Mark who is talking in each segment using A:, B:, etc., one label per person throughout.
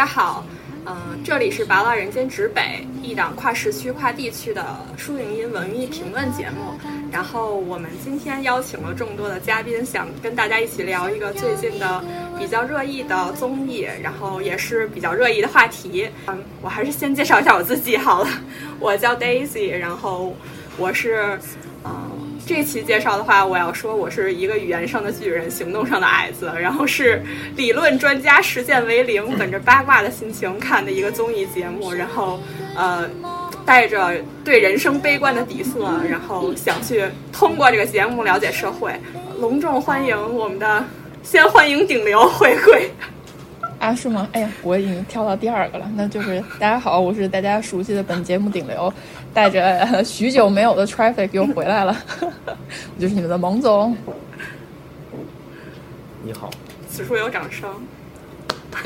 A: 大家好，嗯、这里是《拔蜡人间指北》一档跨时区、跨地区的书影音文艺评论节目。然后我们今天邀请了众多的嘉宾，想跟大家一起聊一个最近的比较热议的综艺，然后也是比较热议的话题。嗯，我还是先介绍一下我自己好了，我叫 Daisy，然后我是，这期介绍的话，我要说我是一个语言上的巨人，行动上的矮子，然后是理论专家，实践为零，本着八卦的心情看的一个综艺节目，然后呃，带着对人生悲观的底色，然后想去通过这个节目了解社会。隆重欢迎我们的，先欢迎顶流回归。
B: 啊，是吗？哎呀，我已经跳到第二个了。那就是大家好，我是大家熟悉的本节目顶流，带着、呃许久没有的 traffic 又回来了，我就是你们的蒙总。
C: 你好，
A: 此处有掌声。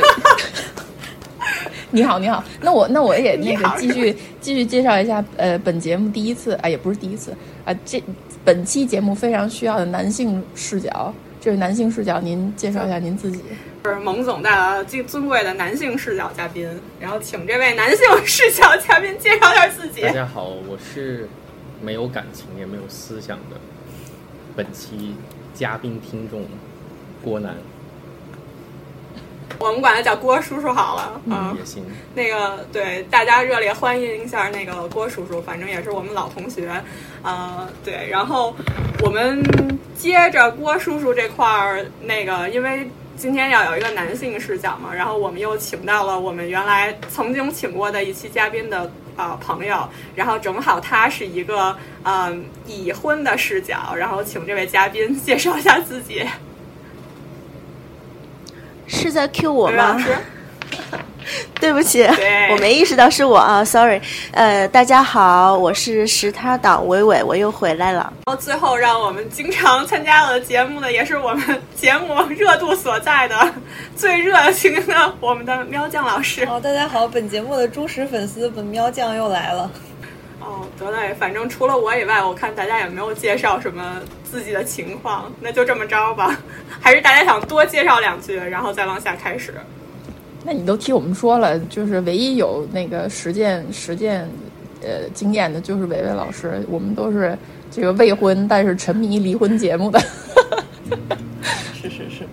B: 你好，你好。那我那我也 那个继续继续介绍一下，呃，本节目第一次啊，也不是第一次啊，这本期节目非常需要的男性视角，这位男性视角，您介绍一下您自己。
A: 是蒙总带来了最尊贵的男性视角嘉宾，然后请这位男性视角嘉宾介绍一下自己
C: 大。家好，我是没有感情也没有思想的本期嘉宾听众郭楠，
A: 我们管他叫郭叔叔好了，嗯，
C: 也行。
A: 那个对大家热烈欢迎一下那个郭叔叔，反正也是我们老同学，呃，对，然后我们接着郭叔叔这块儿，那个因为今天要有一个男性视角嘛，然后我们又请到了我们原来曾经请过的一期嘉宾的。呃，朋友，然后正好他是一个呃已婚的视角，然后请这位嘉宾介绍一下自己。
D: 是在 Q 我吗
A: 刘老？师，
D: 对不起，我没意识到是我啊，sorry。呃，大家好，我是石他党伟伟，我又回来了。
A: 然后最后让我们经常参加了节目的，也是我们节目热度所在的最热情的我们的喵酱老师。
E: 哦，大家好，本节目的忠实粉丝本喵酱又来了。
A: 哦，得嘞，反正除了我以外，我看大家也没有介绍什么自己的情况，那就这么着吧。还是大家想多介绍两句，然后再往下开始。
B: 那你都替我们说了，就是唯一有那个实践实践呃经验的，就是伟伟老师。我们都是这个未婚但是沉迷离婚节目的。
E: 是 是是，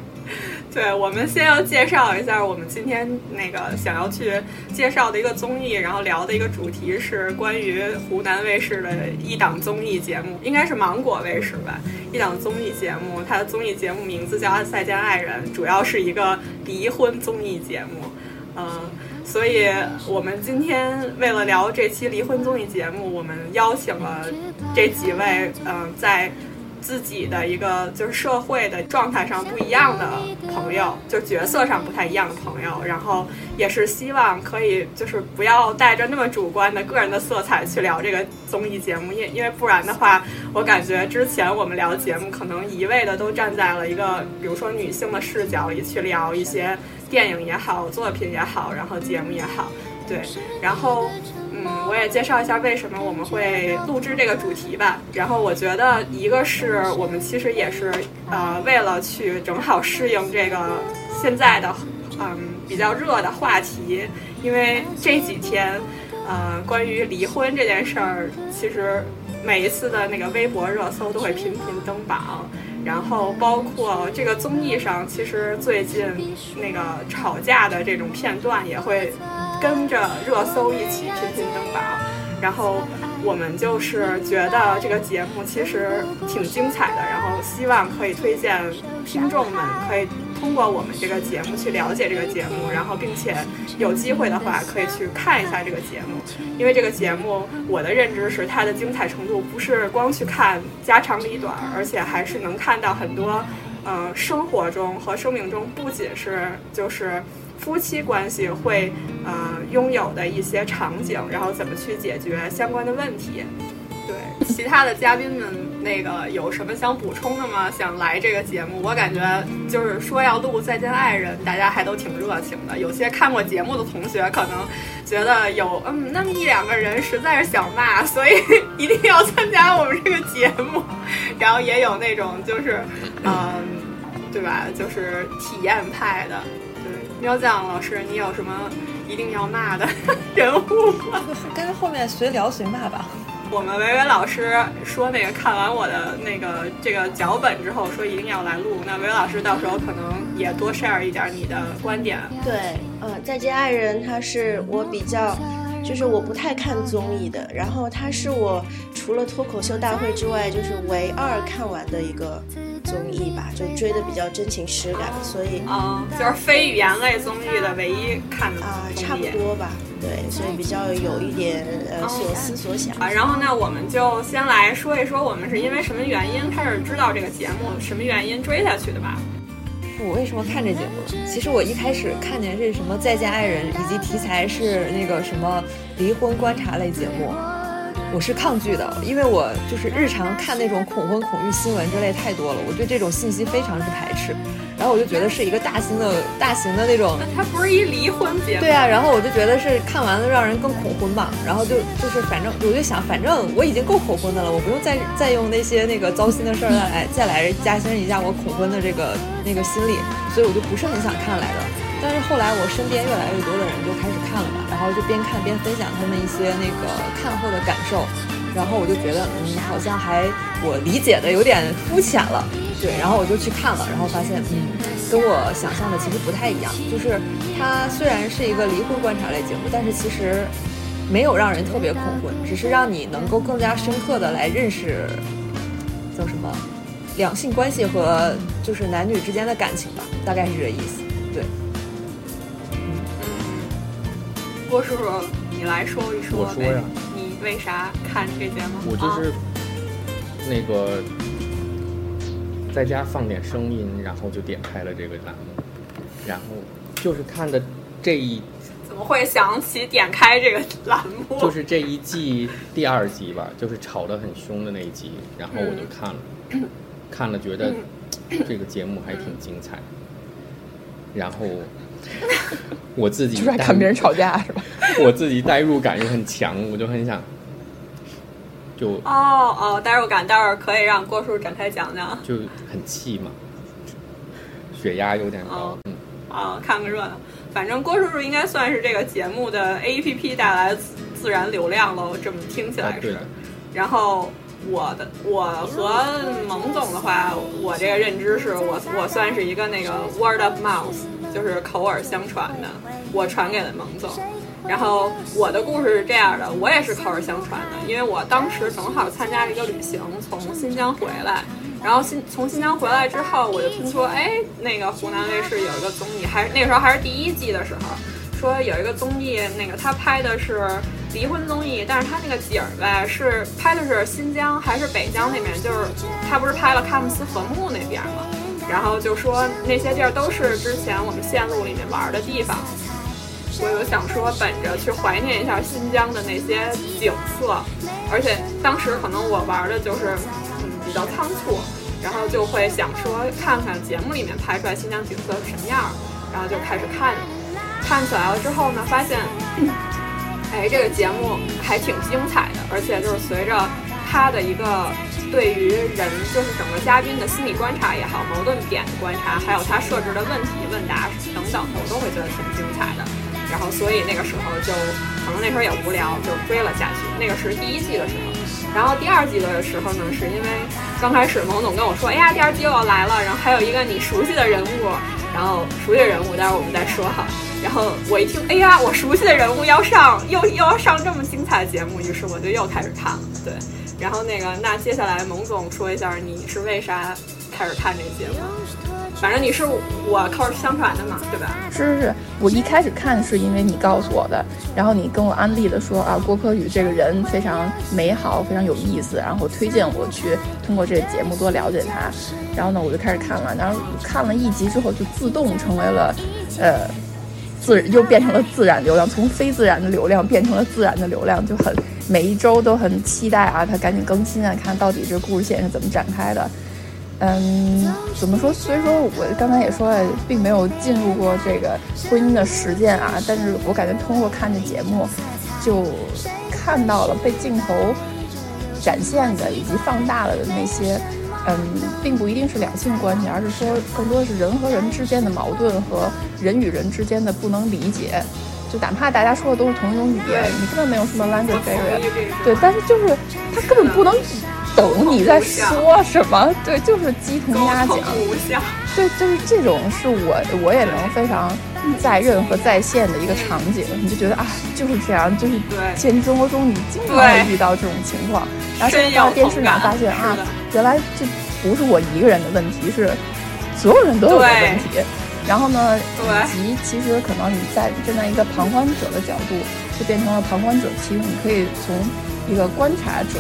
A: 对，我们先要介绍一下我们今天那个想要去介绍的一个综艺，然后聊的一个主题是关于湖南卫视的一档综艺节目，应该是芒果卫视吧，一档综艺节目，它的综艺节目名字叫《再见爱人》，主要是一个离婚综艺节目，嗯、所以我们今天为了聊这期离婚综艺节目，我们邀请了这几位，嗯、在自己的一个就是社会的状态上不一样的朋友，就角色上不太一样的朋友，然后也是希望可以就是不要带着那么主观的个人的色彩去聊这个综艺节目，因因为不然的话，我感觉之前我们聊节目可能一味的都站在了一个比如说女性的视角里去聊一些电影也好，作品也好，然后节目也好，对，然后。嗯，我也介绍一下为什么我们会录制这个主题吧。然后我觉得，一个是我们其实也是呃，为了去正好适应这个现在的嗯比较热的话题，因为这几天呃关于离婚这件事儿，其实每一次的那个微博热搜都会频频登榜。然后包括这个综艺上，其实最近那个吵架的这种片段也会跟着热搜一起频频登榜。然后我们就是觉得这个节目其实挺精彩的，然后希望可以推荐听众们可以通过我们这个节目去了解这个节目，然后并且有机会的话可以去看一下这个节目，因为这个节目我的认知是它的精彩程度不是光去看家长里短，而且还是能看到很多呃生活中和生命中不仅是就是。夫妻关系会呃拥有的一些场景，然后怎么去解决相关的问题。对，其他的嘉宾们那个有什么想补充的吗？想来这个节目，我感觉就是说要录《再见爱人》，大家还都挺热情的。有些看过节目的同学可能觉得有嗯那么一两个人实在是想骂，所以一定要参加我们这个节目。然后也有那种就是 嗯、对吧，就是体验派的。对，喵酱老师，你有什么一定要骂的人物吗？
E: 跟着后面随聊随骂吧。
A: 我们维维老师说，那个看完我的那个这个脚本之后，说一定要来录。那维维老师到时候可能也多 share 一点你的观点。
D: 对，呃，再见爱人，他是我比较。就是我不太看综艺的，然后它是我除了脱口秀大会之外，就是唯二看完的一个综艺吧，就追的比较真情实感，所以
A: 啊，就是非语言类综艺的唯一看的
D: 啊，差不多吧，对，所以比较有一点呃所思所想
A: 啊。然后那，我们就先来说一说，我们是因为什么原因开始知道这个节目，什么原因追下去的吧。
E: 我为什么看这节目？其实我一开始看见是什么《再见爱人》，以及题材是那个什么离婚观察类节目。我是抗拒的，因为我就是日常看那种恐婚恐育新闻之类太多了，我对这种信息非常之排斥。然后我就觉得是一个大型的、大型的那种，
A: 它不是一离婚节目。
E: 对啊，然后我就觉得是看完了让人更恐婚吧。然后就就是反正我就想，反正我已经够恐婚的了，我不用再再用那些那个糟心的事儿来再来加深一下我恐婚的这个那个心理，所以我就不是很想看来的。但是后来我身边越来越多的人就开始看了嘛。然后就边看边分享他们一些那个看后的感受，然后我就觉得，嗯，好像还我理解的有点肤浅了，对，然后我就去看了，然后发现，嗯，跟我想象的其实不太一样。就是它虽然是一个离婚观察类节目，但是其实没有让人特别恐婚，只是让你能够更加深刻的来认识叫什么两性关系和就是男女之间的感情吧，大概是这意思，对。
A: 嗯郭叔叔，你来说一说。
C: 我说呀。
A: 你为啥看这节目？
C: 我就是那个在家放点声音，然后就点开了这个栏目，然后就是看的这一。
A: 怎么会想起点开这个栏目？
C: 就是这一季第二集吧，就是吵得很凶的那一集，然后我就看了，看了觉得这个节目还挺精彩，然后。我自己
B: 就是爱看别人吵架是吧？
C: 我自己代入感又很强，我就很想，就
A: 哦哦，代入感待会儿可以让郭叔展开讲讲。
C: 就很气嘛，血压有点高，嗯
A: 啊，看个热闹。反正郭叔叔应该算是这个节目的 A P P 带来自然流量喽，这么听起来是。然后我的我和蒙总的话，我这个认知是我我算是一个那个 word of mouth。就是口耳相传的，我传给了蒙总，然后我的故事是这样的，我也是口耳相传的，因为我当时正好参加了一个旅行，从新疆回来，然后新从新疆回来之后，我就听说，哎，那个湖南卫视有一个综艺，还是那个时候还是第一季的时候，说有一个综艺，那个他拍的是离婚综艺，但是他那个景儿呗，是拍的是新疆还是北疆那边，就是他不是拍了喀木斯禾木那边吗？然后就说那些地儿都是之前我们线路里面玩的地方，我有想说本着去怀念一下新疆的那些景色，而且当时可能我玩的就是嗯比较仓促，然后就会想说看看节目里面拍出来新疆景色是什么样，然后就开始看，看起来了之后呢，发现，哎这个节目还挺精彩的，而且就是随着他的一个。对于人，就是整个嘉宾的心理观察也好，矛盾点的观察，还有他设置的问题问答等等，我都会觉得挺精彩的。然后，所以那个时候就可能那时候也无聊，就追了下去。那个是第一季的时候，然后第二季的时候呢，是因为刚开始蒙总跟我说，哎呀，第二季又要来了，然后还有一个你熟悉的人物，然后熟悉的人物，待会儿我们再说哈。然后我一听，哎呀，我熟悉的人物要上，又又要上这么精彩的节目，于是我就又开始看了，对。然后那个，那接下来蒙总说一下，你是为啥开始看这个节目？反正你是我口耳相传的嘛，对吧？
B: 是是是，我一开始看是因为你告诉我的，然后你跟我安利的说啊，郭柯宇这个人非常美好，非常有意思，然后推荐我去通过这个节目多了解他。然后呢，我就开始看了，然后看了一集之后，就自动成为了，呃，自又变成了自然流量，从非自然的流量变成了自然的流量，就很。每一周都很期待啊，他赶紧更新啊，看到底这故事线是怎么展开的。嗯，怎么说？虽说我刚才也说了，并没有进入过这个婚姻的实践啊，但是我感觉通过看这节目，就看到了被镜头展现的以及放大了的那些嗯，并不一定是两性关系，而是说更多的是人和人之间的矛盾和人与人之间的不能理解。就哪怕大家说的都是同一种语言，你根本没有什么 language barrier，对，但是就是他根本不能懂你在说什么，对，就是鸡同鸭讲，对，就是这种是我我也能非常在任何在线的一个场景，你就觉得啊，就是这样，就是现实生活中你经常会遇到这种情况，然后现在到电视上发现啊，原来这不是我一个人的问题，是所有人都有这个问题。然后呢，以及其实可能你在站在一个旁观者的角度，就变成了旁观者。其实你可以从一个观察者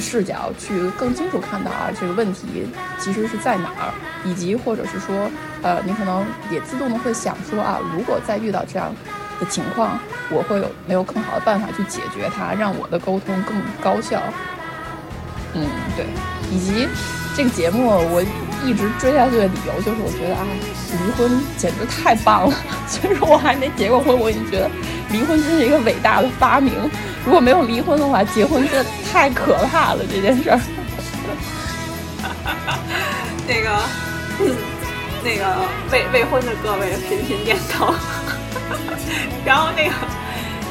B: 视角去更清楚看到啊，这个问题其实是在哪儿，以及或者是说，呃，你可能也自动的会想说啊，如果再遇到这样的情况，我会有没有更好的办法去解决它，让我的沟通更高效。嗯，对，以及这个节目我。一直追下去的理由就是，我觉得啊，离婚简直太棒了。虽然我还没结过婚，我已经觉得离婚真是一个伟大的发明。如果没有离婚的话，结婚真的太可怕了这件事儿。
A: 那个，那个未未婚的各位频频点头。然后那个，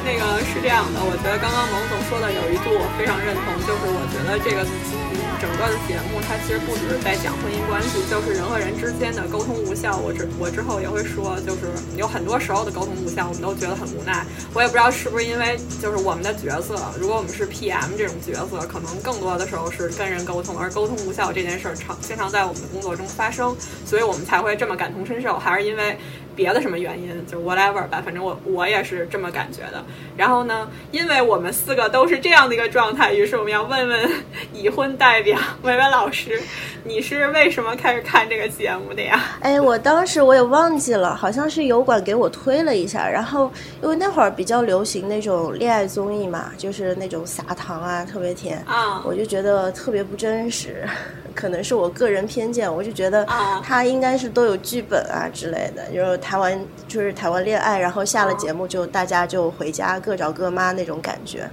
A: 那个是这样的，我觉得刚刚蒙总说的有一度我非常认同，就是我觉得这个嗯。整个的节目，它其实不只是在讲婚姻关系，就是人和人之间的沟通无效。我之我之后也会说，就是有很多时候的沟通无效，我们都觉得很无奈。我也不知道是不是因为就是我们的角色，如果我们是 PM 这种角色，可能更多的时候是跟人沟通，而沟通无效这件事儿常经常在我们的工作中发生，所以我们才会这么感同身受，还是因为。别的什么原因，就 whatever 吧，反正我我也是这么感觉的。然后呢，因为我们四个都是这样的一个状态，于是我们要问问已婚代表 维维老师，你是为什么开始看这个节目的呀？
D: 哎，我当时我也忘记了，好像是油管给我推了一下。然后因为那会儿比较流行那种恋爱综艺嘛，就是那种撒糖啊，特别甜
A: 啊，
D: 我就觉得特别不真实。可能是我个人偏见，我就觉得他应该是都有剧本啊之类的，就是谈完就是谈完恋爱，然后下了节目就大家就回家各找各妈那种感觉。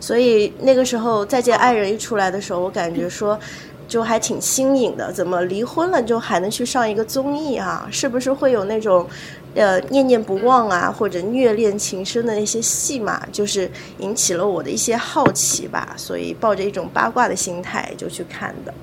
D: 所以那个时候《再见爱人》一出来的时候，我感觉说就还挺新颖的，怎么离婚了就还能去上一个综艺啊？是不是会有那种呃念念不忘啊，或者虐恋情深的那些戏码？就是引起了我的一些好奇吧，所以抱着一种八卦的心态就去看的。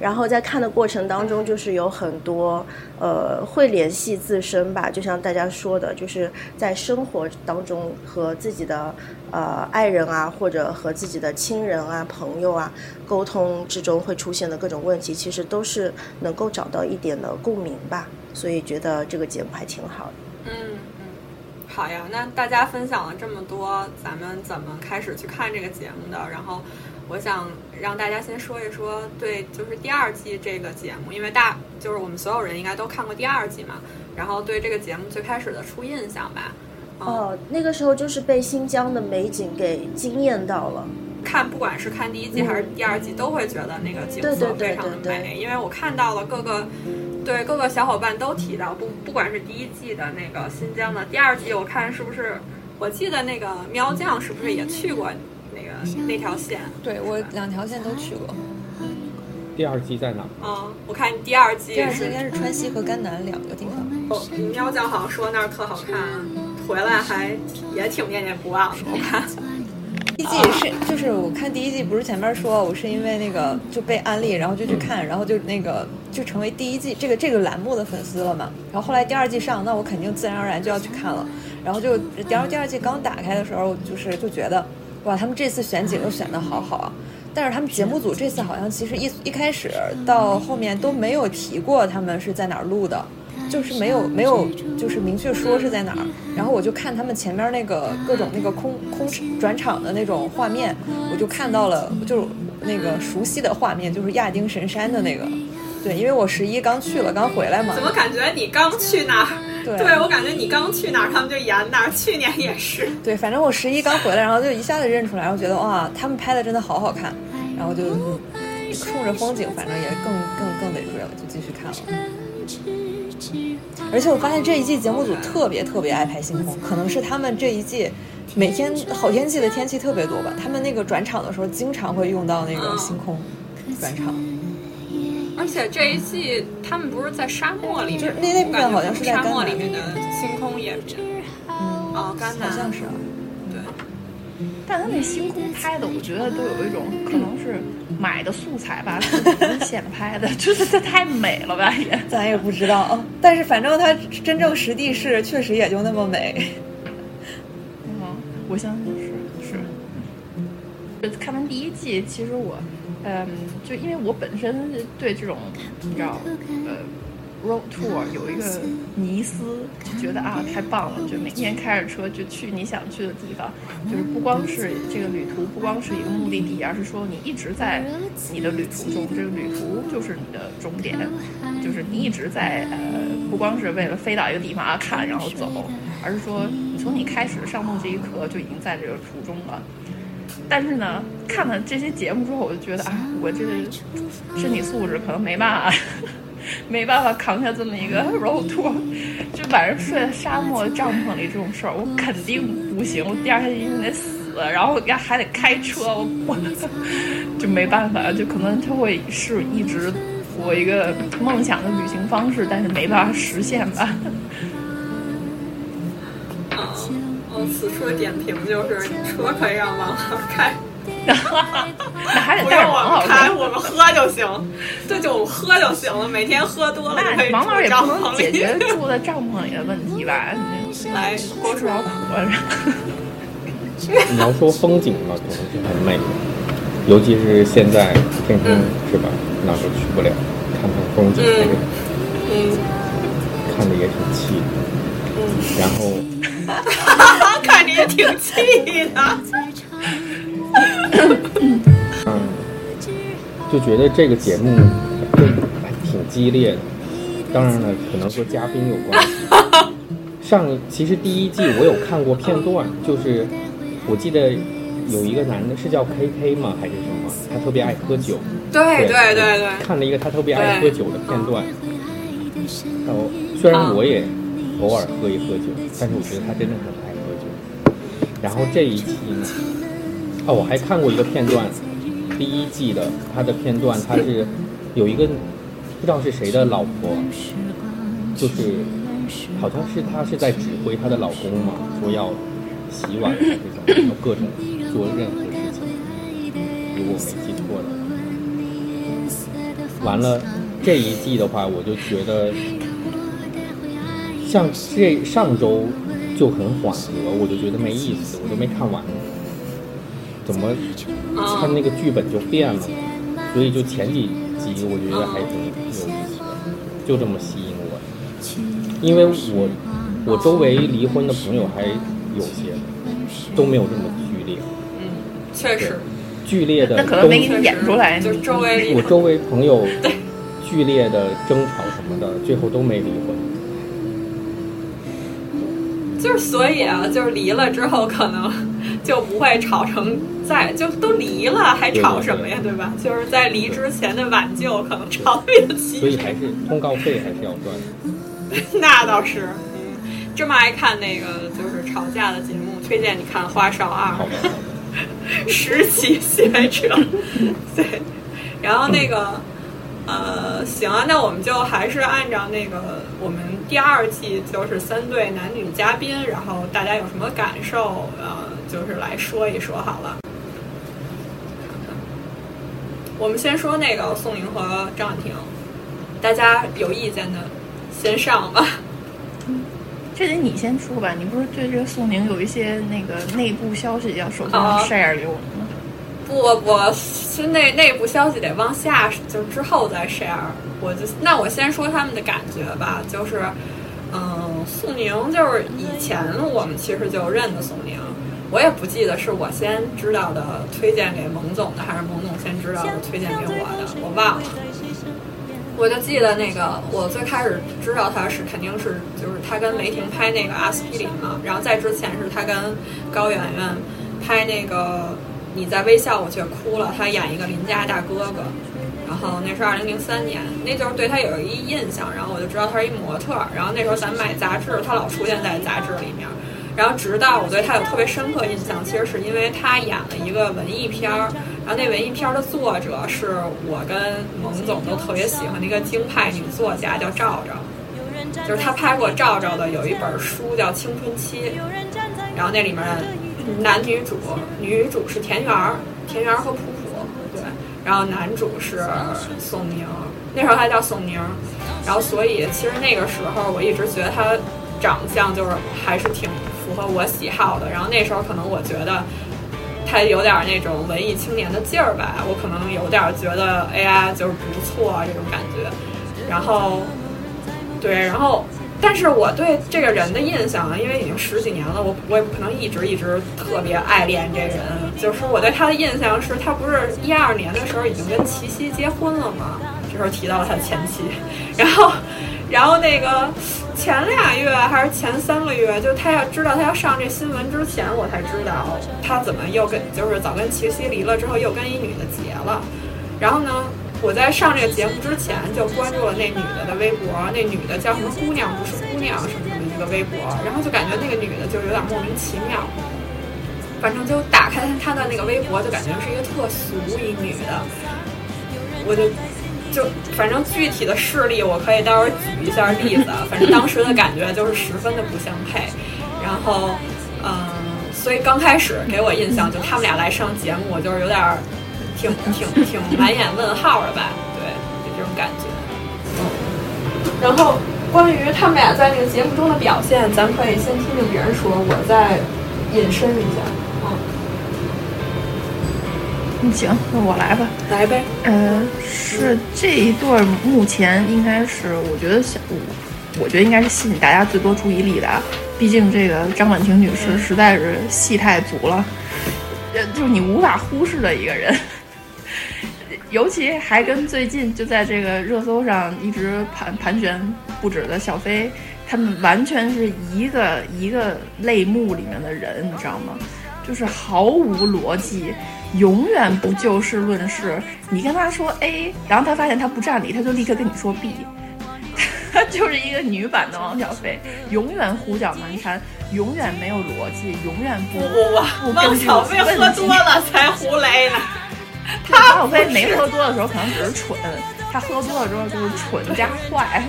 D: 然后在看的过程当中，就是有很多呃会联系自身吧，就像大家说的，就是在生活当中和自己的呃爱人啊，或者和自己的亲人啊、朋友啊沟通之中会出现的各种问题，其实都是能够找到一点的共鸣吧。所以觉得这个节目还挺好的。
A: 嗯嗯，好呀，那大家分享了这么多，咱们怎么开始去看这个节目的？然后。我想让大家先说一说，对，就是第二季这个节目，因为大就是我们所有人应该都看过第二季嘛，然后对这个节目最开始的初印象吧。
D: 哦，那个时候就是被新疆的美景给惊艳到了。
A: 看，不管是看第一季还是第二季，都会觉得那个景色非常的美，因为我看到了各个对各个小伙伴都提到，不不管是第一季的那个新疆的，第二季我看是不是，我记得那个喵酱是不是也去过？那条线，
E: 对我两条线都去过。
C: 第二季在哪？
A: 啊，我看第二季，
E: 第二季应该是川西和甘南两个地方。
A: 哦，喵酱好像说那儿特好看，回来还也挺念念不忘的。我看
E: 第一季是，就是我看第一季不是前面说我是因为那个就被安利，然后就去看，然后就那个就成为第一季这个这个栏目的粉丝了嘛。然后后来第二季上，那我肯定自然而然就要去看了。然后就然后第二季刚打开的时候，就是就觉得。哇，他们这次选景都选的好好啊！但是他们节目组这次好像其实一一开始到后面都没有提过他们是在哪儿录的，就是没有没有就是明确说是在哪儿。然后我就看他们前面那个各种那个空空转场的那种画面，我就看到了就是那个熟悉的画面，就是亚丁神山的那个。对，因为我十一刚去了，刚回来嘛。
A: 怎么感觉你刚去那儿？对，我感觉你刚去哪儿，他们就演哪儿。去年也是。
E: 对，反正我十一刚回来，然后就一下子认出来，我觉得哇，他们拍的真的好好看，然后就冲着风景，反正也更更更得追了，就继续看了。而且我发现这一季节目组特别特别爱拍星空，可能是他们这一季每天好天气的天气特别多吧，他们那个转场的时候经常会用到那个星空。转场。
A: 而且这一季他们不是在沙漠里面，
E: 就是那那部分好像是在
A: 沙漠里面的星空也变，
E: 嗯，
A: 哦，甘南
E: 好像是啊。
A: 对，
B: 但他那星空拍的，我觉得都有一种可能是买的素材吧，自己不现拍的，就是它太美了吧也。
E: 咱也不知道，哦但是反正它真正实地是确实也就那么美。
B: 嗯，我相信是是。就看完第一季，其实我，嗯，就因为我本身对这种你知道，呃，road tour 有一个迷思，就觉得啊太棒了，就每天开着车就去你想去的地方，就是不光是这个旅途，不光是一个目的地，而是说你一直在你的旅途中，这个旅途就是你的终点，就是你一直在呃，不光是为了飞到一个地方啊看然后走，而是说你从你开始上路这一刻就已经在这个途中了。但是呢，看了这些节目之后，我就觉得啊，我这个身体素质可能没办法，没办法扛下这么一个 road tour，就晚上睡在沙漠帐篷里这种事儿，我肯定不行，我第二天一定得死，然后还得开车，我我 就没办法，就可能它会是一直我一个梦想的旅行方式，但是没办法实现吧。
A: 此处的点评就是车可以让王老开，
B: 那还得带着王老
A: 用我们开，
B: 师。
A: 我们喝就行。对，就喝就行了，每天喝多了
B: 那王老师也不能解决住在帐篷里的问题吧？
A: 来郭
B: 吃老苦啊！
C: 你要说风景嘛，可能是很美的，尤其是现在天空、是吧？哪都去不了，看看风景，
A: 嗯
C: 看着也挺气的。然后
A: 也挺气的。
C: 嗯，就觉得这个节目就还挺激烈的。当然了，可能和嘉宾有关系。上其实第一季我有看过片段，就是我记得有一个男的是叫 K K 吗？还是什么？他特别爱喝酒。
A: 对对对对，
C: 看了一个他特别爱喝酒的片段。然后虽然我也偶尔喝一喝酒，但是我觉得他真的很。然后这一期呢，哦，我还看过一个片段，第一季的他的片段，他是有一个不知道是谁的老婆，就是好像是他是在指挥她的老公嘛，说要洗碗啊这种，各种做任何事情，如果我没记错的。完了这一季的话，我就觉得像这上周就很缓和，我就觉得没意思，我都没看完。怎么他那个剧本就变了？所以就前几集我觉得还挺有意思的，就这么吸引我。因为我我周围离婚的朋友还有些都没有这么剧烈，
A: 嗯，确实，
C: 剧烈的
B: 那可能
C: 都
B: 没给你演出来。
A: 就周围
C: 我周围朋友剧烈的争吵什么的，最后都没离婚。
A: 就是所以啊，就是离了之后可能就不会吵成在就都离了还吵什么呀，对吧？就是在离之前的挽救可能吵得比较激烈，
C: 所以还是通告费还是要赚的。
A: 那倒是。嗯，这么爱看那个就是吵架的节目，推荐你看《花少二
C: 好》。的，好的。
A: 实习学者，对，然后那个，呃，行啊，那我们就还是按照那个我们第二季就是三对男女嘉宾，然后大家有什么感受，呃，就是来说一说好了。我们先说那个宋宁和张婉婷，大家有意见的先上吧。
B: 这得你先说吧，你不是对这个宋宁有一些那个内部消息要首先
A: 啊
B: share 给我们吗？
A: 不不，是内内部消息得往下，就之后再 share。我就那我先说他们的感觉吧，就是，嗯，宋宁就是以前我们其实就认得宋宁，我也不记得是我先知道的推荐给蒙总的，还是蒙总先知道的推荐给我的，我忘了。我就记得那个，我最开始知道他是肯定是就是他跟雷霆拍那个阿司匹林嘛，然后在之前是他跟高圆圆拍那个你在微笑我却哭了，他演一个邻家大哥哥，然后那是二零零三年，那就是对他有一印象，然后我就知道他是一模特儿，然后那时候咱买杂志，他老出现在杂志里面。然后直到我对他有特别深刻印象，其实是因为他演了一个文艺片儿，然然后那文艺片儿的作者是我跟蒙总都特别喜欢的一个京派女作家，叫赵赵。就是他拍过赵赵的有一本书叫《青春期》，然后那里面男女主，女主是田园儿，田园儿和普普，对，然后男主是宋宁，那时候他叫宋宁，然后所以其实那个时候我一直觉得他长相就是还是挺符合我喜好的，然后那时候可能我觉得他有点那种文艺青年的劲儿吧，我可能有点觉得哎呀就是不错这种感觉，然后对，然后。但是我对这个人的印象，因为已经十几年了，我我也不可能一直一直特别爱恋这人。就是我对他的印象是，他不是一二年的时候已经跟齐溪结婚了吗？这时候提到了他的前妻，然后，然后那个前俩月还是前三个月，就他要知道他要上这新闻之前，我才知道他怎么又跟就是早跟齐溪离了之后又跟一女的结了，然后呢？我在上这个节目之前就关注了那女的的微博，那女的叫什么姑娘不是姑娘什么什么一个微博，然后就感觉那个女的就有点莫名其妙，反正就打开她的那个微博，就感觉是一个特俗一女的，我就就反正具体的事例我可以待会儿举一下例子，反正当时的感觉就是十分的不相配，然后嗯，所以刚开始给我印象就他们俩来上节目，我就是有点。挺挺挺满眼问号的吧？对，就这种感觉。嗯，然后关于他们俩在那个节目中的表现，咱可以先听听别人说，我再引申一下。
B: 嗯，行，那我来吧。
A: 来呗。
B: 呃，是这一对目前应该是，我觉得想，我觉得应该是吸引大家最多注意力的。毕竟这个张婉婷女士实在是戏太足了，呃，就是你无法忽视的一个人。尤其还跟最近就在这个热搜上一直盘盘旋不止的小飞，他们完全是一个一个类目里面的人，你知道吗？就是毫无逻辑，永远不就事论事。你跟他说 A，然后他发现他不占理，他就立刻跟你说 B。他就是一个女版的王小飞，永远胡搅蛮缠，永远没有逻辑，永远不不不。
A: 王小飞喝多了才胡来呢。
B: 他黄小飞没喝多的时候可能只是蠢，他喝多了之后就是蠢加坏，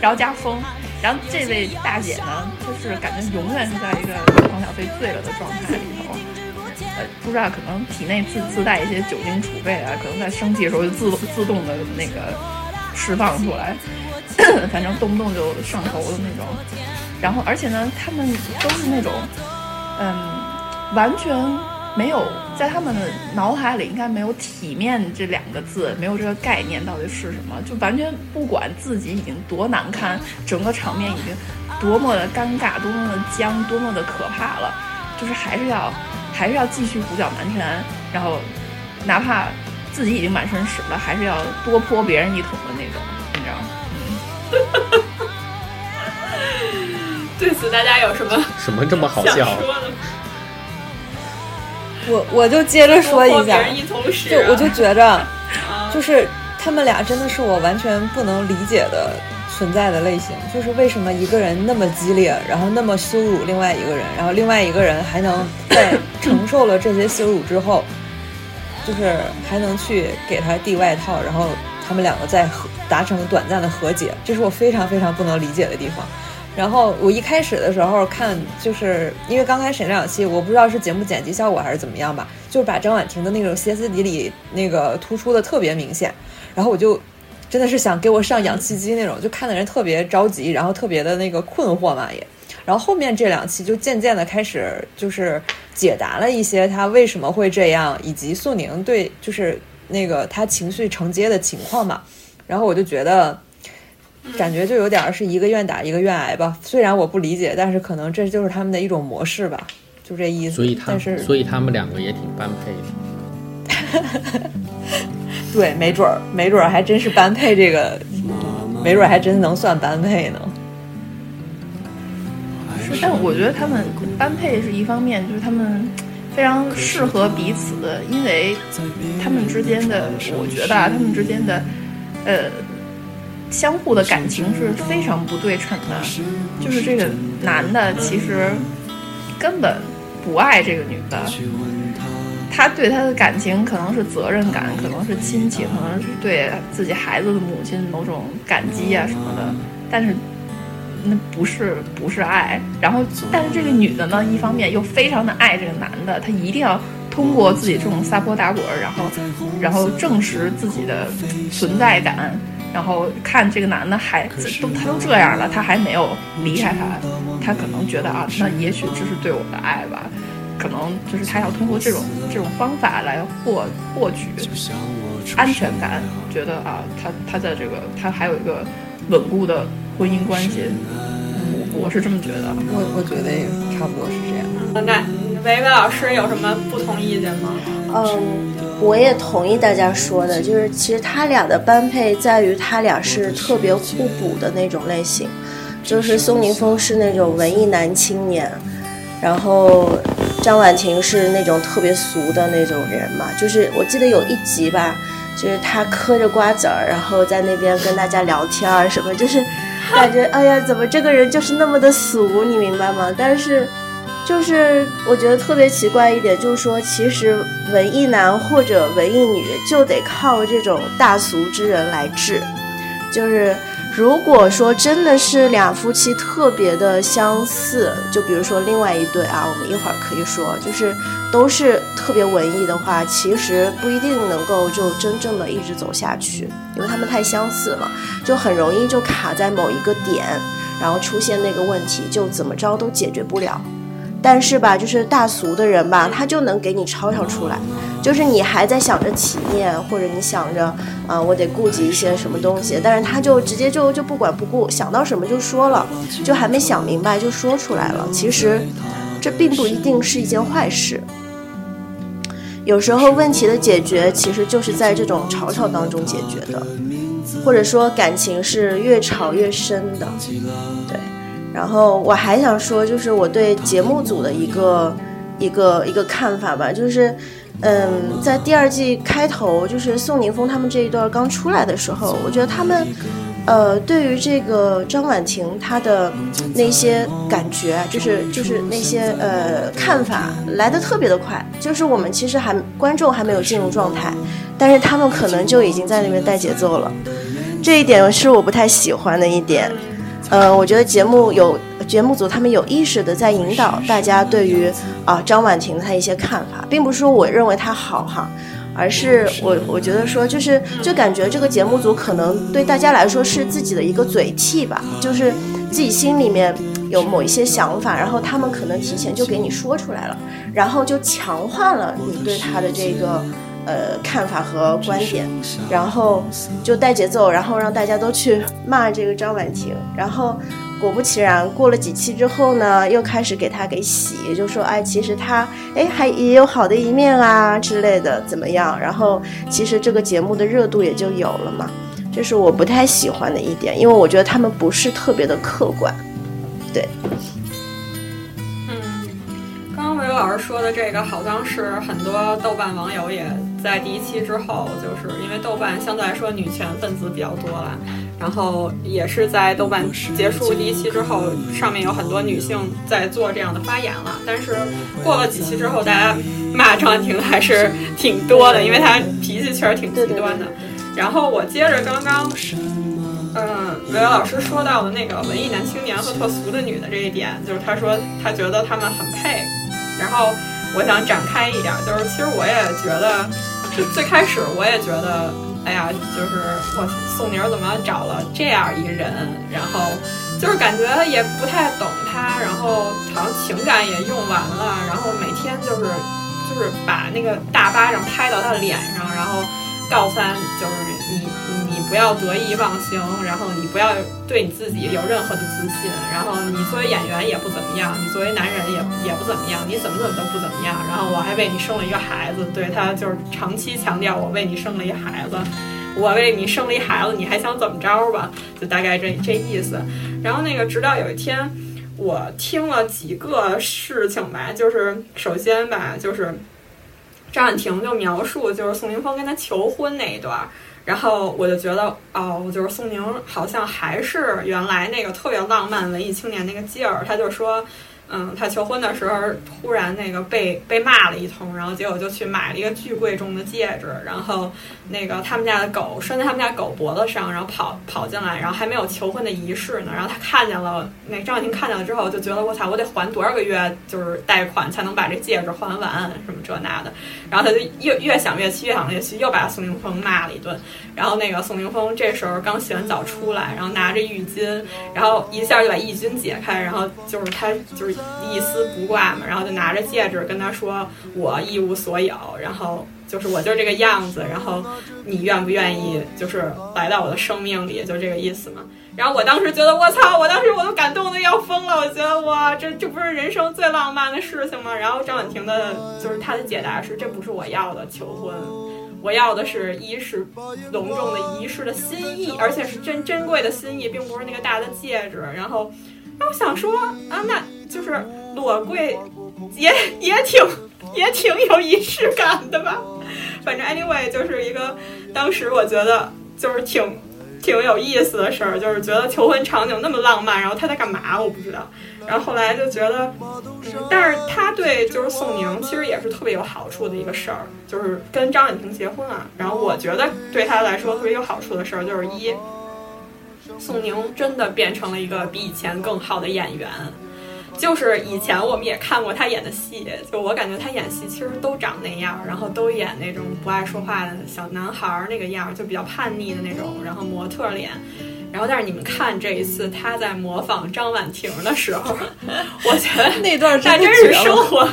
B: 然后加疯。然后这位大姐呢，就是感觉永远是在一个黄小飞醉了的状态里头，呃，不知道可能体内自自带一些酒精储备啊，可能在生气的时候就自自动的那个释放出来，反正动不动就上头的那种。然后而且呢，他们都是那种，嗯，完全。没有在他们的脑海里，应该没有体面这两个字，没有这个概念到底是什么，就完全不管自己已经多难堪，整个场面已经多么的尴尬，多么的僵，多么的可怕了，就是还是要还是要继续胡搅蛮缠，然后哪怕自己已经满身屎了，还是要多泼别人一桶的那种，你知道吗？
A: 嗯 对此大家有什么
C: 什么这么好笑？
E: 我我就接着说一下，就我就觉着，就是他们俩真的是我完全不能理解的存在的类型。就是为什么一个人那么激烈，然后那么羞辱另外一个人，然后另外一个人还能在承受了这些羞辱之后，就是还能去给他递外套，然后他们两个再和达成短暂的和解，这是我非常非常不能理解的地方。然后我一开始的时候看，就是因为刚开始那两期，我不知道是节目剪辑效果还是怎么样吧，就是把张婉婷的那种歇斯底里那个突出的特别明显。然后我就真的是想给我上氧气机那种，就看的人特别着急，然后特别的那个困惑嘛也。然后后面这两期就渐渐的开始就是解答了一些他为什么会这样，以及素宁对就是那个他情绪承接的情况嘛。然后我就觉得。感觉就有点是一个愿打一个愿挨吧，虽然我不理解，但是可能这就是他们的一种模式吧，就这意思。
C: 所以，他
B: 是
C: 所以他们两个也挺般配
E: 的。对，没准儿，没准儿还真是般配，这个没准儿还真能算般配呢。
B: 是，但我觉得他们般配是一方面，就是他们非常适合彼此，因为他们之间的，我觉得啊，他们之间的，呃。相互的感情是非常不对称的，就是这个男的其实根本不爱这个女的，他对她的感情可能是责任感，可能是亲情，可能是对自己孩子的母亲某种感激啊什么的，但是那不是不是爱。然后，但是这个女的呢，一方面又非常的爱这个男的，她一定要通过自己这种撒泼打滚，然后然后证实自己的存在感。然后看这个男的还都他都这样了，他还没有离开他，他可能觉得啊，那也许这是对我的爱吧，可能就是他要通过这种这种方法来获获取安全感，觉得啊，他他在这个他还有一个稳固的婚姻关系，我我是这么觉得，
E: 我我觉得也差不多是这样。
A: 那维维老师有什么不同意见吗？
D: 嗯。我也同意大家说的，就是其实他俩的般配在于他俩是特别互补的那种类型，就是宋宁峰是那种文艺男青年，然后张婉婷是那种特别俗的那种人嘛。就是我记得有一集吧，就是他嗑着瓜子儿，然后在那边跟大家聊天儿什么，就是感觉哎呀，怎么这个人就是那么的俗，你明白吗？但是。就是我觉得特别奇怪一点，就是说，其实文艺男或者文艺女就得靠这种大俗之人来治。就是如果说真的是俩夫妻特别的相似，就比如说另外一对啊，我们一会儿可以说，就是都是特别文艺的话，其实不一定能够就真正的一直走下去，因为他们太相似了，就很容易就卡在某一个点，然后出现那个问题，就怎么着都解决不了。但是吧，就是大俗的人吧，他就能给你吵吵出来。就是你还在想着体面，或者你想着啊，我得顾及一些什么东西，但是他就直接就就不管不顾，想到什么就说了，就还没想明白就说出来了。其实，这并不一定是一件坏事。有时候问题的解决，其实就是在这种吵吵当中解决的，或者说感情是越吵越深的，对。然后我还想说，就是我对节目组的一个一个一个看法吧，就是，嗯，在第二季开头，就是宋宁峰他们这一段刚出来的时候，我觉得他们，呃，对于这个张婉婷她的那些感觉，就是就是那些呃看法来的特别的快，就是我们其实还观众还没有进入状态，但是他们可能就已经在那边带节奏了，这一点是我不太喜欢的一点。呃，我觉得节目有节目组，他们有意识的在引导大家对于啊张婉婷她一些看法，并不是说我认为她好哈，而是我我觉得说就是就感觉这个节目组可能对大家来说是自己的一个嘴替吧，就是自己心里面有某一些想法，然后他们可能提前就给你说出来了，然后就强化了你对他的这个。呃，看法和观点，然后就带节奏，然后让大家都去骂这个张婉婷，然后果不其然，过了几期之后呢，又开始给他给洗，就说哎，其实他哎还也有好的一面啊之类的，怎么样？然后其实这个节目的热度也就有了嘛，这是我不太喜欢的一点，因为我觉得他们不是特别的客观，对。
A: 老师说的这个，好像是很多豆瓣网友也在第一期之后，就是因为豆瓣相对来说女权分子比较多了，然后也是在豆瓣结束第一期之后，上面有很多女性在做这样的发言了。但是过了几期之后，大家骂张婉婷还是挺多的，因为她脾气确实挺极端的。然后我接着刚刚，嗯，维维老师说到的那个文艺男青年和特俗的女的这一点，就是他说他觉得他们很配。然后我想展开一点，就是其实我也觉得，就最开始我也觉得，哎呀，就是我宋宁怎么找了这样一人，然后就是感觉也不太懂他，然后好像情感也用完了，然后每天就是就是把那个大巴掌拍到他脸上，然后告诉他就是你。不要得意忘形，然后你不要对你自己有任何的自信，然后你作为演员也不怎么样，你作为男人也也不怎么样，你怎么怎么都不怎么样。然后我还为你生了一个孩子，对他就是长期强调我为你生了一孩子，我为你生了一孩子，你还想怎么着吧？就大概这这意思。然后那个直到有一天，我听了几个事情吧，就是首先吧，就是张婉婷就描述就是宋宁峰跟她求婚那一段。然后我就觉得，哦，就是宋宁好像还是原来那个特别浪漫文艺青年那个劲儿。他就说，嗯，他求婚的时候突然那个被被骂了一通，然后结果就去买了一个巨贵重的戒指，然后那个他们家的狗拴在他们家狗脖子上，然后跑跑进来，然后还没有求婚的仪式呢，然后他看见了，那张婉婷看见了之后就觉得我操，我得还多少个月就是贷款才能把这戒指还完，什么这那的，然后他就越越想越气，越想越气，又把宋宁峰骂了一顿，然后那个宋宁峰这时候刚洗完澡出来，然后拿着浴巾，然后一下就把浴巾解开，然后就是他就是。一丝不挂嘛，然后就拿着戒指跟他说：“我一无所有，然后就是我就是这个样子，然后你愿不愿意就是来到我的生命里，就这个意思嘛。”然后我当时觉得我操，我当时我都感动的要疯了，我觉得哇，这这不是人生最浪漫的事情吗？然后张婉婷的就是她的解答是：这不是我要的求婚，我要的是一是隆重的仪式的心意，而且是珍珍贵的心意，并不是那个大的戒指。然后，那我想说啊，那。就是裸跪，也也挺也挺有仪式感的吧。反正 anyway 就是一个，当时我觉得就是挺挺有意思的事儿，就是觉得求婚场景那么浪漫，然后他在干嘛我不知道。然后后来就觉得，但是他对就是宋宁其实也是特别有好处的一个事儿，就是跟张婉婷结婚啊。然后我觉得对他来说特别有好处的事儿就是一，宋宁真的变成了一个比以前更好的演员。就是以前我们也看过他演的戏，就我感觉他演戏其实都长那样，然后都演那种不爱说话的小男孩儿那个样，就比较叛逆的那种，然后模特脸。然后但是你们看这一次他在模仿张婉婷的时候，我觉得
E: 那段
A: 那真是生活，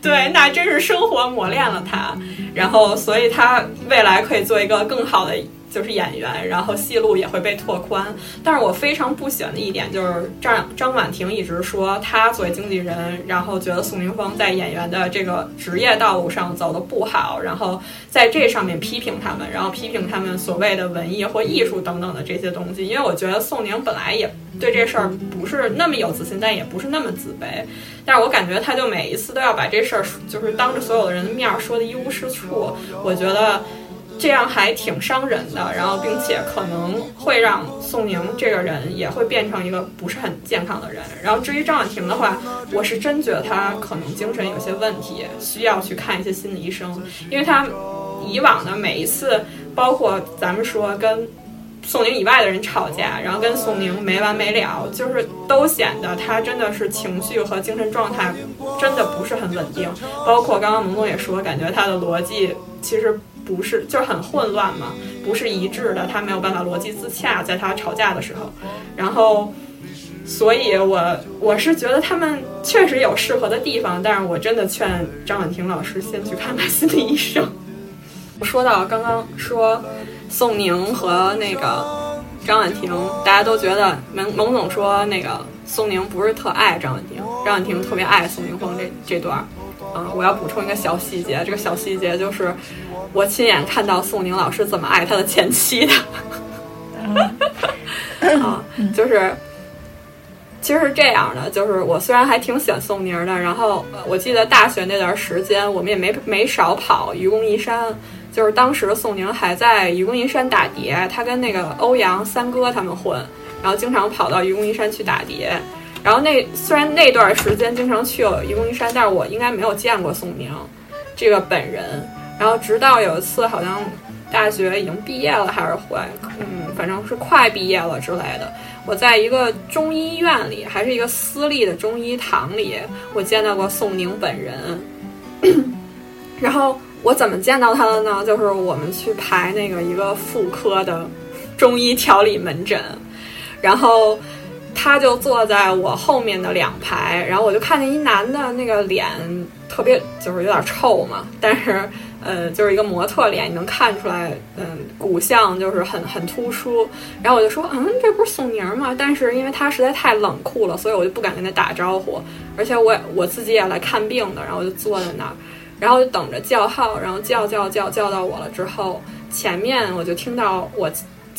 A: 对，那真是生活磨练了他，然后所以他未来可以做一个更好的。就是演员，然后戏路也会被拓宽。但是我非常不喜欢的一点就是张张婉婷一直说她作为经纪人，然后觉得宋宁峰在演员的这个职业道路上走的不好，然后在这上面批评他们，然后批评他们所谓的文艺或艺术等等的这些东西。因为我觉得宋宁本来也对这事儿不是那么有自信，但也不是那么自卑。但是我感觉他就每一次都要把这事儿就是当着所有的人的面说的一无是处。我觉得。这样还挺伤人的，然后并且可能会让宋宁这个人也会变成一个不是很健康的人。然后至于张婉婷的话，我是真觉得她可能精神有些问题，需要去看一些心理医生，因为她以往的每一次，包括咱们说跟宋宁以外的人吵架，然后跟宋宁没完没了，就是都显得她真的是情绪和精神状态真的不是很稳定。包括刚刚萌萌也说，感觉她的逻辑其实。不是，就是很混乱嘛，不是一致的，他没有办法逻辑自洽，在他吵架的时候，然后，所以我我是觉得他们确实有适合的地方，但是我真的劝张婉婷老师先去看看心理医生。说到刚刚说宋宁和那个张婉婷，大家都觉得蒙蒙总说那个宋宁不是特爱张婉婷，张婉婷特别爱宋宁峰这这段。嗯，我要补充一个小细节，这个小细节就是我亲眼看到宋宁老师怎么爱他的前妻的。啊，就是其实是这样的，就是我虽然还挺喜欢宋宁的，然后我记得大学那段时间，我们也没没少跑愚公移山，就是当时宋宁还在愚公移山打碟，他跟那个欧阳三哥他们混，然后经常跑到愚公移山去打碟。然后那虽然那段时间经常去愚公移山，但是我应该没有见过宋宁这个本人。然后直到有一次，好像大学已经毕业了，还是回，嗯，反正是快毕业了之类的。我在一个中医院里，还是一个私立的中医堂里，我见到过宋宁本人。然后我怎么见到他的呢？就是我们去排那个一个妇科的中医调理门诊，然后。他就坐在我后面的两排，然后我就看见一男的，那个脸特别就是有点臭嘛，但是呃就是一个模特脸，你能看出来，嗯，骨相就是很很突出。然后我就说，嗯，这不是宋宁吗？但是因为他实在太冷酷了，所以我就不敢跟他打招呼。而且我我自己也来看病的，然后我就坐在那儿，然后就等着叫号，然后叫叫叫叫到我了之后，前面我就听到我。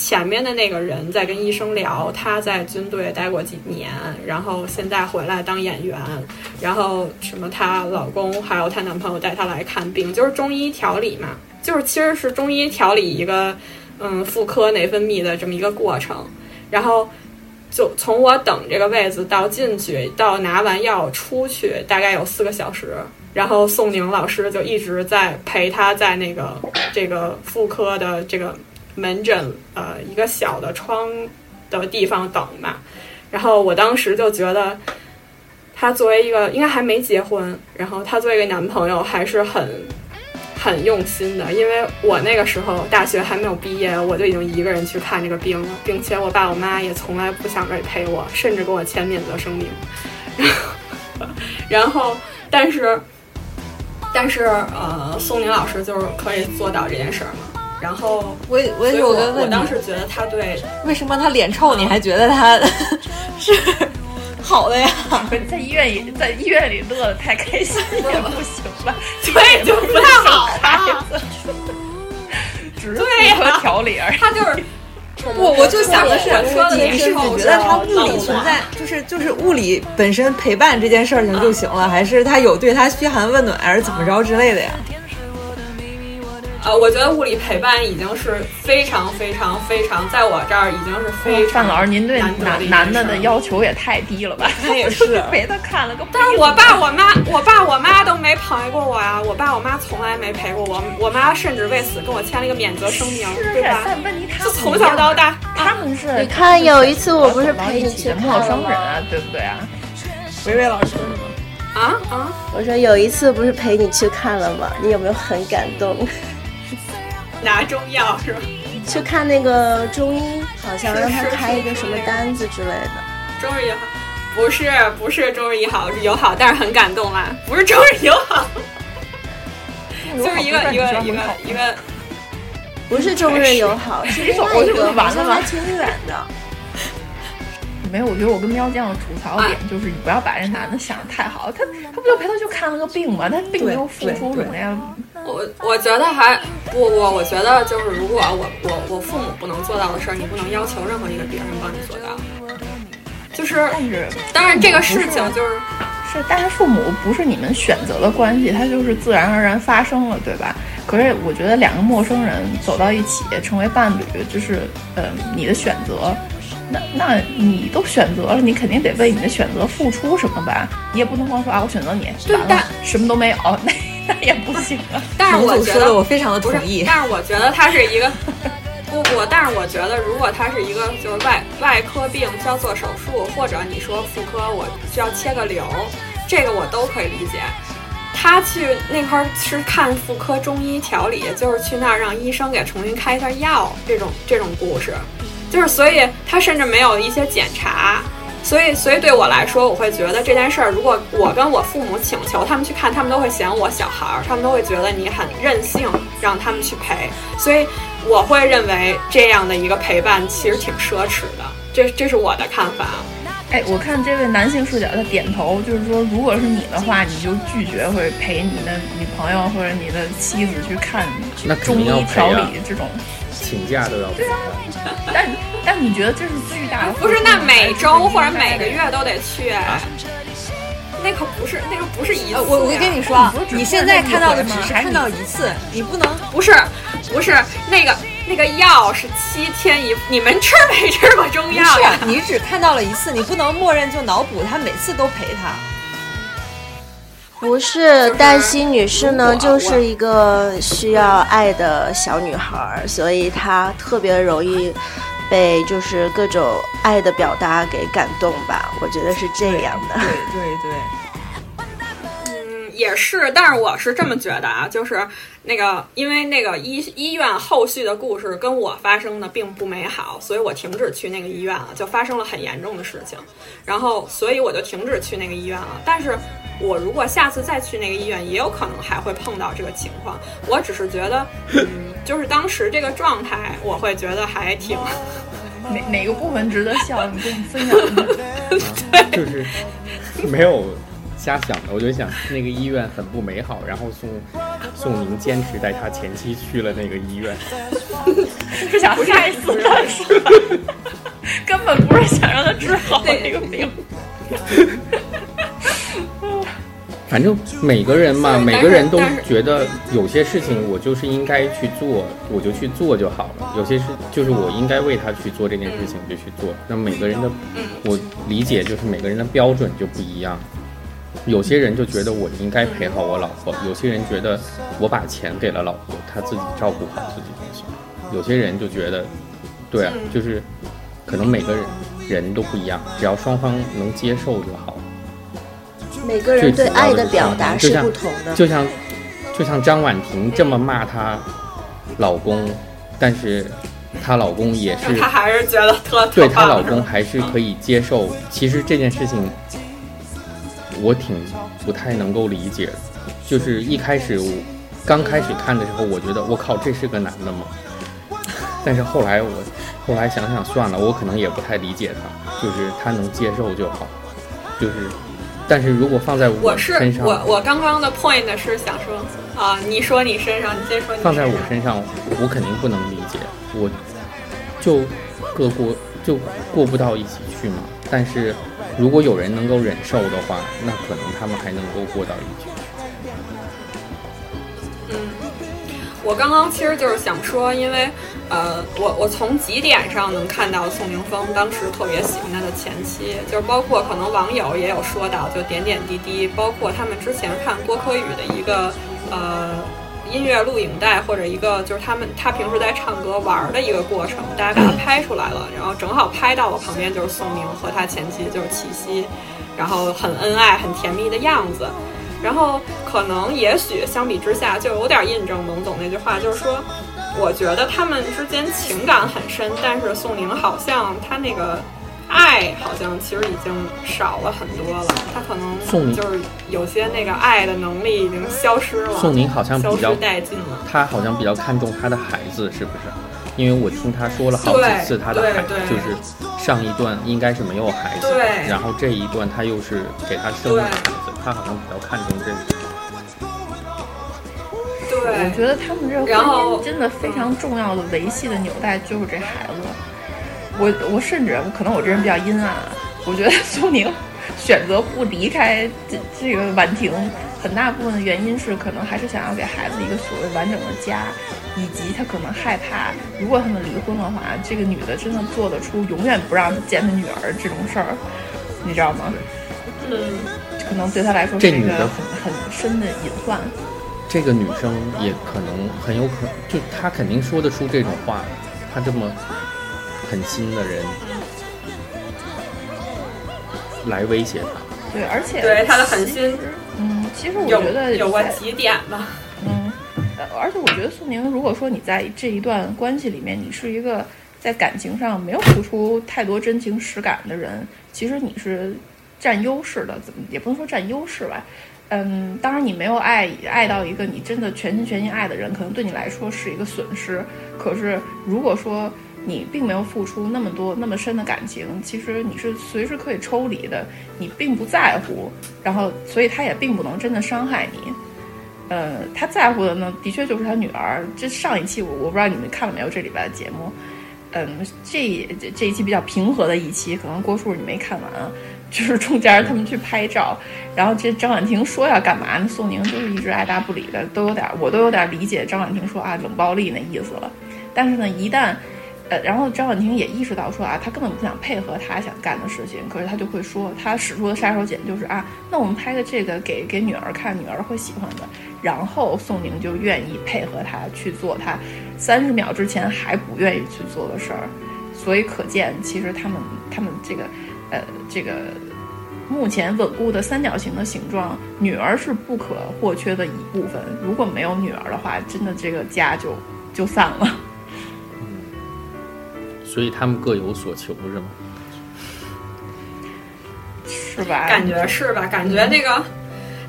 A: 前面的那个人在跟医生聊，他在军队待过几年，然后现在回来当演员，然后什么她老公还有她男朋友带她来看病，就是中医调理嘛，就是其实是中医调理一个嗯妇科内分泌的这么一个过程。然后就从我等这个位子到进去到拿完药出去，大概有四个小时。然后宋宁老师就一直在陪他在那个这个妇科的这个门诊呃一个小的窗的地方等嘛。然后我当时就觉得，他作为一个应该还没结婚，然后他作为一个男朋友还是很很用心的。因为我那个时候大学还没有毕业，我就已经一个人去看这个病了，并且我爸我妈也从来不想着陪我，甚至给我签免责声明。然后，但是。但是，呃，宋宁老师就是可以做到这件事儿嘛。然后，
E: 我我也有个问题，
A: 我当时觉得他对
E: 为什么他脸臭，你还觉得他是 好的呀？
B: 在医院里，在医院里乐的太开心 也不行吧？
A: 所以就不太好吧。
B: 只是调理而已。
A: 他就是。
E: 不，我就想的是，
A: 你
E: 是觉得他物理存在，就是就是物理本身陪伴这件事情就行了，还是他有对他嘘寒问暖，还是怎么着之类的呀？
A: 呃，我觉得物理陪伴已经是非常非常非常，在我这儿已经是非常。
B: 范老师，您对男男的的要求也太低了吧？
E: 他也 是
B: 陪他看了个。
A: 但是我爸我妈，我爸我妈都没陪过我呀，我爸我妈从来没陪过我，我妈甚至为此跟我签了一个免责声明，对吧？
B: 问题他
A: 从小到大，
B: 他们是。
D: 你看有一次我不是陪你去
B: 陌生人啊，对不对啊？
E: 维维老师
A: 啊啊！
D: 我说有一次不是陪你去看了吗？你有没有很感动？
A: 拿中药是吧？
D: 去看那个中医，好像让他开一个什么单子之类的。
A: 中日友好，不是不是中日友好友好，但是很感动啊，不是中日友好，就是一个一个一个一个，
D: 不是中日友好，是另外一个，
B: 完了
D: 吗？挺远的。
B: 没有，我觉得我跟喵酱的吐槽点就是你不要把这男的想的太好，他他不就陪他去看了个病吗？他并没有付出什么呀。
A: 我我觉得还不我，我觉得就是如果我我我父母不能做到的事儿，你不能要求任何一个别人帮你做到。就是，当然这个事情就是
B: 是，但是父母不是你们选择的关系，它就是自然而然发生了，对吧？可是我觉得两个陌生人走到一起成为伴侣，就是呃你的选择。那那你都选择了，你肯定得为你的选择付出什么吧？你也不能光说啊，我选择你，完了什么都没有，那那也不行啊。
A: 但是我觉得
E: 我非常的同意。
A: 但是我觉得他是一个不不，但是我觉得如果他是一个就是外外科病需要做手术，或者你说妇科我需要切个瘤，这个我都可以理解。他去那块儿是看妇科中医调理，就是去那儿让医生给重新开一下药，这种这种故事。就是，所以他甚至没有一些检查，所以，所以对我来说，我会觉得这件事儿，如果我跟我父母请求他们去看，他们都会嫌我小孩儿，他们都会觉得你很任性，让他们去陪，所以我会认为这样的一个陪伴其实挺奢侈的，这这是我的看法。
B: 哎，我看这位男性视角的点头，就是说，如果是你的话，你就拒绝会陪你的女朋友或者你的妻子去看中医调理这种。
C: 请假都要
B: 对啊，但但你觉得这是巨大的？
A: 不是，那每周或者每个月都得去？那可不是，那个不是一次。
E: 我我跟你说，你现在看到的只是看到一次，你不能
A: 不是不是那个那个药是七天一，你们吃没吃过中药
E: 呀？你只看到了一次，你不能默认就脑补他每次都陪他。
D: 不是，黛西女士呢，就是一个需要爱的小女孩，所以她特别容易被就是各种爱的表达给感动吧，我觉得是这样的。
E: 对对
A: 对，嗯，也是，但是我是这么觉得啊，就是那个，因为那个医医院后续的故事跟我发生的并不美好，所以我停止去那个医院了，就发生了很严重的事情，然后所以我就停止去那个医院了，但是。我如果下次再去那个医院，也有可能还会碰到这个情况。我只是觉得，嗯，就是当时这个状态，我会觉得还挺
B: 哪哪个部分值得笑？你跟你分享一
A: 下。
C: 对，就是没有瞎想的。我就想那个医院很不美好，然后宋宋宁坚持带他前妻去了那个医院，
B: 是想害死他，是吧？根本不是想让他治好那个病。
C: 反正每个人嘛，每个人都觉得有些事情我就是应该去做，我就去做就好了。有些事就是我应该为他去做这件事情，就去做。那每个人的，我理解就是每个人的标准就不一样。有些人就觉得我应该陪好我老婆，有些人觉得我把钱给了老婆，她自己照顾好自己就行。有些人就觉得，对啊，就是可能每个人人都不一样，只要双方能接受就好。
D: 每个人对爱的表达是不同的。
C: 就像就像张婉婷这么骂她老公，但是她老公也是
A: 她还是觉得特
C: 对她老公还是可以接受。其实这件事情我挺不太能够理解的，就是一开始我刚开始看的时候，我觉得我靠这是个男的吗？但是后来我后来想想算了，我可能也不太理解他，就是他能接受就好，就是。但是如果放在
A: 我
C: 身上，
A: 我我刚刚的 point 是想说啊，你说你身上，你先说你
C: 放在我
A: 身上
C: 身上，我肯定不能理解，我就各过就过不到一起去嘛。但是如果有人能够忍受的话，那可能他们还能够过到一起去。
A: 我刚刚其实就是想说，因为呃，我我从几点上能看到宋宁峰当时特别喜欢他的前妻，就是包括可能网友也有说到，就点点滴滴，包括他们之前看郭柯宇的一个呃音乐录影带，或者一个就是他们他平时在唱歌玩的一个过程，大家把它拍出来了，然后正好拍到了旁边就是宋宁和他前妻就是齐溪，然后很恩爱、很甜蜜的样子。然后可能也许相比之下，就有点印证蒙总那句话，就是说，我觉得他们之间情感很深，但是宋宁好像他那个爱好像其实已经少了很多了，他可能就是有些那个爱的能力已经消失了，
C: 宋宁好像
A: 消
C: 比较
A: 失殆尽了。
C: 他好像比较看重他的孩子，是不是？因为我听他说了好几次，他的孩
A: 对对
C: 就是上一段应该是没有孩子，
A: 对
C: 然后这一段他又是给他生了孩子，他好像比较看重这个。
A: 对，
B: 我觉得他们这个婚姻真的非常重要的维系的纽带就是这孩子。我我甚至可能我这人比较阴暗啊，我觉得苏宁选择不离开这这个婉婷，很大部分的原因是可能还是想要给孩子一个所谓完整的家，以及他可能害怕，如果他们离婚的话，这个女的真的做得出永远不让他见他女儿这种事儿，你知道吗？
A: 嗯，
B: 可能对他来说是一个
C: 这女的
B: 很很深的隐患。
C: 这个女生也可能很有可能，就她肯定说得出这种话，她这么狠心的人来威胁她。
B: 对，而且
A: 对她的狠心，
B: 嗯，其实我觉得
A: 有过
B: 在
A: 几点吧。
B: 嗯，呃而且我觉得苏宁，如果说你在这一段关系里面，你是一个在感情上没有付出太多真情实感的人，其实你是占优势的，怎么也不能说占优势吧。嗯，当然你没有爱爱到一个你真的全心全意爱的人，可能对你来说是一个损失。可是如果说你并没有付出那么多那么深的感情，其实你是随时可以抽离的，你并不在乎，然后所以他也并不能真的伤害你。呃，他在乎的呢，的确就是他女儿。这上一期我我不知道你们看了没有这礼拜的节目，嗯，这这这一期比较平和的一期，可能郭叔你没看完啊，就是中间他们去拍照，然后这张婉婷说要干嘛呢？宋宁就是一直爱答不理的，都有点我都有点理解张婉婷说啊冷暴力那意思了。但是呢，一旦呃，然后张婉婷也意识到说啊，她根本不想配合他想干的事情，可是她就会说，她使出的杀手锏就是啊，那我们拍个这个给给女儿看，女儿会喜欢的。然后宋宁就愿意配合他去做他三十秒之前还不愿意去做的事儿，所以可见其实他们他们这个呃这个目前稳固的三角形的形状，女儿是不可或缺的一部分。如果没有女儿的话，真的这个家就就散了。
C: 所以他们各有所求，是吗？
B: 是吧？
A: 感觉是吧？感觉那个，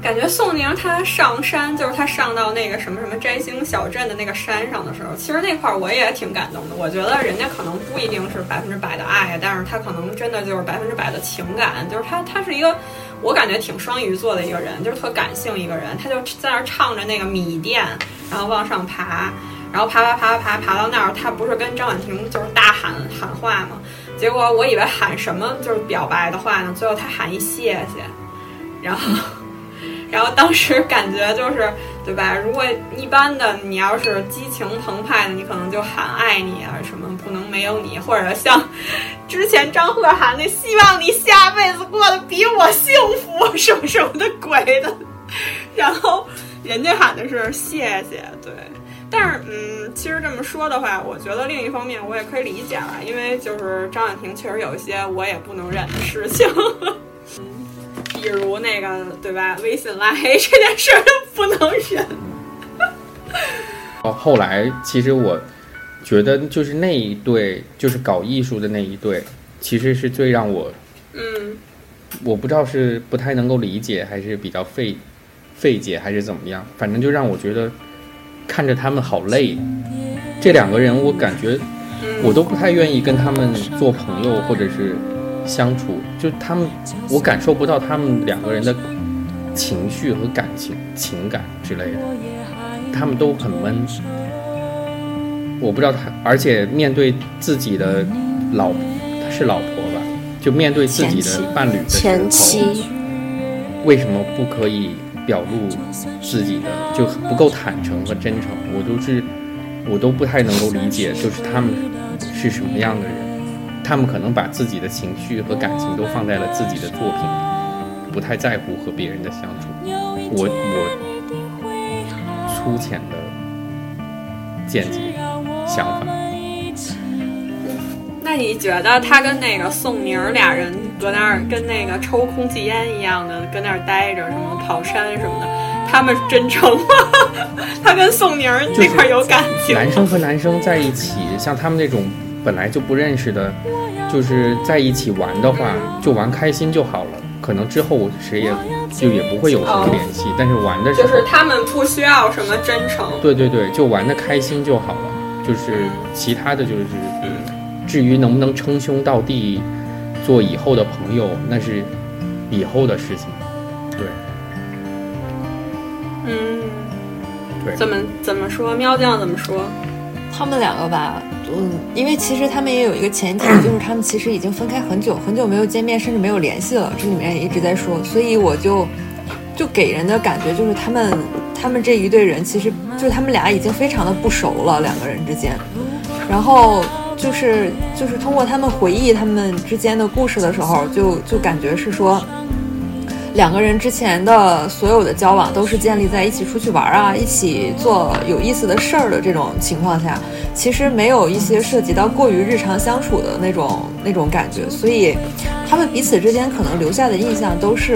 A: 感觉宋宁他上山，就是他上到那个什么什么摘星小镇的那个山上的时候，其实那块儿我也挺感动的。我觉得人家可能不一定是百分之百的爱，但是他可能真的就是百分之百的情感，就是他他是一个我感觉挺双鱼座的一个人，就是特感性一个人，他就在那儿唱着那个米店，然后往上爬。然后爬爬爬爬爬到那儿，他不是跟张婉婷就是大喊喊话吗？结果我以为喊什么就是表白的话呢，最后他喊一谢谢，然后，然后当时感觉就是，对吧？如果一般的你要是激情澎湃的，你可能就喊爱你啊，什么不能没有你，或者像之前张赫喊那希望你下辈子过得比我幸福什么什么的鬼的，然后人家喊的是谢谢，对。但是，嗯，其实这么说的话，我觉得另一方面我也可以理解了，因为就是张婉婷确实有一些我也不能忍的事情，比如那个对吧，微信拉黑 这件事儿不能忍。
C: 哦，后来其实我觉得就是那一对，就是搞艺术的那一对，其实是最让我，
A: 嗯，
C: 我不知道是不太能够理解，还是比较费费解，还是怎么样，反正就让我觉得。看着他们好累，这两个人我感觉我都不太愿意跟他们做朋友或者是相处，就他们我感受不到他们两个人的情绪和感情情感之类的，他们都很闷。我不知道他，而且面对自己的老是老婆吧，就面对自己的伴侣的时候，为什么不可以？表露自己的就不够坦诚和真诚，我都是我都不太能够理解，就是他们是什么样的人，他们可能把自己的情绪和感情都放在了自己的作品里，不太在乎和别人的相处。我我粗浅的见解想法。
A: 那你觉得他跟那个宋宁俩人搁那儿跟那个抽空气烟一样的跟那儿待着，什么跑山什么的，他们真诚吗？他跟宋宁那块有感情。
C: 男生和男生在一起，像他们那种本来就不认识的，就是在一起玩的话，就玩开心就好了。可能之后谁也就也不会有什么联系，但是玩的时
A: 候，就是他们不需要什么真诚。
C: 对对对，就玩的开心就好了。就是其他的就是。至于能不能称兄道弟，做以后的朋友，那是以后的事情。对，
A: 嗯，
C: 对，
A: 怎么怎么说？喵酱怎么说？
E: 他们两个吧，嗯，因为其实他们也有一个前提，就是他们其实已经分开很久很久没有见面，甚至没有联系了。这里面也一直在说，所以我就就给人的感觉就是他们他们这一对人，其实就是他们俩已经非常的不熟了，两个人之间，然后。就是就是通过他们回忆他们之间的故事的时候，就就感觉是说，两个人之前的所有的交往都是建立在一起出去玩啊，一起做有意思的事儿的这种情况下，其实没有一些涉及到过于日常相处的那种那种感觉，所以他们彼此之间可能留下的印象都是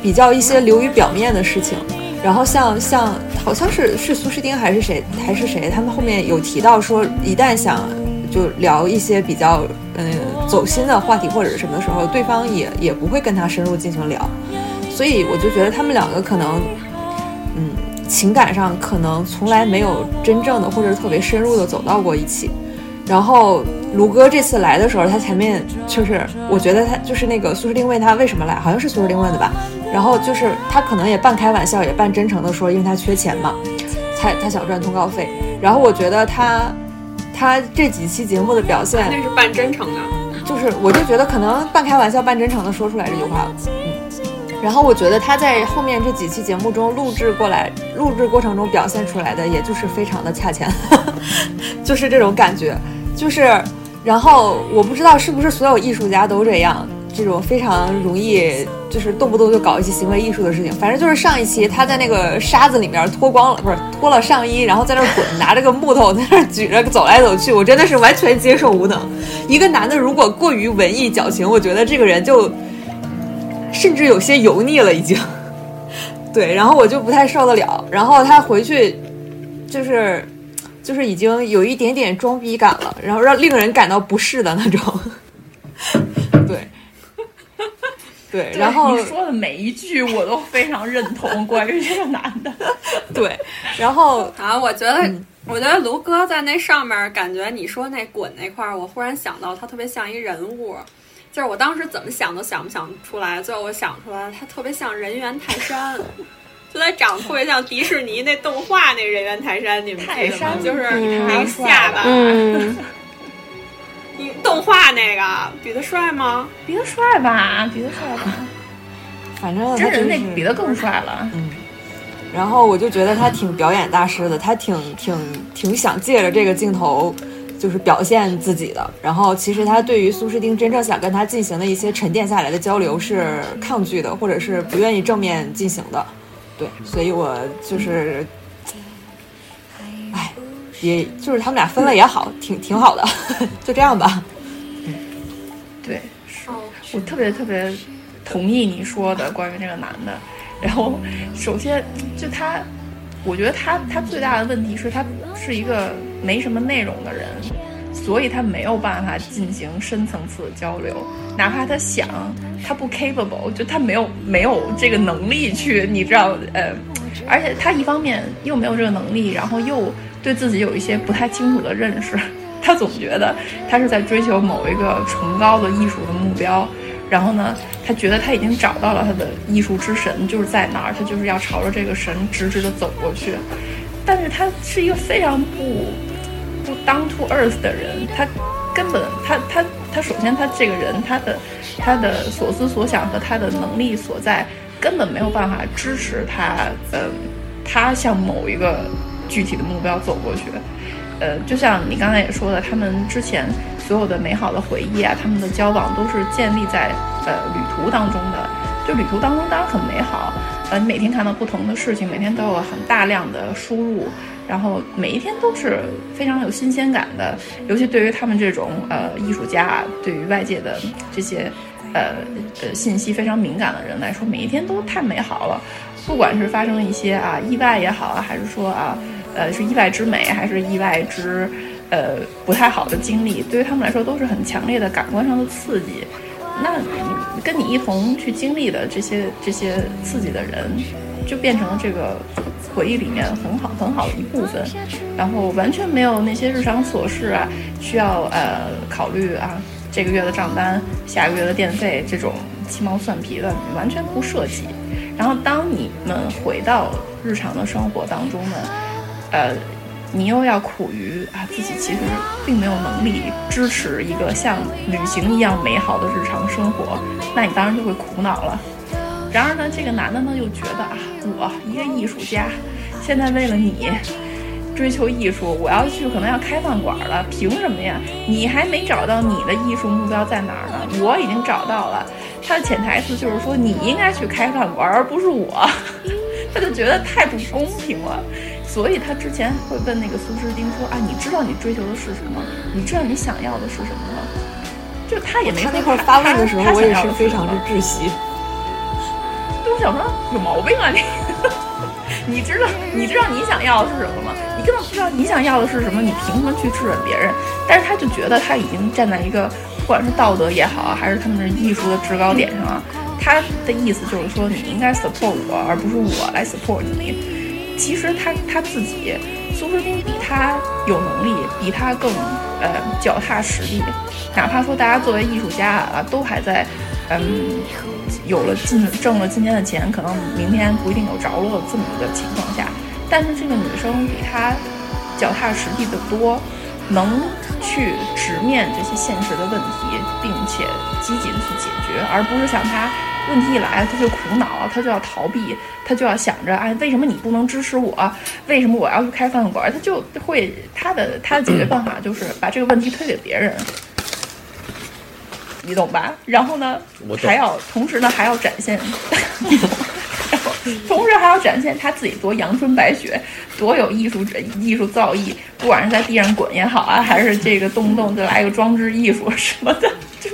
E: 比较一些流于表面的事情。然后像像好像是是苏诗丁还是谁还是谁，他们后面有提到说，一旦想。就聊一些比较嗯走心的话题或者是什么的时候，对方也也不会跟他深入进行聊，所以我就觉得他们两个可能嗯情感上可能从来没有真正的或者是特别深入的走到过一起。然后卢哥这次来的时候，他前面就是我觉得他就是那个苏诗丁问他为什么来，好像是苏诗丁问的吧。然后就是他可能也半开玩笑也半真诚的说，因为他缺钱嘛，他他想赚通告费。然后我觉得他。他这几期节目的表现，
A: 那是半真诚的，
E: 就是我就觉得可能半开玩笑半真诚的说出来这句话了。嗯，然后我觉得他在后面这几期节目中录制过来，录制过程中表现出来的，也就是非常的恰钱，就是这种感觉，就是，然后我不知道是不是所有艺术家都这样。这种非常容易，就是动不动就搞一些行为艺术的事情。反正就是上一期他在那个沙子里面脱光了，不是脱了上衣，然后在那滚，拿着个木头在那举着走来走去。我真的是完全接受无能。一个男的如果过于文艺矫情，我觉得这个人就甚至有些油腻了已经。对，然后我就不太受得了。然后他回去就是就是已经有一点点装逼感了，然后让令人感到不适的那种。对。对，然后
B: 你说的每一句我都非常认同，关于这个男的。
E: 对，然后
A: 啊，我觉得，我觉得卢哥在那上面，感觉你说那滚那块儿，我忽然想到他特别像一人物，就是我当时怎么想都想不想出来，最后我想出来，他特别像人猿泰山，就他长得特别像迪士尼那动画那人猿泰山，你们
B: 泰山
A: 就是没下巴。你动画那个比他帅吗？
B: 比他帅吧，比他帅吧。
E: 反正
B: 真人
E: 那
B: 那比他更帅了。
E: 嗯，然后我就觉得他挺表演大师的，他挺挺挺想借着这个镜头。就是表现自己的，然后其实他对于苏诗丁真正想跟他进行的一些沉淀下来的交流是抗拒的，或者是不愿意正面进行的，对，所以我就是，哎，也就是他们俩分了也好，挺挺好的，就这样吧。
B: 嗯对，我特别特别同意你说的关于这个男的，然后首先就他。我觉得他他最大的问题是他是一个没什么内容的人，所以他没有办法进行深层次的交流，哪怕他想，他不 capable，就他没有没有这个能力去，你知道，呃，而且他一方面又没有这个能力，然后又对自己有一些不太清楚的认识，他总觉得他是在追求某一个崇高的艺术的目标。然后呢，他觉得他已经找到了他的艺术之神，就是在哪儿，他就是要朝着这个神直直的走过去。但是他是一个非常不不 down to earth 的人，他根本他他他首先他这个人他的他的所思所想和他的能力所在根本没有办法支持他，嗯，他向某一个具体的目标走过去。呃，就像你刚才也说的，他们之前。所有的美好的回忆啊，他们的交往都是建立在呃旅途当中的。就旅途当中当然很美好，呃，你每天看到不同的事情，每天都有很大量的输入，然后每一天都是非常有新鲜感的。尤其对于他们这种呃艺术家，对于外界的这些呃呃信息非常敏感的人来说，每一天都太美好了。不管是发生一些啊意外也好啊，还是说啊呃是意外之美，还是意外之。呃，不太好的经历，对于他们来说都是很强烈的感官上的刺激。那跟你一同去经历的这些这些刺激的人，就变成了这个回忆里面很好很好的一部分。然后完全没有那些日常琐事啊，需要呃考虑啊这个月的账单、下个月的电费这种鸡毛蒜皮的，完全不涉及。然后当你们回到日常的生活当中呢，呃。你又要苦于啊，自己其实并没有能力支持一个像旅行一样美好的日常生活，那你当然就会苦恼了。然而呢，这个男的呢又觉得啊，我一个艺术家，现在为了你追求艺术，我要去可能要开饭馆了，凭什么呀？你还没找到你的艺术目标在哪儿呢？我已经找到了。他的潜台词就是说，你应该去开饭馆，而不是我。他就觉得太不公平了。所以他之前会问那个苏诗丁说：“啊，你知道你追求的是什么？你知道你想要的是什么吗？”就他也没
E: 他那块发问的时候，我也是非常的窒息。
B: 都想说有毛病啊你！你知道你知道你想要的是什么吗？你根本不知道你想要的是什么，你凭什么去质问别人？但是他就觉得他已经站在一个不管是道德也好，还是他们的艺术的制高点上啊。他的意思就是说，你应该 support 我，而不是我来 support 你。其实他他自己，苏诗丁比他有能力，比他更呃脚踏实地。哪怕说大家作为艺术家啊，都还在嗯有了今挣了今天的钱，可能明天不一定有着落这么一个情况下，但是这个女生比他脚踏实地的多，能去直面这些现实的问题，并且积极的去解决，而不是像他。问题一来，他就苦恼，他就要逃避，他就要想着，哎，为什么你不能支持我？为什么我要去开饭馆？他就会他的他的解决办法就是把这个问题推给别人，你懂吧？然后呢，还要同时呢还要展现，然 后同时还要展现他自己多阳春白雪，多有艺术艺术造诣，不管是在地上滚也好啊，还是这个动不动就来个装置艺术什么的，就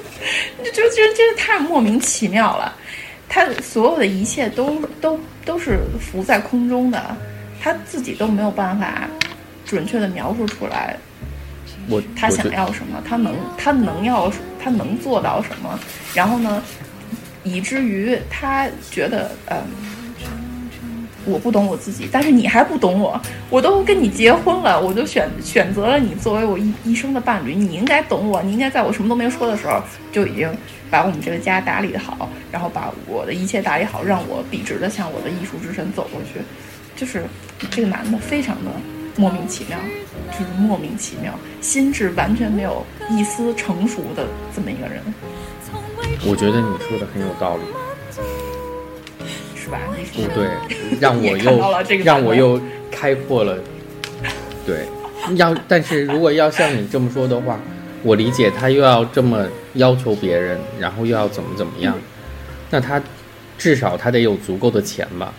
B: 就觉得真是太莫名其妙了。他所有的一切都都都是浮在空中的，他自己都没有办法准确的描述出来，
C: 我
B: 他想要什么，他能他能要他能做到什么，然后呢，以至于他觉得嗯。我不懂我自己，但是你还不懂我。我都跟你结婚了，我就选选择了你作为我一一生的伴侣。你应该懂我，你应该在我什么都没说的时候就已经把我们这个家打理好，然后把我的一切打理好，让我笔直的向我的艺术之神走过去。就是这个男的非常的莫名其妙，就是莫名其妙，心智完全没有一丝成熟的这么一个人。
C: 我觉得你说的很有道理。
B: 是吧？
C: 不对，让我又让我又开阔了。对，要但是如果要像你这么说的话，我理解他又要这么要求别人，然后又要怎么怎么样，那他至少他得有足够的钱吧？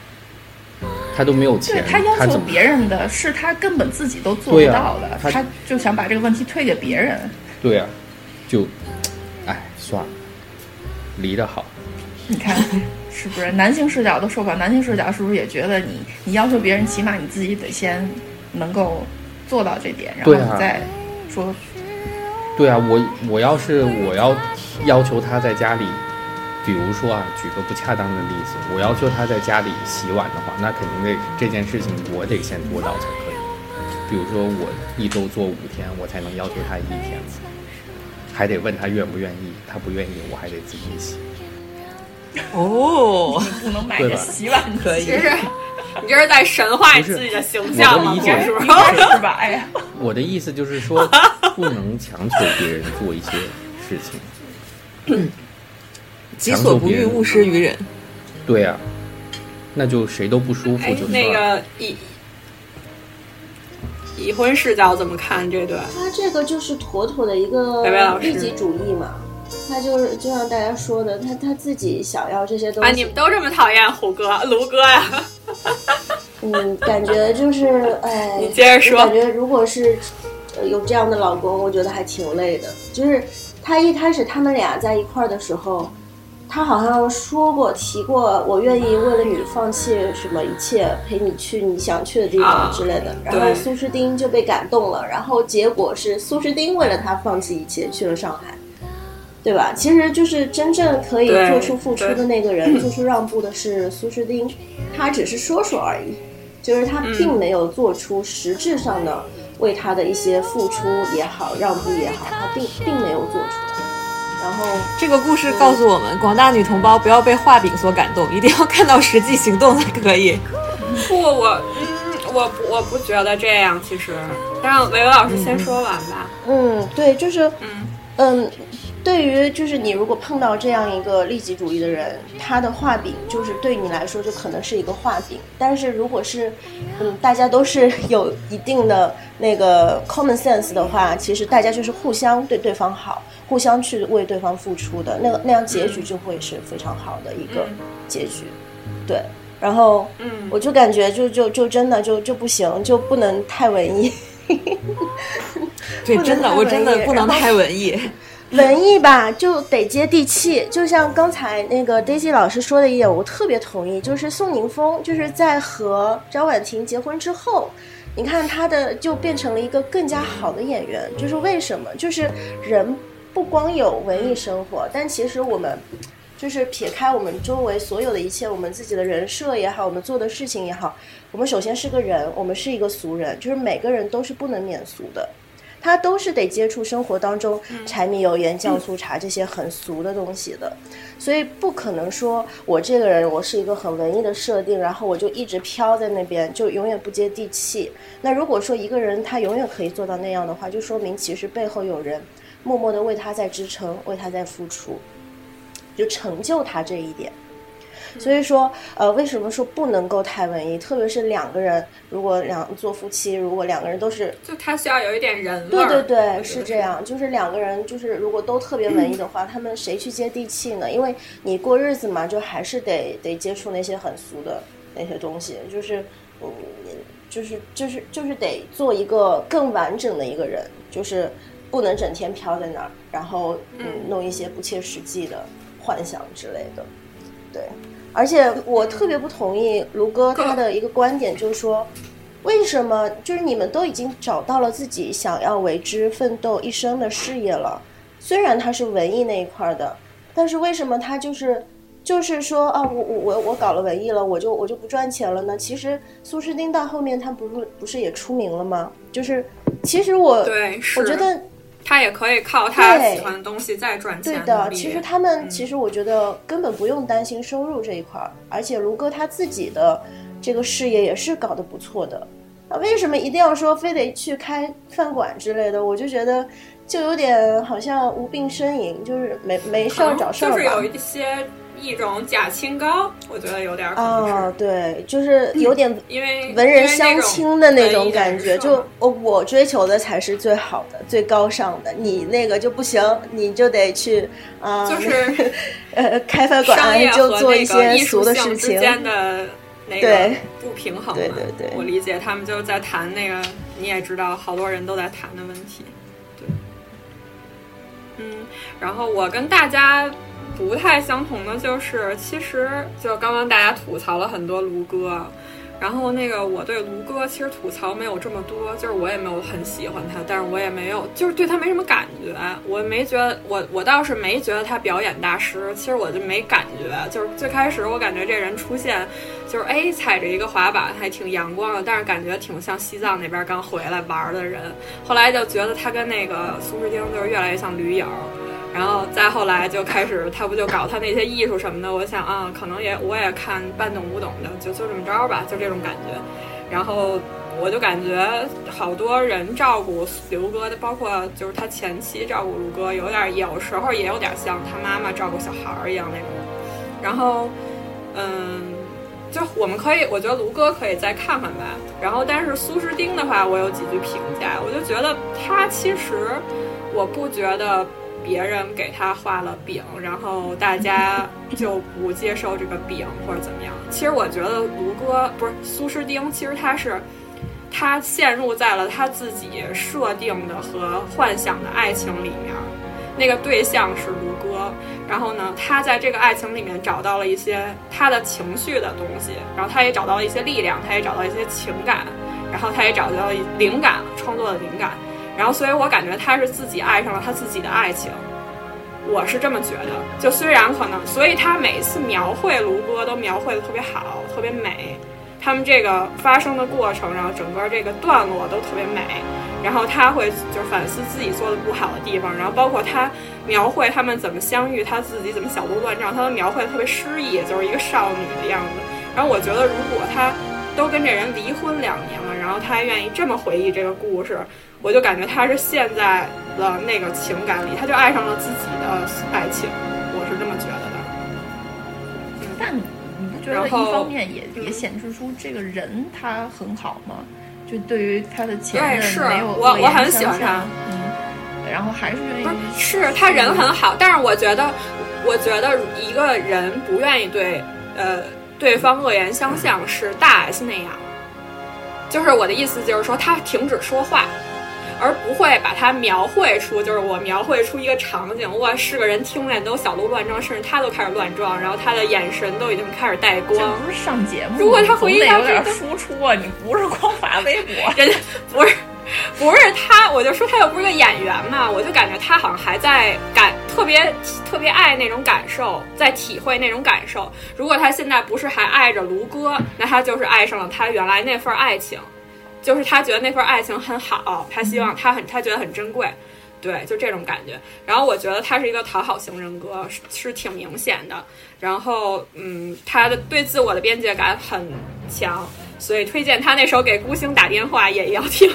C: 他都没有钱，
B: 他要求？别人的是他根本自己都做不到的，
C: 他
B: 他就想把这个问题推给别人。
C: 对啊，就，哎，算了，离得好。
B: 你看是不是？男性视角都受不了，男性视角是不是也觉得你你要求别人，起码你自己得先能够做到这点，然后你再说
C: 对啊，我我要是我要要求他在家里，比如说啊，举个不恰当的例子，我要求他在家里洗碗的话，那肯定得这件事情我得先做到才可以。比如说我一周做五天，我才能要求他一天，还得问他愿不愿意，他不愿意，我还得自己洗。
E: 哦，
B: 不能买个洗碗机
E: 可以
A: 这是你这是在神化你自己的形象吗？
B: 是吧？哎呀，
C: 我的意思就是说，不能强求别人做一些事情。
E: 己所不欲，勿施于人。
C: 对啊，那就谁都不舒服
A: 哎
C: 就，算
A: 那
C: 了。
A: 个已已婚视角怎么看这段？
D: 他这个就是妥妥的一个利己主义嘛。他就是就像大家说的，他他自己想要这些东
A: 啊，
D: 西，
A: 你们都这么讨厌虎哥、卢哥呀？
D: 嗯，感觉就是 哎，
A: 你接着说
D: 感觉如果是呃有这样的老公，我觉得还挺累的。就是他一开始他们俩在一块儿的时候，他好像说过提过，我愿意为了你放弃什么一切，陪你去你想去的地
A: 啊
D: 方之类的。然后苏诗丁就被感动了，然后结果是苏诗丁为了他放弃一切去了上海。对吧？其实就是真正可以做出付出的那个人，做出让步的是苏诗丁，他只是说说而已。就是他
A: 嗯
D: 并没有做出实质上的为他的一些付出也好、让步也好，他并并没有做出来。然后，
E: 这个故事告诉我们，广大女同胞不要被画饼所感动，一定要看到实际行动才可以。
A: 不，我嗯，我不我不觉得这样，其实让维维老师先说完吧。
D: 嗯，对，就是
A: 嗯
D: 嗯，对于就是你如果碰到这样一个利己主义的人，他的画饼就是对你来说就可能是一个画饼，但是如果是嗯大家都是 有一定的那个 common sense 的话，其实大家就是互相对对方好，互相去为对方付出的，那个那样结局就会是非常好的一个
A: 嗯
D: 结局，对。然后
A: 嗯，
D: 我就感觉就就就真的就就不行，就不能太文艺。
E: 对，真的，我真的不能太文艺。
D: 文艺吧，就得接地气。就像刚才那个 Daisy 老师说的一点，我特别同意，就是宋宁峰就是在和张婉婷结婚之后，你看他的就变成了一个更加好的演员。就是为什么？就是人不光有文艺生活，但其实我们。就是撇开我们周围所有的一切，我们自己的人设也好，我们做的事情也好，我们首先是个人，我们是一个俗人，就是每个人都是不能免俗的。他都是得接触生活当中柴米油盐酱醋茶这些很俗的东西的，所以不可能说我这个人我是一个很文艺的设定，然后我就一直飘在那边，就永远不接地气。那如果说一个人他永远可以做到那样的话，就说明其实背后有人默默的为他在支撑，为他在付出，就成就他这一点。所以说，呃，为什么说不能够太文艺？特别是两个人，如果两做夫妻，如果两个人都是
A: 就他需要有一点人味
D: 对
A: 儿。
D: 对对，是这。样。就是两个人，就是如果都特别文艺的话，他们谁去接地气呢？因为你过日子嘛，就还是得得接触那些很俗的那些东西，就是嗯，就是就是就是得做一个更完整的一个人，就是不能整天飘在那儿，然后嗯弄一些不切实际的幻想之类的，对。而且我特别不同意卢哥他的一个观点，就是说，为什么就是你们都已经找到了自己想要为之奋斗一生的事业了？虽然他是文艺那一块儿的，但是为什么他就是就是说啊，我我我我搞了文艺了，我就我就不赚钱了呢？其实苏诗丁到后面他不是不是也出名了吗？就是其实我
A: 对，
D: 我觉得
A: 他也可以靠他喜欢的东西再赚钱。
D: 对的，其实他们
A: 嗯
D: 其实我觉得根本不用担心收入这一块儿，而且卢哥他自己的这个事业也是搞得不错的。那，为什么一定要说非得去开饭馆之类的？我就觉得就有点好像无病呻吟，就是没没事儿找事儿吧
A: 就是有。一些一种假清高，我觉得有点可能是，
D: 哦，对，就是有点
A: 因为
D: 文人相亲的那种感觉，就我我追求的才是最好的、最高尚的，你那个就不行，你就得去 啊，
A: 就是
D: 呃开发馆就做一些俗的事情，
A: 之间的那个
D: 对
A: 不平衡嘛。
D: 对对对
A: 我理解他们就是在谈那个，你也知道，好多人都在谈的问题。对，嗯，然后我跟大家不太相同的就是，其实就刚刚大家吐槽了很多卢哥。然后那个我对卢哥其实吐槽没有这么多，就是我也没有很喜欢他，但是我也没有就是对他没什么感觉，我没觉得我我倒是没觉得他表演大师，其实我就没感觉，就是最开始我感觉这人出现，就是哎踩着一个滑板还挺阳光的，但是感觉挺像西藏那边刚回来玩的人，后来就觉得他跟那个苏诗丁就是越来越像驴友。然后再后来就开始，他不就搞他那些艺术什么的？我想啊，可能也我也看半懂不懂的，就就这么着吧，就这种感觉。然后我就感觉好多人照顾刘哥的，包括就是他前妻照顾卢哥，有点有时候也有点像他妈妈照顾小孩儿一样那种。然后，嗯，就我们可以，我觉得卢哥可以再看看吧。然后，但是苏诗丁的话，我有几句评价，我就觉得他其实我不觉得。别人给他画了饼，然后大家就不接受这个饼或者怎么样。其实我觉得卢哥不是苏诗丁，其实他是他陷入在了他自己设定的和幻想的爱情里面，那个对象是卢哥。然后呢，他在这个爱情里面找到了一些他的情绪的东西，然后他也找到了一些力量，他也找到一些情感，然后他也找到了灵感，创作的灵感。然后，所以我感觉他是自己爱上了他自己的爱情，我是这么觉得。就虽然可能，所以他每次描绘卢哥都描绘的特别好，特别美。他们这个发生的过程，然后整个这个段落都特别美。然后他会就反思自己做的不好的地方，然后包括他描绘他们怎么相遇，他自己怎么小鹿乱撞，他都描绘的特别诗意，就是一个少女的样子。然后我觉得，如果他都跟这人离婚两年了，然后他还愿意这么回忆这个故事。我就感觉他是陷在了那个情感里，他就爱上了自己的爱情，我是这么觉得的。
B: 但你不觉得一方面也也显示出这个人他很好吗？就对于他的前任没有
A: 我我很喜欢他，
B: 嗯，然后还是愿意
A: 是他人很好，但是我觉得，我觉得一个人不愿意对呃对方恶言相向是大 S 那样，就是我的意思就是说他停止说话。而不会把它描绘出，就是我描绘出一个场景，哇，是个人听见都小鹿乱撞，甚至他都开始乱撞，然后他的眼神都已经开始带光。
B: 这不是上节目，
A: 如果他回忆到
B: 有点输出啊，你不是光发微博，
A: 人家不是不是他，我就说他又不是个演员嘛，我就感觉他好像还在感特别特别爱那种感受，在体会那种感受。如果他现在不是还爱着卢哥，那他就是爱上了他原来那份爱情。就是他觉得那份爱情很好，他希望他很他觉得很珍贵，对，就这种感觉。然后我觉得他是一个讨好型人格，是是挺明显的。然后嗯，他的对自我的边界感很强，所以推荐他那首给孤星打电话也要听。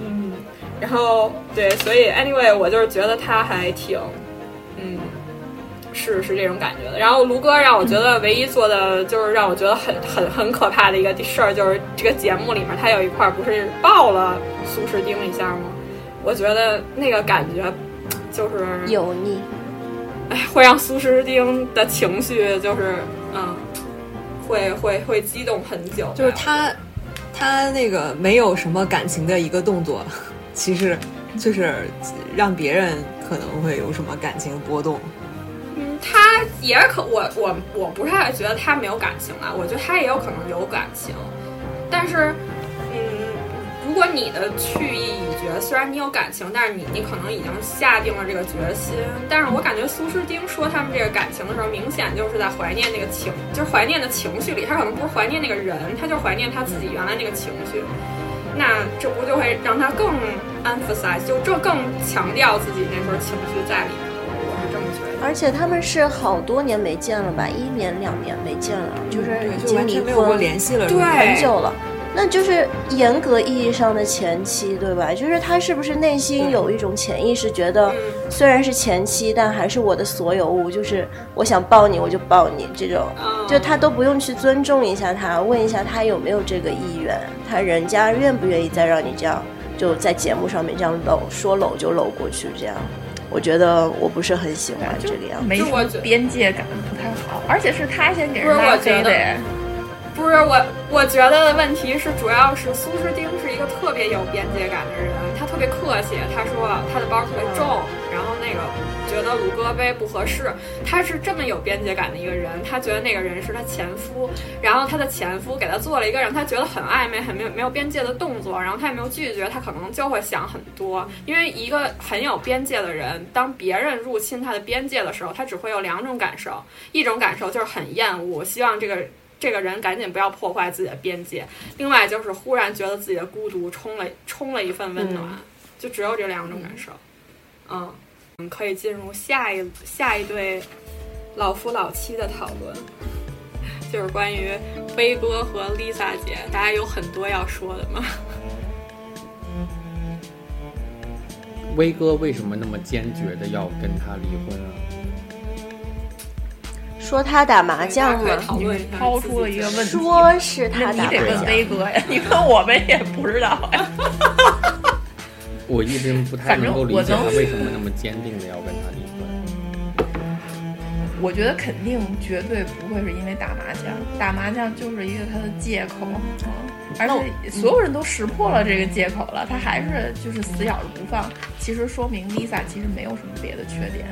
A: 嗯，然后对，所以 anyway，我就是觉得他还挺嗯。是是这种感觉的，然后卢哥让我觉得唯一做的就是让我觉得很很很可怕的一个事儿，就是这个节目里面他有一块不是抱了苏诗丁一下吗？我觉得那个感觉就是
D: 油腻，
A: 哎，会让苏诗丁的情绪就是嗯，会会会激动很久。
E: 就是他他那个没有什么感情的一个动作，其实就是让别人可能会有什么感情波动。
A: 他也可我我我不太觉得他没有感情了，我觉得他也有可能有感情，但是，嗯，如果你的去意已决，虽然你有感情，但是你你可能已经下定了这个决心。但是我感觉苏诗丁说他们这个感情的时候，明显就是在怀念那个情，就是怀念的情绪里，他可能不是怀念那个人，他就怀念他自己原来那个情绪。那这不就会让他更 emphasize，就这更强调自己那份情绪在里面。
D: 而且他们是好多年没见了吧，一年两年没见了，就是已经离婚
E: 没有过联系了，
A: 对，
D: 很久了。那就是严格意义上的前妻，对吧？就是他是不是内心有一种潜意识，觉得虽然是前妻，但还是我的所有物，就是我想抱你我就抱你这种，就他都不用去尊重一下他，问一下他有没有这个意愿，他人家愿不愿意再让你这样就在节目上面这样搂，说搂就搂过去这样。我觉得我不是很喜欢这个样子，
B: 没什么边界感，不太好，而且是他先给人
A: 拉
B: 黑的。
A: 不是我，我觉得的问题是，主要是苏诗丁是一个特别有边界感的人，他特别客气，他说他的包特别重，觉得鲁戈杯不合适，他是这么有边界感的一个人，他觉得那个人是他前夫，然后他的前夫给他做了一个让他觉得很暧昧、很没有没有边界的动作，然后他也没有拒绝，他可能就会想很多，因为一个很有边界的人，当别人入侵他的边界的时候，他只会有两种感受，一种感受就是很厌恶，希望这个。这个人赶紧不要破坏自己的边界。另外就是忽然觉得自己的孤独充了充了一份温暖，就只有这两种感受。嗯，可以进入下一下一对老夫老妻的讨论，就是关于威哥和 Lisa 姐，大家有很多要说的吗？
C: 威哥为什么那么坚决的要跟他离婚啊？
D: 说他打麻将吗？
B: 抛出了一个问题。
D: 说是他打麻将。
B: 你得问威哥呀，你问我们也不知道呀。
C: 我一直不太能够理解他为什么那么坚定的要跟他离婚。
B: 我觉得肯定绝对不会是因为打麻将，打麻将就是一个他的借口。而且所有人都识破了这个借口了，他还是就是死咬着不放。其实说明 Lisa 其实没有什么别的缺点。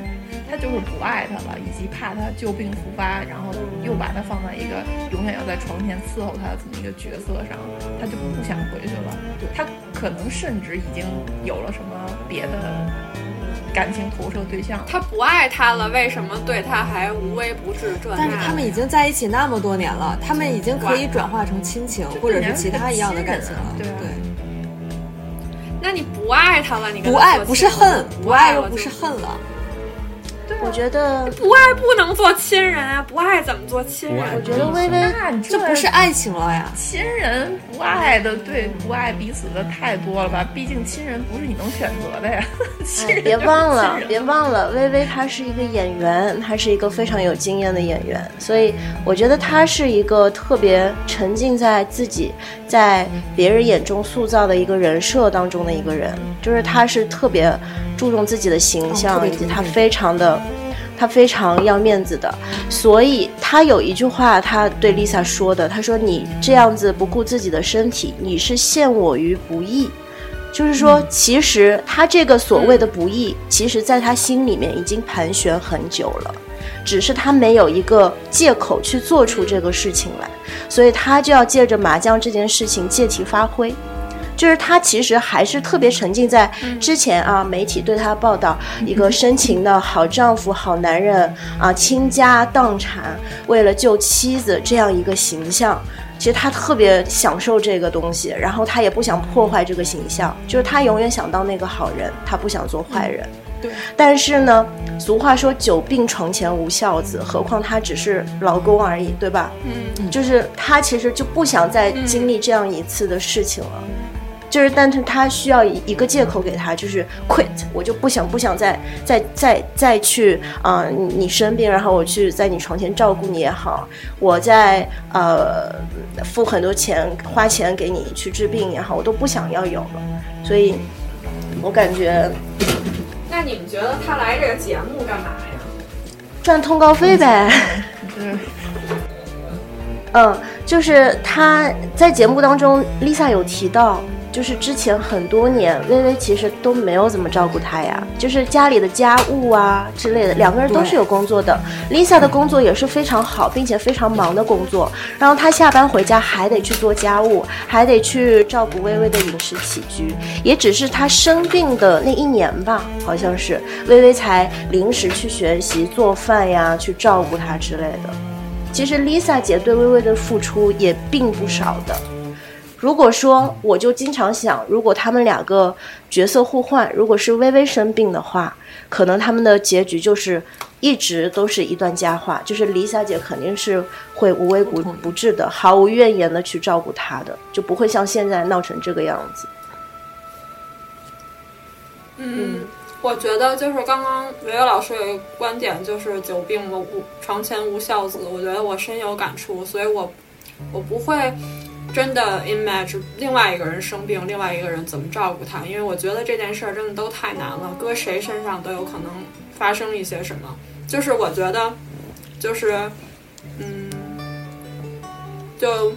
B: 他就是不爱他了，以及怕他旧病复发，然后又把他放在一个永远要在床前伺候他的这么一个角色上，他就不想回去了。他可能甚至已经有了什么别的感情投射对象。
A: 他不爱他了，为什么对他还无微不至？这
E: 但是他们已经在一起那么多年了，他们已经可以转化成亲情或者是其他一样的感情了。
B: 对
E: 对。
A: 那你不爱他了？你
E: 不爱不是恨，不爱又不是恨了。
D: 我觉得
A: 不爱不能做亲人啊，不爱怎么做亲人？
D: 我觉得微微
E: 这不是爱情了呀，
B: 亲人不爱的对不爱彼此的太多了吧？毕竟亲人不是你能选择的呀。
D: 别忘了，别忘了，微微她是一个演员，她是一个非常有经验的演员，所以我觉得她是一个特别沉浸在自己在别人眼中塑造的一个人设当中的一个人，就是她是特别注重自己的形象，以及他非常的。他非常要面子的，所以他有一句话，他对 Lisa 说的，他说：“你这样子不顾自己的身体，你是陷我于不义。”就是说，其实他这个所谓的不义，其实在他心里面已经盘旋很久了，只是他没有一个借口去做出这个事情来，所以他就要借着麻将这件事情借题发挥。就是他其实还是特别沉浸在之前啊，媒体对他报道一个深情的好丈夫、好男人啊，倾家荡产为了救妻子这样一个形象。其实他特别享受这个东西，然后他也不想破坏这个形象，就是他永远想当那个好人，他不想做坏人。
B: 对。
D: 但是呢，俗话说久病床前无孝子，何况他只是老公而已，对吧？嗯。就是他其实就不想再经历这样一次的事情了。就是，但是他需要一一个借口给他，就是 quit，我就不想不想再再再再去啊，你生病，然后我去在你床前照顾你也好，我在呃付很多钱花钱给你去治病也好，我都不想要有了，所以，我感觉，
A: 那你们觉得他来这个节目干嘛呀？
D: 赚通告费呗。嗯，就是他在节目当中，Lisa 有提到。就是之前很多年，微微其实都没有怎么照顾他呀，就是家里的家务啊之类的，两个人都是有工作的。Lisa 的工作也是非常好，并且非常忙的工作，然后她下班回家还得去做家务，还得去照顾微微的饮食起居。也只是她生病的那一年吧，好像是微微才临时去学习做饭呀，去照顾她之类的。其实 Lisa 姐对微微的付出也并不少的。如果说我就经常想，如果他们两个角色互换，如果是微微生病的话，可能他们的结局就是一直都是一段佳话，就是李小姐肯定是会无微不不至的，毫无怨言的去照顾他的，就不会像现在闹成这个样子。
A: 嗯，我觉得就是刚刚维维老师有一个观点，就是久病无床前无孝子，我觉得我深有感触，所以我我不会真的 imagine 另外一个人生病，另外一个人怎么照顾他，因为我觉得这件事儿真的都太难了，搁谁身上都有可能发生一些什么。就是我觉得，就是嗯，就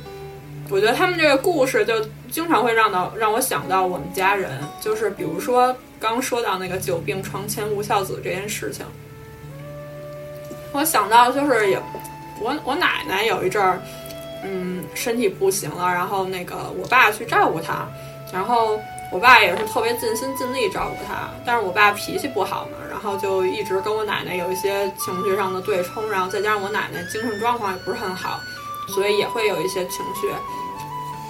A: 我觉得他们这个故事就经常会让到让我想到我们家人，就是比如说。刚说到那个久病床前无孝子这件事情，我想到就是也，我我奶奶有一阵儿，嗯，身体不行了，然后那个我爸去照顾他，然后我爸也是特别尽心尽力照顾他，但是我爸脾气不好嘛，然后就一直跟我奶奶有一些情绪上的对冲，然后再加上我奶奶精神状况也不是很好，所以也会有一些情绪。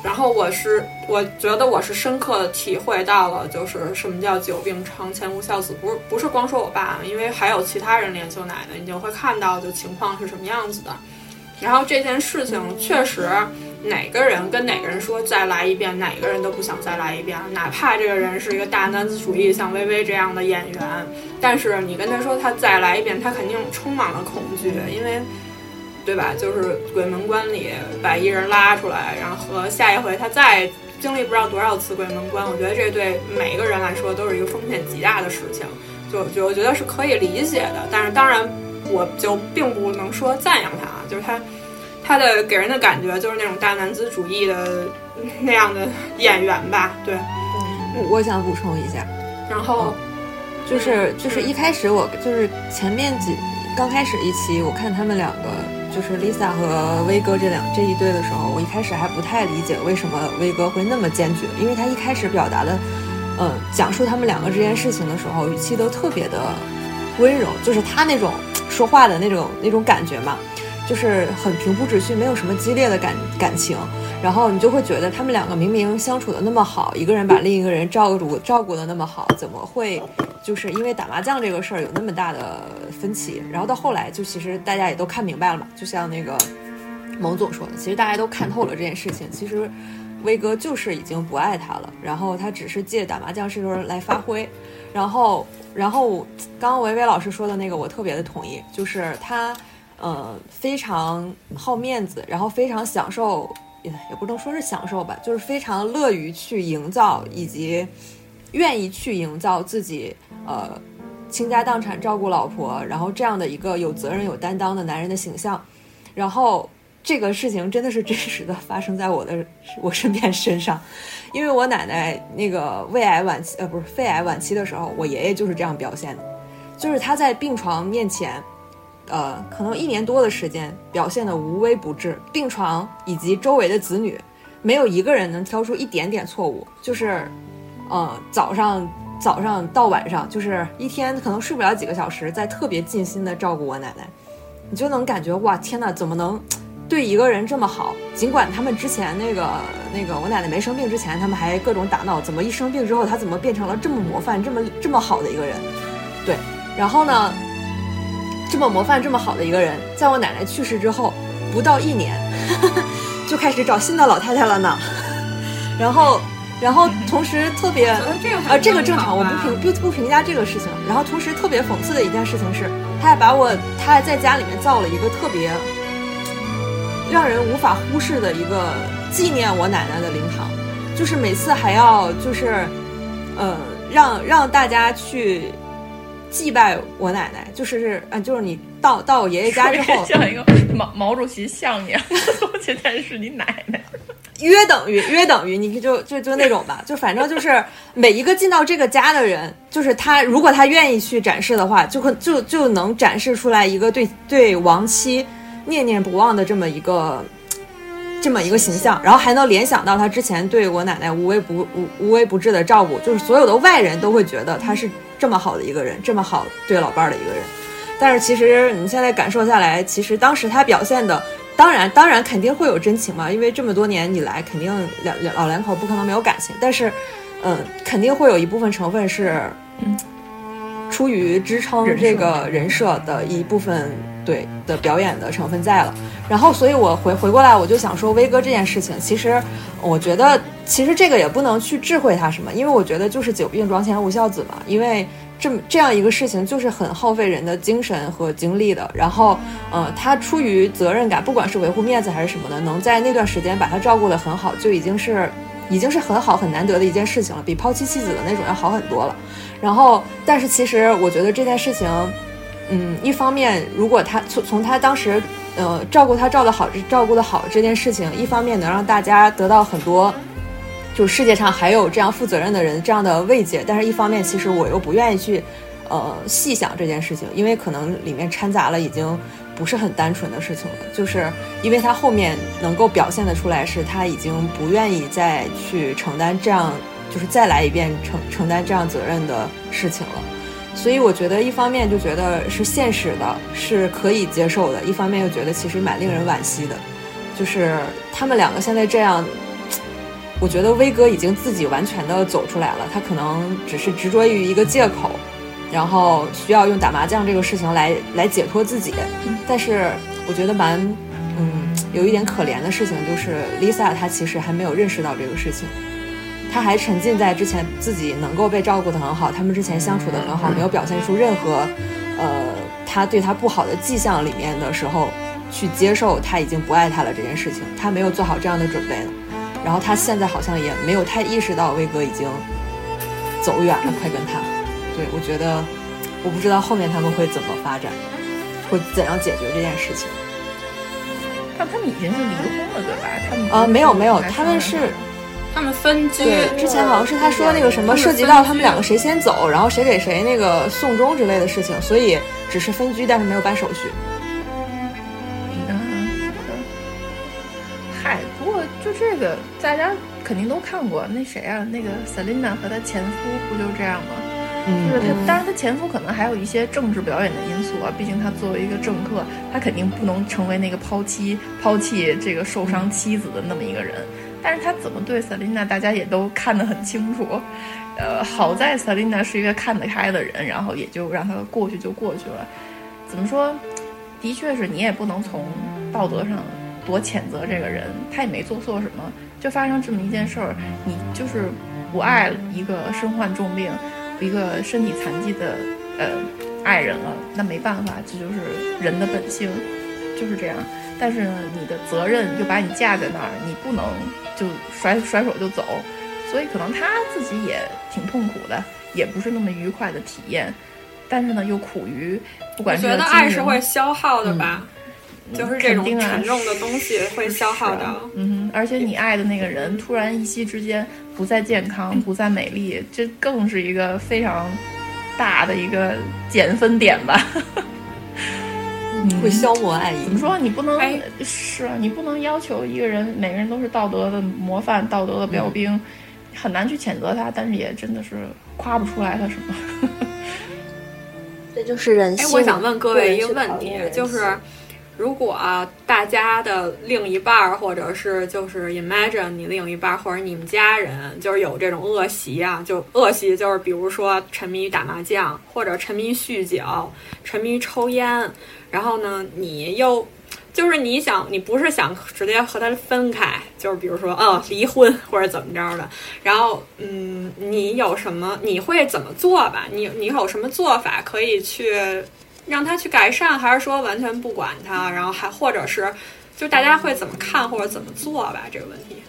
A: 然后我是，我觉得我是深刻的体会到了，就是什么叫久病床前无孝子，不是不是光说我爸，因为还有其他人联系我奶奶，你就会看到就情况是什么样子的。然后这件事情确实，哪个人跟哪个人说再来一遍，哪个人都不想再来一遍，哪怕这个人是一个大男子主义，像薇薇这样的演员，但是你跟他说他再来一遍，他肯定充满了恐惧，因为。对吧？就是鬼门关里把一人拉出来，然后和下一回他再经历不知道多少次鬼门关，我觉得这对每一个人来说都是一个风险极大的事情，就就我觉得是可以理解的。但是当然，我就并不能说赞扬他，就是他他的给人的感觉就是那种大男子主义的那样的演员吧。对，
E: 我我想补充一下，
A: 然后
E: 就是就是一开始我就是前面几刚开始一期我看他们两个。就是 Lisa 和威哥这两这一对的时候，我一开始还不太理解为什么威哥会那么坚决，因为他一开始表达的，呃，讲述他们两个这件事情的时候，语气都特别的温柔，就是他那种说话的那种那种感觉嘛，就是很平铺直叙，没有什么激烈的感感情。然后你就会觉得他们两个明明相处的那么好，一个人把另一个人照顾照顾的那么好，怎么会就是因为打麻将这个事儿有那么大的分歧？然后到后来就其实大家也都看明白了嘛，就像那个蒙总说的，其实大家都看透了这件事情。其实威哥就是已经不爱他了，然后他只是借打麻将这轮来发挥。然后，然后刚刚维维老师说的那个我特别的同意，就是他呃非常好面子，然后非常享受。也也不能说是享受吧，就是非常乐于去营造，以及愿意去营造自己呃倾家荡产照顾老婆，然后这样的一个有责任有担当的男人的形象。然后这个事情真的是真实的发生在我的我身边身上，因为我奶奶那个胃癌晚期呃不是肺癌晚期的时候，我爷爷就是这样表现的，就是他在病床面前。呃，可能一年多的时间表现的无微不至，病床以及周围的子女，没有一个人能挑出一点点错误。就是，呃，早上早上到晚上，就是一天可能睡不了几个小时，在特别尽心的照顾我奶奶，你就能感觉哇，天哪，怎么能对一个人这么好？尽管他们之前那个那个我奶奶没生病之前，他们还各种打闹，怎么一生病之后，他怎么变成了这么模范、这么这么好的一个人？对，然后呢？这么模范、这么好的一个人，在我奶奶去世之后，不到一年，就开始找新的老太太了呢。然后，然后同时特别，呃，这个正常，我不评不不评价这个事情。然后同时特别讽刺的一件事情是，他还把我，他还在家里面造了一个特别让人无法忽视的一个纪念我奶奶的灵堂，就是每次还要就是，呃，让让大家去。祭拜我奶奶，就是嗯，就是你到到我爷爷家之后，
B: 像一个毛毛主席像一样，现在是你奶奶，
E: 约等于约等于，你就就就那种吧，就反正就是每一个进到这个家的人，就是他如果他愿意去展示的话，就会就就能展示出来一个对对亡妻念念不忘的这么一个这么一个形象，然后还能联想到他之前对我奶奶无微不无无微不至的照顾，就是所有的外人都会觉得他是。这么好的一个人，这么好对老伴儿的一个人，但是其实你现在感受下来，其实当时他表现的，当然，当然肯定会有真情嘛，因为这么多年以来，肯定两两老两口不可能没有感情，但是，嗯，肯定会有一部分成分是，嗯，出于支撑这个人设的一部分对的表演的成分在了。然后，所以我回回过来，我就想说，威哥这件事情，其实我觉得，其实这个也不能去智慧他什么，因为我觉得就是久病床前无孝子嘛，因为。这么这样一个事情，就是很耗费人的精神和精力的。然后，呃，他出于责任感，不管是维护面子还是什么的，能在那段时间把他照顾得很好，就已经是，已经是很好很难得的一件事情了，比抛弃妻子的那种要好很多了。然后，但是其实我觉得这件事情，嗯，一方面，如果他从从他当时，呃，照顾他照的好，照顾的好这件事情，一方面能让大家得到很多。就世界上还有这样负责任的人，这样的慰藉。但是，一方面，其实我又不愿意去，呃，细想这件事情，因为可能里面掺杂了已经不是很单纯的事情了。就是因为他后面能够表现的出来，是他已经不愿意再去承担这样，就是再来一遍承承担这样责任的事情了。所以，我觉得一方面就觉得是现实的，是可以接受的；一方面又觉得其实蛮令人惋惜的，就是他们两个现在这样。我觉得威哥已经自己完全的走出来了，他可能只是执着于一个借口，然后需要用打麻将这个事情来来解脱自己。但是我觉得蛮，嗯，有一点可怜的事情就是 Lisa 她其实还没有认识到这个事情，她还沉浸在之前自己能够被照顾得很好，他们之前相处得很好，没有表现出任何，呃，他对他不好的迹象里面的时候，去接受他已经不爱他了这件事情，他没有做好这样的准备呢。然后他现在好像也没有太意识到威哥已经走远了，快跟他。对我觉得，我不知道后面他们会怎么发展，会怎样解决这件事情。
B: 但他们已经是离婚了，对吧？他们
E: 啊，没有没有，他们是
A: 他们分居。
E: 对，之前好像是他说那个什么涉及到他们两个谁先走，然后谁给谁那个送终之类的事情，所以只是分居，但是没有办手续。
B: 嗨，不过就这个大家肯定都看过，那谁啊？那个 Selina 和她前夫不就这样吗？就是她，当然她前夫可能还有一些政治表演的因素啊。毕竟他作为一个政客，他肯定不能成为那个抛妻抛弃这个受伤妻子的那么一个人。但是他怎么对 Selina，大家也都看得很清楚。呃，好在 Selina 是一个看得开的人，然后也就让他过去就过去了。怎么说？的确是你也不能从道德上。多谴责这个人，他也没做错什么，就发生这么一件事儿，你就是不爱一个身患重病、一个身体残疾的呃爱人了，那没办法，这就是人的本性，就是这样。但是呢你的责任就把你架在那儿，你不能就甩甩手就走，所以可能他自己也挺痛苦的，也不是那么愉快的体验，但是呢又苦于不管是
A: 觉得爱是会消耗的吧。就是这种沉重的东西会消耗
B: 的，嗯哼，而且你爱的那个人突然一夕之间不再健康，不再美丽，这更是一个非常大的一个减分点吧，
E: 会消磨爱意。
B: 怎么说？你不能是啊，你不能要求一个人，每个人都是道德的模范、道德的标兵，很难去谴责他，但是也真的是夸不出来他什么。
D: 这就是人性。
A: 哎，我想问各位一个问题，就是。如果大家的另一半儿，或者是就是 imagine 你另一半儿，或者你们家人，就是有这种恶习啊，就恶习就是比如说沉迷于打麻将，或者沉迷酗酒，沉迷于抽烟，然后呢，你又就是你想，你不是想直接和他分开，就是比如说嗯离婚或者怎么着的，然后嗯，你有什么你会怎么做吧？你你有什么做法可以去？让他去改善，还是说完全不管他？然后还或者是，就大家会怎么看或者怎么做吧？这个问题，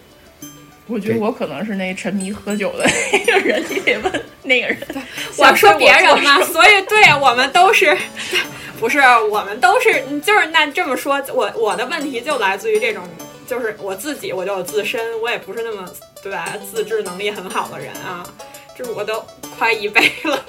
B: 我觉得我可能是那沉迷喝酒的那个人，你得问那个人。
A: 我说别人嘛，所以对我们都是，不是我们都是，就是那这么说，我我的问题就来自于这种，就是我自己，我就有自身，我也不是那么对吧？自制能力很好的人啊，就是我都快一杯了，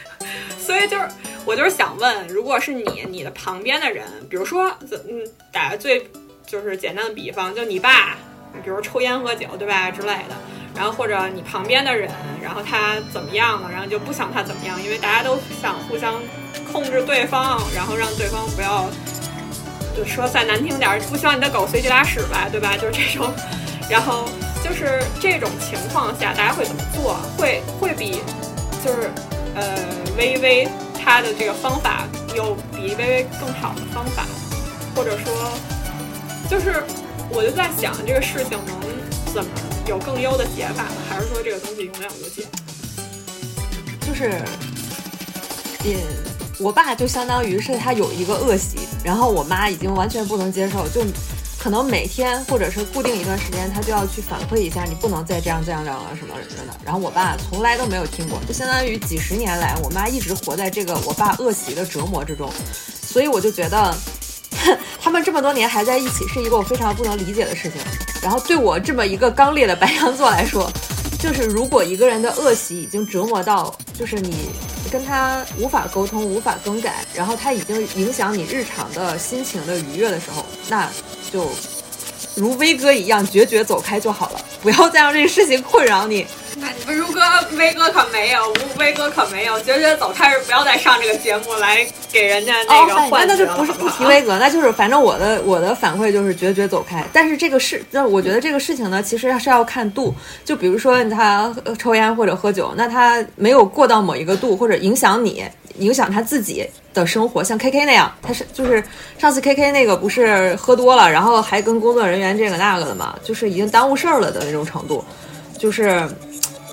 A: 所以就是。我就是想问，如果是你，你的旁边的人，比如说，嗯，打个最就是简单的比方，就你爸，比如抽烟喝酒，对吧之类的，然后或者你旁边的人，然后他怎么样了，然后就不想他怎么样，因为大家都想互相控制对方，然后让对方不要就说再难听点儿，不希望你的狗随地拉屎吧，对吧？就是这种，然后就是这种情况下，大家会怎么做？会会比就是呃微微他的这个方法有比微微更好的方法，或者说就是我就在想这个事情能怎么有更优的解法？还是说这个东西永远无解？
E: 就是，也我爸就相当于是他有一个恶习，然后我妈已经完全不能接受，就可能每天或者是固定一段时间，他就要去反馈一下，你不能再这样这样这样了什么什么的。然后我爸从来都没有听过，就相当于几十年来，我妈一直活在这个我爸恶习的折磨之中，所以我就觉得。他们这么多年还在一起，是一个我非常不能理解的事情。然后对我这么一个刚烈的白羊座来说，就是如果一个人的恶习已经折磨到，就是你跟他无法沟通、无法更改，然后他已经影响你日常的心情的愉悦的时候，那就如威哥一样决绝走开就好了，不要再让这个事情困扰你。
A: 那你们如哥、威哥可没有，吴威哥可没有，决绝走开，不要再上这个节目来给人家那个换、
E: 哦、那就不是不提威哥，那就是反正我的我的反馈就是决绝走开。但是这个事，那我觉得这个事情呢，其实是要看度。就比如说他抽烟或者喝酒，那他没有过到某一个度，或者影响你，影响他自己的生活，像 K K 那样，他是就是上次 K K 那个不是喝多了，然后还跟工作人员这个那个的嘛，就是已经耽误事儿了的那种程度，就是。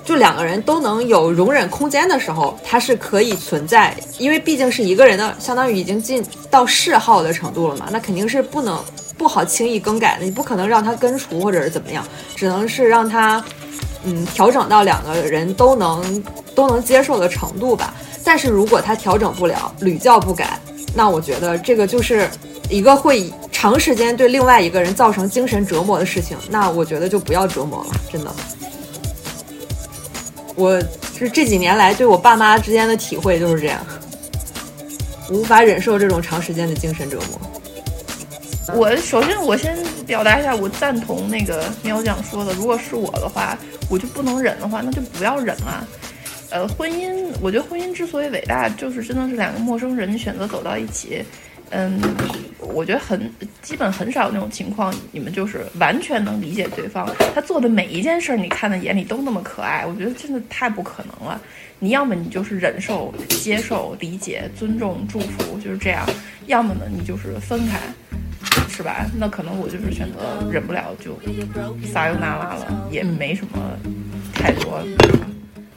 E: 就两个人都能有容忍空间的时候，它是可以存在，因为毕竟是一个人的，相当于已经进到嗜好的程度了嘛，那肯定是不能不好轻易更改的，你不可能让他根除或者是怎么样，只能是让他嗯调整到两个人都能都能接受的程度吧。但是如果他调整不了，屡教不改，那我觉得这个就是一个会长时间对另外一个人造成精神折磨的事情，那我觉得就不要折磨了，真的。我是这几年来对我爸妈之间的体会就是这样，无法忍受这种长时间的精神折磨。
B: 我首先我先表达一下，我赞同那个喵酱说的，如果是我的话，我就不能忍的话，那就不要忍了。呃，婚姻，我觉得婚姻之所以伟大，就是真的是两个陌生人选择走到一起。嗯，我觉得很基本很少那种情况，你们就是完全能理解对方，他做的每一件事儿，你看在眼里都那么可爱，我觉得真的太不可能了。你要么你就是忍受、接受、理解、尊重、祝福，就是这样；要么呢，你就是分开，是吧？那可能我就是选择忍不了，就撒由那拉了，也没什么太多。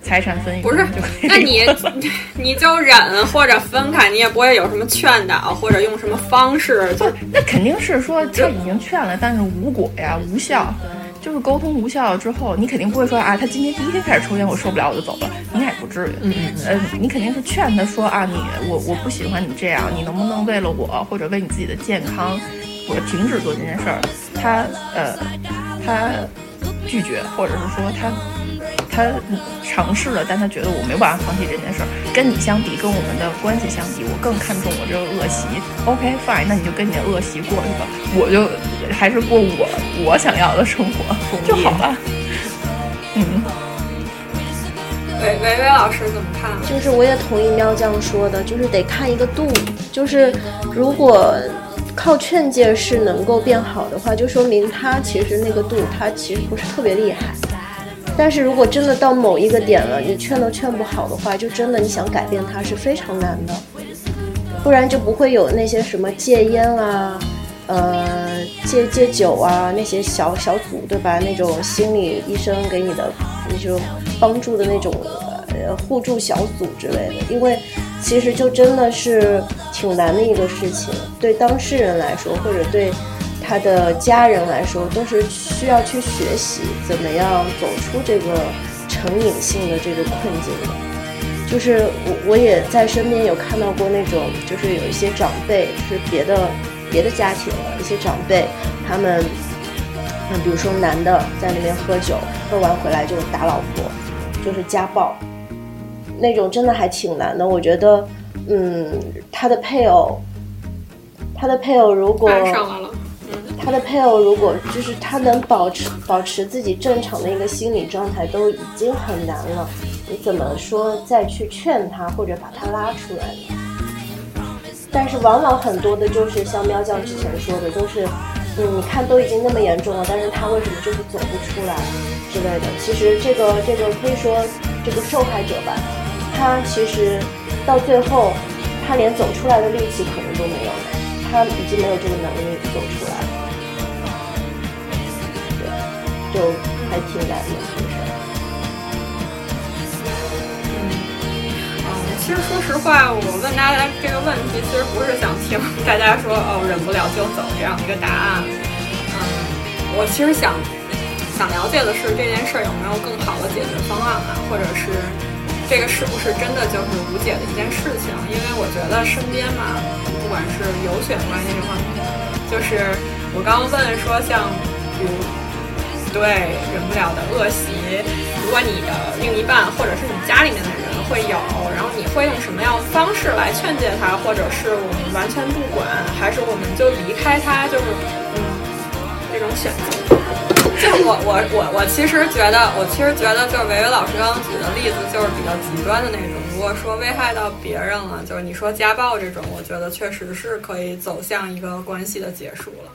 B: 财产分
A: 不是，那你 你就忍或者分开，你也不会有什么劝导或者用什么方式，就
B: 那肯定是说他已经劝了，但是无果呀，无效，就是沟通无效之后，你肯定不会说啊，他今天第一天开始抽烟，我受不了我就走了，应该也不至于。
E: 嗯嗯
B: 呃，你肯定是劝他说啊，你我我不喜欢你这样，你能不能为了我或者为你自己的健康，我停止做这件事儿？他呃他拒绝，或者是说他。他尝试了，但他觉得我没有办法放弃这件事儿。跟你相比，跟我们的关系相比，我更看重我这个恶习。OK fine，那你就跟你的恶习过去吧，我就还是过我我想要的生活就好了。嗯，
A: 维维维老师怎么看？
D: 就是我也同意喵酱说的，就是得看一个度。就是如果靠劝诫是能够变好的话，就说明他其实那个度，他其实不是特别厉害。但是如果真的到某一个点了，你劝都劝不好的话，就真的你想改变它是非常难的，不然就不会有那些什么戒烟啊，呃，戒戒酒啊那些小小组对吧？那种心理医生给你的那种帮助的那种呃互助小组之类的，因为其实就真的是挺难的一个事情，对当事人来说或者对。他的家人来说，都是需要去学习怎么样走出这个成瘾性的这个困境的。就是我我也在身边有看到过那种，就是有一些长辈，就是别的别的家庭的一些长辈，他们，嗯，比如说男的在那边喝酒，喝完回来就打老婆，就是家暴，那种真的还挺难的。我觉得，嗯，他的配偶，他的配偶如果上来了。他的配偶如果就是他能保持保持自己正常的一个心理状态都已经很难了，你怎么说再去劝他或者把他拉出来呢？但是往往很多的就是像喵酱之前说的，都是，嗯，你看都已经那么严重了，但是他为什么就是走不出来之类的？其实这个这个可以说这个受害者吧，他其实到最后，他连走出来的力气可能都没有了，他已经没有这个能力走出来了，就还挺难的这个事儿。
A: 其实说实话，我问大家这个问题，其实不是想听大家说哦忍不了就走这样一个答案。嗯，我其实想想了解的是这件事有没有更好的解决方案啊，或者是这个是不是真的就是无解的一件事情？因为我觉得身边嘛，不管是有血缘关系这方面，就是我刚刚问说像比如对忍不了的恶习，如果你的另一半或者是你家里面的人。会有，然后你会用什么样的方式来劝诫他，或者是我们完全不管，还是我们就离开他？就是，嗯，这种选择。就我我我我其实觉得，我其实觉得，就是维维老师刚刚举的例子，就是比较极端的那种。如果说危害到别人了，就是你说家暴这种，我觉得确实是可以走向一个关系的结束了。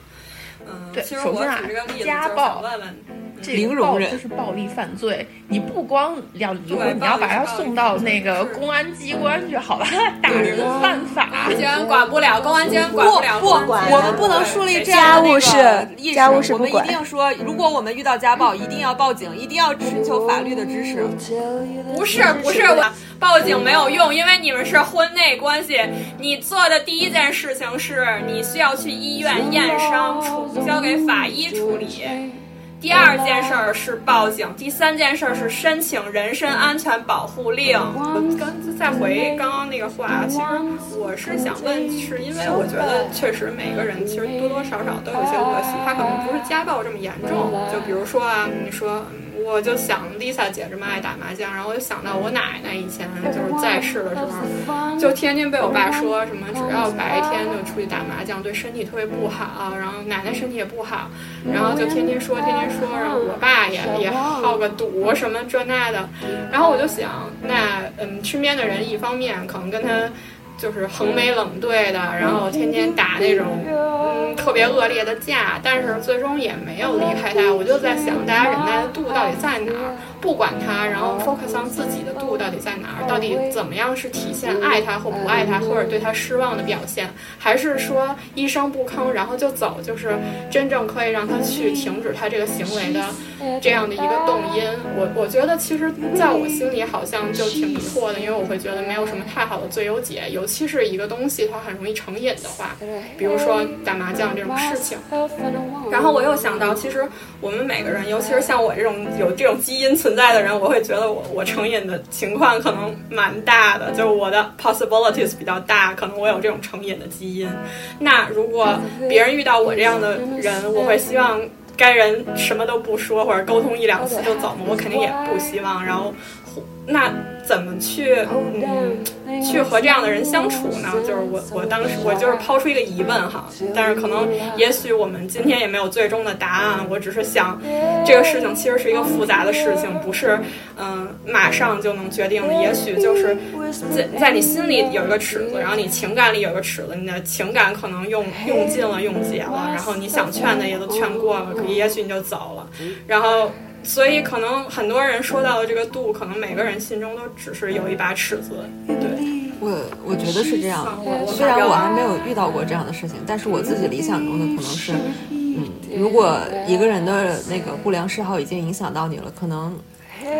A: 嗯，
B: 对，
A: 其实我举这个例子就是想问问。
B: 这零容忍就是暴力犯罪，你不光要离婚，你要把他送到那个公安机关去，好吧？打人犯法，
A: 既然管不了，公安机关管不了，
E: 不，我们不能树立这样的意识，我们一定说，如果我们遇到家暴，一定要报警，一定要寻求法律的支持。
A: 不是，不是我报警没有用，因为你们是婚内关系，你做的第一件事情是你需要去医院验伤，处交给法医处理。第二件事儿是报警，第三件事儿是申请人身安全保护令。刚再回刚刚那个话，其实我是想问，是因为我觉得确实每个人其实多多少少都有些恶习，他可能不是家暴这么严重。就比如说啊，你说。我就想 Lisa 姐这么爱打麻将，然后我就想到我奶奶以前就是在世的时候，就天天被我爸说什么，只要白天就出去打麻将，对身体特别不好。然后奶奶身体也不好，然后就天天说，天天说。然后我爸也也好个赌什么这那的。然后我就想，那嗯，身边的人一方面可能跟他。就是横眉冷对的，然后天天打那种嗯特别恶劣的架，但是最终也没有离开他。我就在想，大家忍耐的度到底在哪儿？不管他，然后 focus on 自己的度到底在哪儿？到底怎么样是体现爱他或不爱他，或者对他失望的表现？还是说一声不吭然后就走，就是真正可以让他去停止他这个行为的这样的一个动因？我我觉得其实在我心里好像就挺迷惑的，因为我会觉得没有什么太好的最优解，尤其是一个东西它很容易成瘾的话，比如说打麻将这种事情。然后我又想到，其实我们每个人，尤其是像我这种有这种基因存。存在的人，我会觉得我我成瘾的情况可能蛮大的，就是我的 possibilities 比较大，可能我有这种成瘾的基因。那如果别人遇到我这样的人，我会希望该人什么都不说，或者沟通一两次就走吗？我肯定也不希望。然后。那怎么去嗯去和这样的人相处呢？就是我我当时我就是抛出一个疑问哈，但是可能也许我们今天也没有最终的答案。我只是想，这个事情其实是一个复杂的事情，不是嗯马上就能决定的。也许就是在在你心里有一个尺子，然后你情感里有个尺子，你的情感可能用用尽了用竭了，然后你想劝的也都劝过了，可也许你就走了，然后。所以，可能很多人说到的这个度，可能每个人心中都只是有一把尺子。对
E: 我，我觉得是这样。虽然我还没有遇到过这样的事情，但是我自己理想中的可能是，嗯，如果一个人的那个不良嗜好已经影响到你了，可能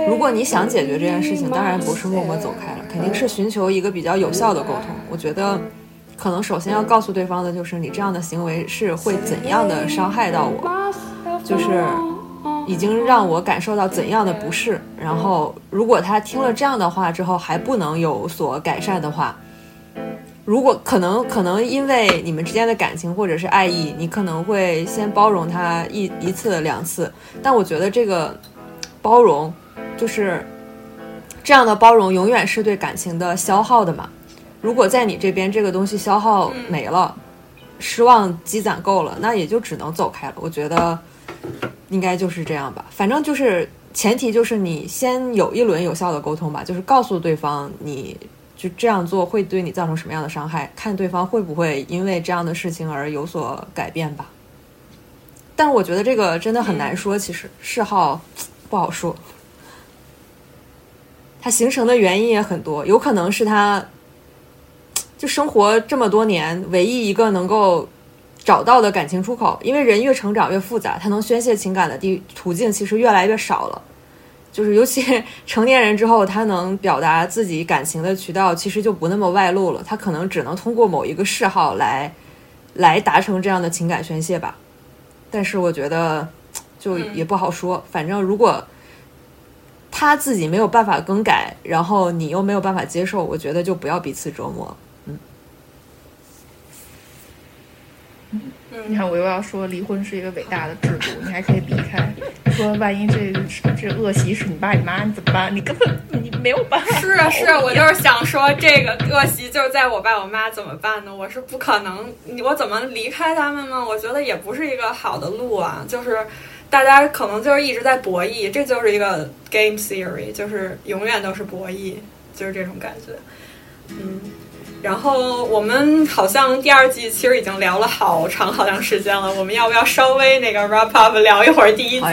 E: 如果你想解决这件事情，当然不是默默走开了，肯定是寻求一个比较有效的沟通。我觉得，可能首先要告诉对方的就是你这样的行为是会怎样的伤害到我，就是。已经让我感受到怎样的不适，然后如果他听了这样的话之后还不能有所改善的话，如果可能，可能因为你们之间的感情或者是爱意，你可能会先包容他一一次两次，但我觉得这个包容就是这样的包容，永远是对感情的消耗的嘛。如果在你这边这个东西消耗没了，失望积攒够了，那也就只能走开了。我觉得。应该就是这样吧，反正就是前提就是你先有一轮有效的沟通吧，就是告诉对方你就这样做会对你造成什么样的伤害，看对方会不会因为这样的事情而有所改变吧。但是我觉得这个真的很难说，其实嗜好不好说。它形成的原因也很多，有可能是他就生活这么多年唯一一个能够找到的感情出口。因为人越成长越复杂，他能宣泄情感的地途径其实越来越少了。就是尤其成年人之后，他能表达自己感情的渠道其实就不那么外露了。他可能只能通过某一个嗜好来来达成这样的情感宣泄吧。但是我觉得就也不好说。反正如果他自己没有办法更改，然后你又没有办法接受，我觉得就不要彼此折磨。
B: 你看，我又要说离婚是一个伟大的制度，你还可以避开。说万一这这恶习是你爸你妈，你怎么办？你根本你没有办法。
A: 是啊是啊，我就是想说，这个恶习就是在我爸我妈怎么办呢？我是不可能，我怎么离开他们呢？我觉得也不是一个好的路啊。就是大家可能就是一直在博弈，这就是一个 game theory，就是永远都是博弈，就是这种感觉。嗯。然后我们好像第二季其实已经聊了好长好长时间了，我们要不要稍微那个 wrap up 聊一会儿第一季？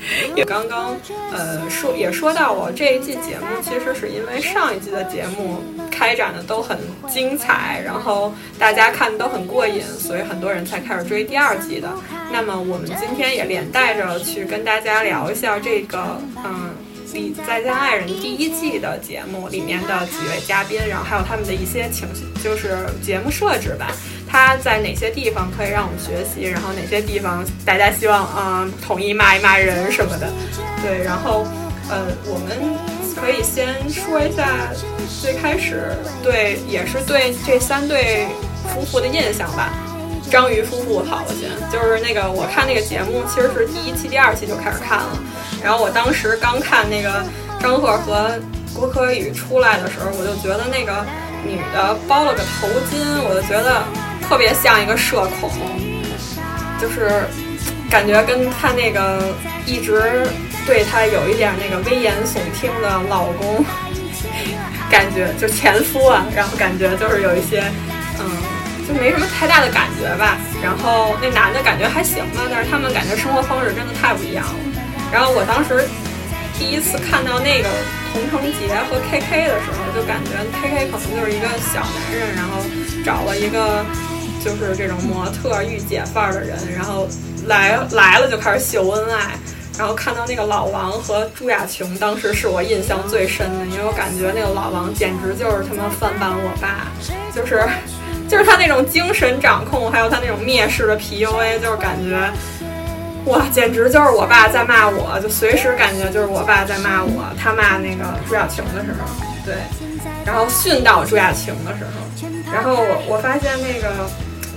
A: 也刚刚呃说也说到我这一季节目其实是因为上一季的节目开展的都很精彩，然后大家看的都很过瘾，所以很多人才开始追第二季的。那么我们今天也连带着去跟大家聊一下这个嗯。《再见爱人》第一季的节目里面的几位嘉宾，然后还有他们的一些情绪，就是节目设置吧。他在哪些地方可以让我们学习，然后哪些地方大家希望嗯统一骂一骂人什么的。对，然后呃，我们可以先说一下最开始对，也是对这三对夫妇的印象吧。章鱼夫妇好了先，就是那个我看那个节目，其实是第一期、第二期就开始看了。然后我当时刚看那个张赫和郭可宇出来的时候，我就觉得那个女的包了个头巾，我就觉得特别像一个社恐，就是感觉跟她那个一直对她有一点那个危言耸听的老公，感觉就前夫啊，然后感觉就是有一些嗯。就没什么太大的感觉吧，然后那男的感觉还行吧，但是他们感觉生活方式真的太不一样了。然后我当时第一次看到那个童承杰和 KK 的时候，就感觉 KK 可能就是一个小男人，然后找了一个就是这种模特御姐范儿的人，然后来来了就开始秀恩爱。然后看到那个老王和朱亚琼，当时是我印象最深的，因为我感觉那个老王简直就是他妈翻版我爸，就是。就是他那种精神掌控，还有他那种蔑视的 PUA，就是感觉，哇，简直就是我爸在骂我，就随时感觉就是我爸在骂我。他骂那个朱亚晴的时候，对，然后训导朱亚晴的时候，然后我我发现那个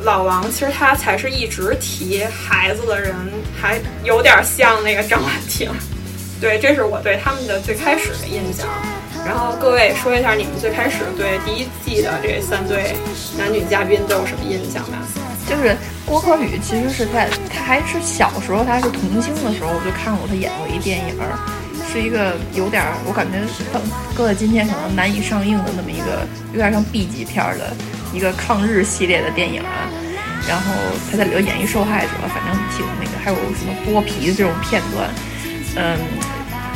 A: 老王其实他才是一直提孩子的人，还有点像那个张婉婷。对，这是我对他们的最开始的印象。然后各位说一下你们最开始对第一季的这三对男女嘉宾都有什么印象吧？
B: 就是郭可宇，其实是在他还是小时候，他是童星的时候，我就看过他演过一电影，是一个有点我感觉搁在今天可能难以上映的那么一个有点像 B 级片的一个抗日系列的电影啊。然后他在里头演一受害者，反正挺那个，还有什么剥皮的这种片段。嗯，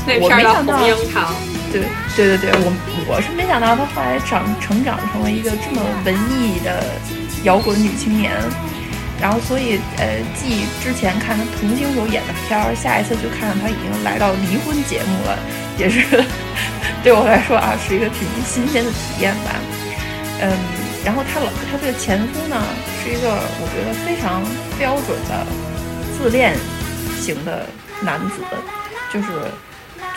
A: 那片叫《红樱桃》。
B: 对对对对，我我是没想到她后来长成长成为一个这么文艺的摇滚女青年，然后所以呃，继之前看她童星时候演的片儿，下一次就看到她已经来到离婚节目了，也是对我来说啊是一个挺新鲜的体验吧。嗯，然后她老她这个前夫呢是一个我觉得非常标准的自恋型的男子，就是。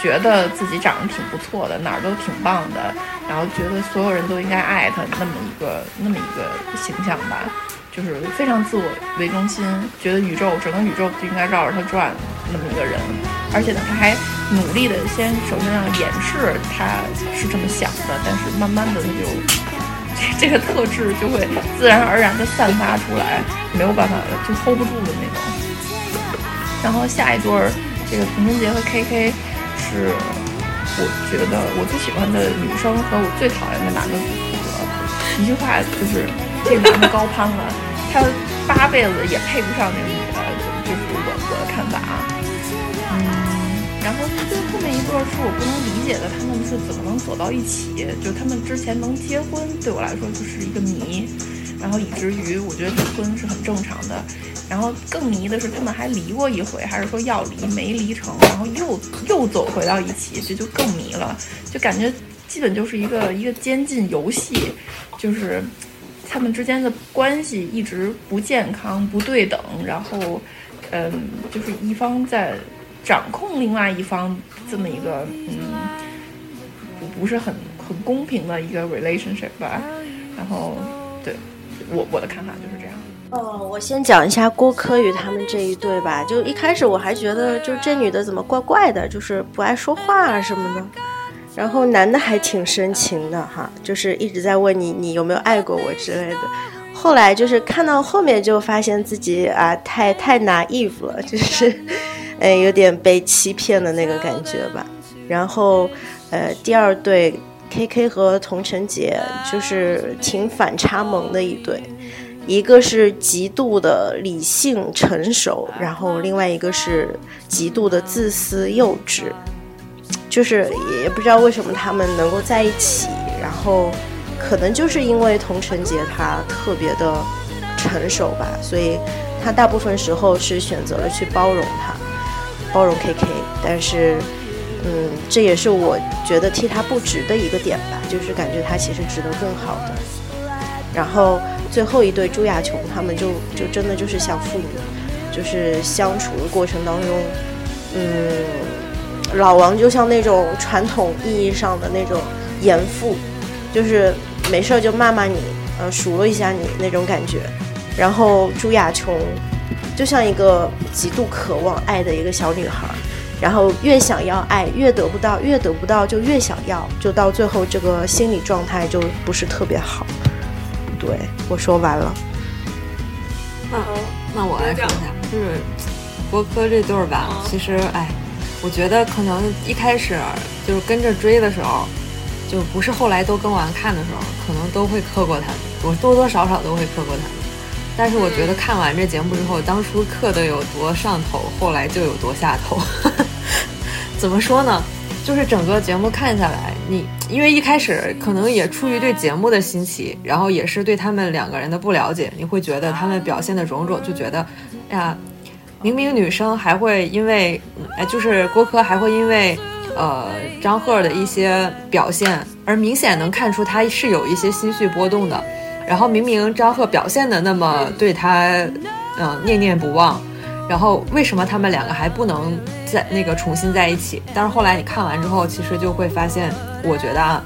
B: 觉得自己长得挺不错的，哪儿都挺棒的，然后觉得所有人都应该爱他，那么一个那么一个形象吧，就是非常自我为中心，觉得宇宙整个宇宙就应该绕着他转，那么一个人。而且呢，他还努力的先首先要掩饰他是这么想的，但是慢慢的他就这个特质就会自然而然的散发出来，没有办法就 hold 不住的那种。然后下一对儿，这个童贞杰和 KK。是我觉得我最喜欢的女生和我最讨厌的男的组合，一句话就是这男的高攀了，他八辈子也配不上那个女的，这是我我的看法啊。嗯，然后最后面一对是我不能理解的，他们是怎么能走到一起？就他们之前能结婚，对我来说就是一个谜。然后以至于我觉得离婚是很正常的。然后更迷的是，他们还离过一回，还是说要离没离成，然后又又走回到一起，这就更迷了。就感觉基本就是一个一个监禁游戏，就是他们之间的关系一直不健康、不对等，然后嗯，就是一方在掌控另外一方这么一个嗯，不不是很很公平的一个 relationship 吧。然后对我我的看法就是这样。
D: 哦，我先讲一下郭柯宇他们这一对吧。就一开始我还觉得，就这女的怎么怪怪的，就是不爱说话啊什么的。然后男的还挺深情的哈，就是一直在问你你有没有爱过我之类的。后来就是看到后面就发现自己啊太太 naive 了，就是哎有点被欺骗的那个感觉吧。然后呃第二对 K K 和童晨杰就是挺反差萌的一对。一个是极度的理性成熟，然后另外一个是极度的自私幼稚，就是也不知道为什么他们能够在一起，然后可能就是因为童晨杰他特别的成熟吧，所以他大部分时候是选择了去包容他，包容 KK，但是嗯，这也是我觉得替他不值的一个点吧，就是感觉他其实值得更好的，然后。最后一对朱亚琼，他们就就真的就是像父母，就是相处的过程当中，嗯，老王就像那种传统意义上的那种严父，就是没事就骂骂你，呃，数落一下你那种感觉。然后朱亚琼就像一个极度渴望爱的一个小女孩，然后越想要爱越得不到，越得不到就越想要，就到最后这个心理状态就不是特别好。对，我说完了。
E: 那那我来说一下，就是郭柯这对儿吧，其实哎，我觉得可能一开始就是跟着追的时候，就不是后来都跟完看的时候，可能都会磕过他们，我多多少少都会磕过他们。但是我觉得看完这节目之后，当初磕的有多上头，后来就有多下头。怎么说呢？就是整个节目看下来，你因为一开始可能也出于对节目的新奇，然后也是对他们两个人的不了解，你会觉得他们表现的种种，就觉得，哎呀，明明女生还会因为，哎，就是郭柯还会因为，呃，张赫的一些表现而明显能看出他是有一些心绪波动的，然后明明张赫表现的那么对他，嗯，念念不忘。然后为什么他们两个还不能在那个重新在一起？但是后来你看完之后，其实就会发现，我觉得啊，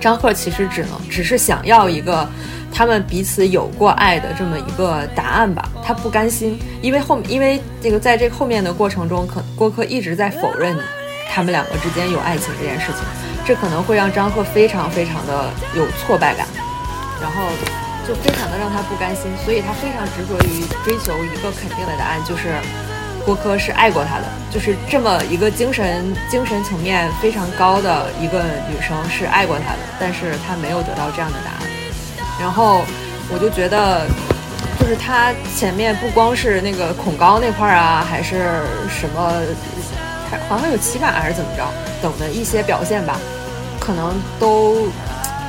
E: 张赫其实只能只是想要一个他们彼此有过爱的这么一个答案吧。他不甘心，因为后因为这个在这后面的过程中，可郭柯一直在否认他们两个之间有爱情这件事情，这可能会让张赫非常非常的有挫败感，然后。就非常的让他不甘心，所以他非常执着于追求一个肯定的答案，就是郭柯是爱过他的，就是这么一个精神精神层面非常高的一个女生是爱过他的，但是他没有得到这样的答案。然后我就觉得，就是他前面不光是那个恐高那块儿啊，还是什么，好像有骑马还是怎么着等的一些表现吧，可能都。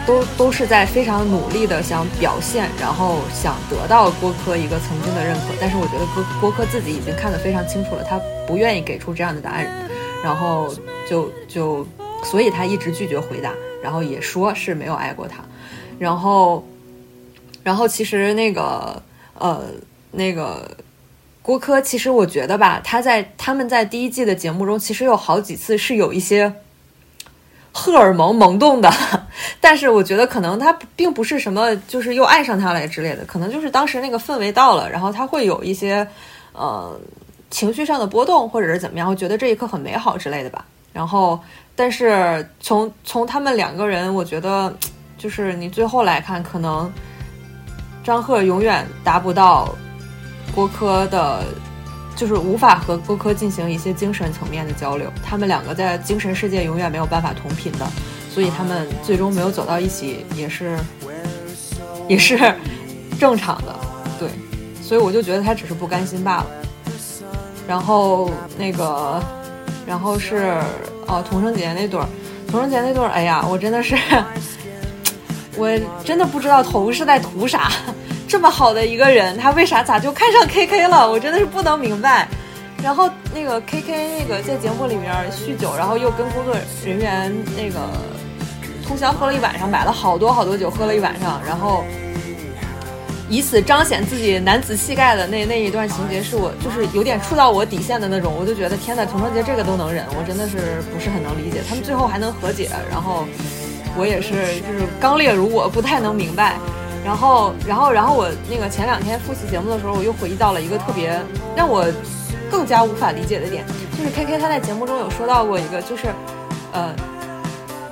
E: 都都是在非常努力的想表现，然后想得到郭柯一个曾经的认可，但是我觉得郭郭柯自己已经看得非常清楚了，他不愿意给出这样的答案，然后就就，所以他一直拒绝回答，然后也说是没有爱过他，然后，然后其实那个呃那个郭柯，其实我觉得吧，他在他们在第一季的节目中，其实有好几次是有一些。荷尔蒙萌动的，但是我觉得可能他并不是什么，就是又爱上他了之类的，可能就是当时那个氛围到了，然后他会有一些呃情绪上的波动，或者是怎么样，我觉得这一刻很美好之类的吧。然后，但是从从他们两个人，我觉得就是你最后来看，可能张赫永远达不到郭柯的就是无法和郭柯进行一些精神层面的交流，他们两个在精神世界永远没有办法同频的，所以他们最终没有走到一起，也是 也是正常的，对，所以我就觉得他只是不甘心罢了。然后那个，然后是哦，童承杰那对儿，童承杰那对儿，哎呀，我真的是，我真的不知道头是在图啥。这么好的一个人，他为啥咋就看上 K K 了？我真的是不能明白。然后那个 K K 那个在节目里面酗酒，然后又跟工作人员那个通宵喝了一晚上，买了好多好多酒，喝了一晚上，然后以此彰显自己男子气概的那那一段情节，是我就是有点触到我底线的那种，我就觉得天呐，童承杰这个都能忍，我真的是不是很能理解。他们最后还能和解，然后我也是就是刚烈如我，不太能明白。然后，然后，然后我那个前两天复习节目的时候，我又回忆到了一个特别让我更加无法理解的点，就是 K K 他在节目中有说到过一个，就是呃，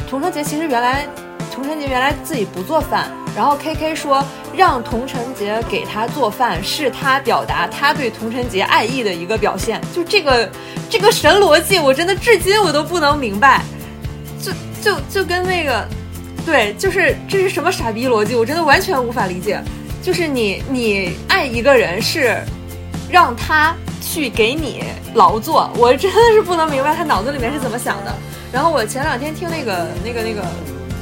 E: 童承杰其实原来童承杰原来自己不做饭，然后 K K 说让童承杰给他做饭是他表达他对童承杰爱意的一个表现，就这个这个神逻辑，我真的至今我都不能明白，就就就跟那个。对，就是这是什么傻逼逻辑？我真的完全无法理解。就是你，你爱一个人是让他去给你劳作，我真的是不能明白他脑子里面是怎么想的。然后我前两天听那个、那个、那个，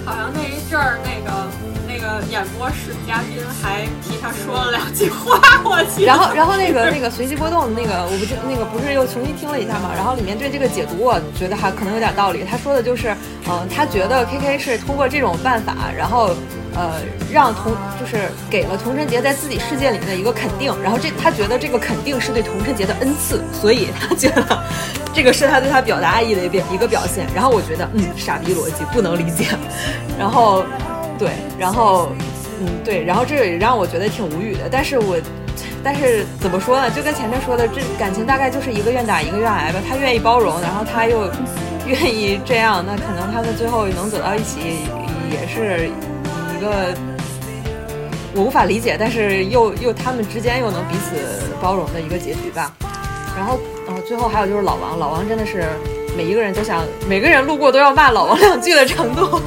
A: 好像那一阵儿那个。那个演播室嘉宾还替他说了两句话，我去。
E: 然后，然后那个那个随机波动的那个，我不就那个不是又重新听了一下嘛？然后里面对这个解读，我觉得还可能有点道理。他说的就是，嗯，他觉得 K K 是通过这种办法，然后呃，让童就是给了童晨杰在自己世界里面的一个肯定。然后这他觉得这个肯定是对童晨杰的恩赐，所以他觉得这个是他对他表达爱意的一一个表现。然后我觉得，嗯，傻逼逻辑不能理解。然后。对，然后，嗯，对，然后这也让我觉得挺无语的。但是我，但是怎么说呢？就跟前面说的，这感情大概就是一个愿打一个愿挨吧。他愿意包容，然后他又愿意这样，那可能他们最后能走到一起，也是个我无法理解，但是又又他们之间又能彼此包容的一个结局吧。然后，呃，最后还有就是老王，老王真的是每一个人都想，每个人路过都要骂老王两句的程度。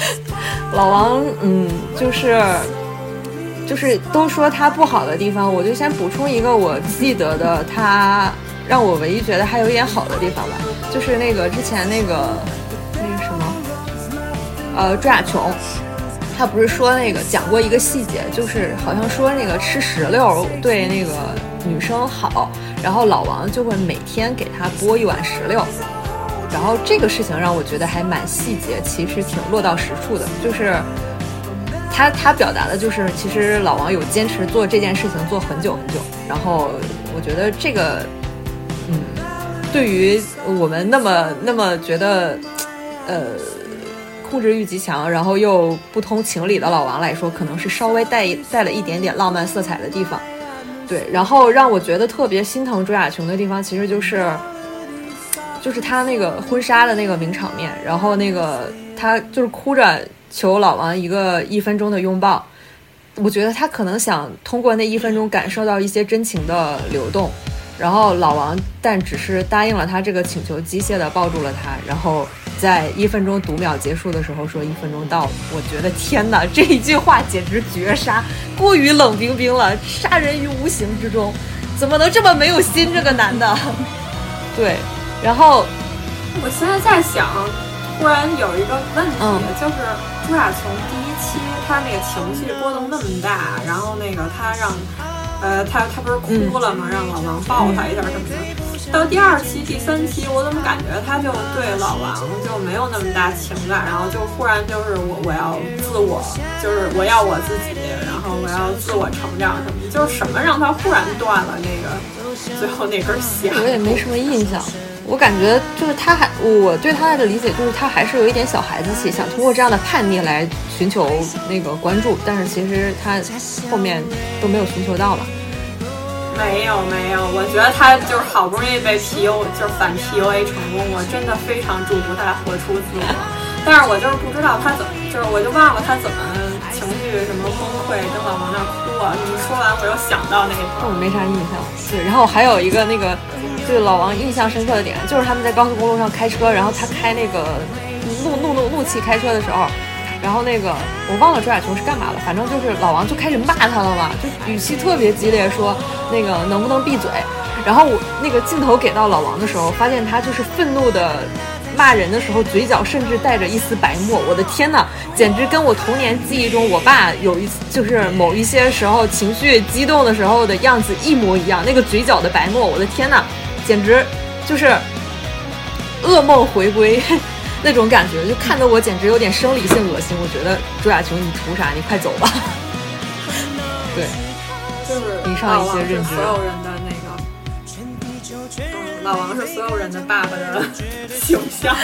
E: 老王，嗯，就是，就是都说他不好的地方，我就先补充一个我记得的，他让我唯一觉得还有一点好的地方吧，就是那个之前那个那个什么，呃，朱亚琼，他不是说那个讲过一个细节，就是好像说那个吃石榴对那个女生好，然后老王就会每天给他剥一碗石榴。然后这个事情让我觉得还蛮细节，其实挺落到实处的。就是他他表达的就是，其实老王有坚持做这件事情做很久很久。然后我觉得这个，嗯，对于我们那么那么觉得，呃，控制欲极强，然后又不通情理的老王来说，可能是稍微带带了一点点浪漫色彩的地方。对，然后让我觉得特别心疼朱亚琼的地方，其实就是。就是他那个婚纱的那个名场面，然后那个他就是哭着求老王一个一分钟的拥抱，我觉得他可能想通过那一分钟感受到一些真情的流动，然后老王但只是答应了他这个请求，机械的抱住了他，然后在一分钟读秒结束的时候说一分钟到了，我觉得天哪，这一句话简直绝杀，过于冷冰冰了，杀人于无形之中，怎么能这么没有心？这个男的，对。然后，
A: 我现在在想，突然有一个问题，就是朱亚琼第一期她那个情绪波动那么大，然后那个她让，呃，他他不是哭了吗？让老王抱他一下什么的。到第二期、第三期，我怎么感觉他就对老王就没有那么大情感，然后就忽然就是我我要自我，就是我要我自己，然后我要自我成长什么的，就是什么让他忽然断了那个最后那根弦？
E: 我也没什么印象。我感觉就是他还，我对他的理解就是他还是有一点小孩子气，想通过这样的叛逆来寻求那个关注，但是其实他后面都没有寻求到嘛。
A: 没有没有，我觉得他就是好不容易被 PU，就是反 PUA 成功，我真的非常祝福他活出自我。但是我就是不知道他怎么，就是我就忘了他怎么情绪什么崩溃，跟老王那哭。啊，你说完我又想到那个，
E: 我没啥印象。对，然后还有一个那个，对老王印象深刻的点，就是他们在高速公路上开车，然后他开那个怒怒怒怒气开车的时候，然后那个我忘了周亚琼是干嘛了，反正就是老王就开始骂他了嘛，就语气特别激烈，说那个能不能闭嘴。然后我那个镜头给到老王的时候，发现他就是愤怒的。骂人的时候，嘴角甚至带着一丝白沫，我的天呐，简直跟我童年记忆中我爸有一次就是某一些时候情绪激动的时候的样子一模一样。那个嘴角的白沫，我的天呐，简直就是噩梦回归 那种感觉，就看得我简直有点生理性恶心。我觉得朱亚琼，你图啥？你快走吧。对，
A: 就是
E: 以上一些认知。
A: 所有人的那个，老王是所有人的爸爸的。形象，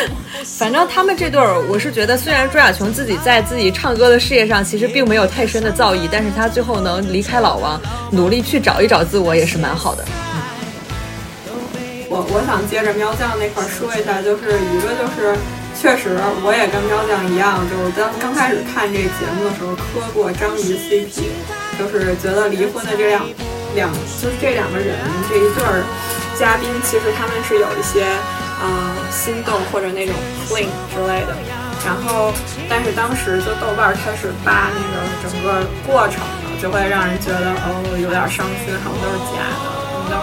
E: 反正他们这对儿，我是觉得，虽然朱亚琼自己在自己唱歌的事业上其实并没有太深的造诣，但是他最后能离开老王，努力去找一找自我，也是蛮好的。
A: 我想接着喵酱那块说一下，就是一个就是，确实我也跟喵酱一样，就是刚刚开始看这个节目的时候磕过章鱼 CP，就是觉得离婚的这两两就是这两个人这一对儿嘉宾，其实他们是有一些。嗯，心动或者那种 fling 之类的，然后，但是当时就豆瓣开始扒那个整个过程了，就会让人觉得哦有点伤心，好像都是假的等等。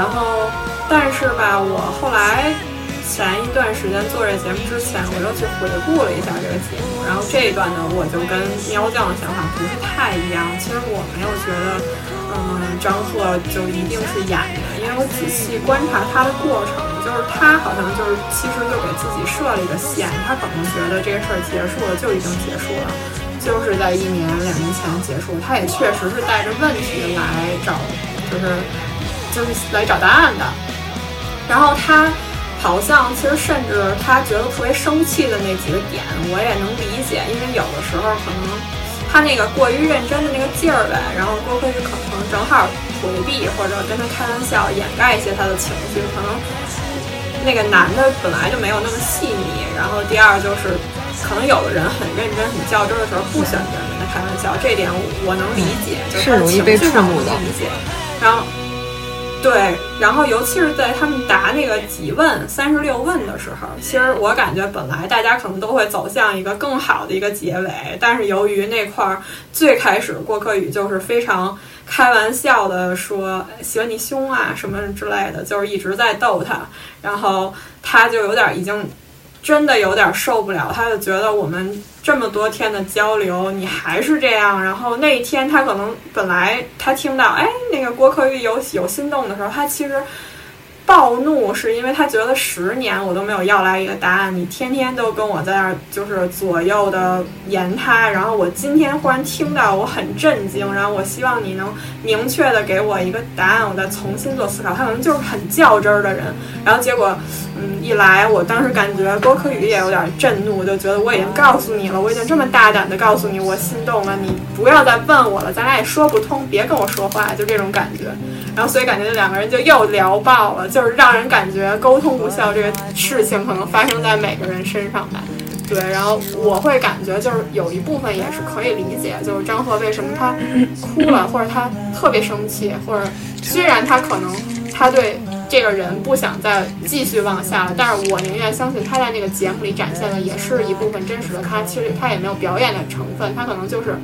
A: 然后，但是吧，我后来前一段时间做这节目之前，我又去回顾了一下这个节目，然后这一段呢，我就跟喵酱的想法不是太一样。其实我没有觉得，嗯，张赫就一定是演的，因为我仔细观察他的过程。就是他好像就是其实就给自己设了一个线，他可能觉得这个事儿结束了就已经结束了，就是在一年两年前结束。他也确实是带着问题来找，就是就是来找答案的。然后他好像其实甚至他觉得特别生气的那几个点，我也能理解，因为有的时候可能他那个过于认真的那个劲儿呗，然后多亏是可能正好回避或者跟他开玩笑掩盖一些他的情绪，可能。那个男的本来就没有那么细腻，然后第二就是，可能有的人很认真、很较真的时候不喜欢别人跟他开玩笑，这点我能理解，就是
E: 容易被触怒的。
A: 然后，对，然后尤其是在他们答那个几问、三十六问的时候，其实我感觉本来大家可能都会走向一个更好的一个结尾，但是由于那块儿最开始郭柯宇就是非常。开玩笑的说喜欢你凶啊什么之类的，就是一直在逗他，然后他就有点已经真的有点受不了，他就觉得我们这么多天的交流你还是这样，然后那一天他可能本来他听到哎那个郭可玉有有心动的时候，他其实。暴怒是因为他觉得十年我都没有要来一个答案，你天天都跟我在那儿就是左右的言他，然后我今天忽然听到，我很震惊，然后我希望你能明确的给我一个答案，我再重新做思考。他可能就是很较真儿的人，然后结果，嗯，一来，我当时感觉郭柯宇也有点震怒，我就觉得我已经告诉你了，我已经这么大胆的告诉你我心动了，你不要再问我了，咱俩也说不通，别跟我说话，就这种感觉。然后所以感觉这两个人就又聊爆了。就是让人感觉沟通无效，这个事情可能发生在每个人身上吧。对，然后我会感觉就是有一部分也是可以理解，就是张赫为什么他哭了，或者他特别生气，或者虽然他可能他对这个人不想再继续往下了，但是我宁愿相信他在那个节目里展现的也是一部分真实的他，其实他也没有表演的成分，他可能就是。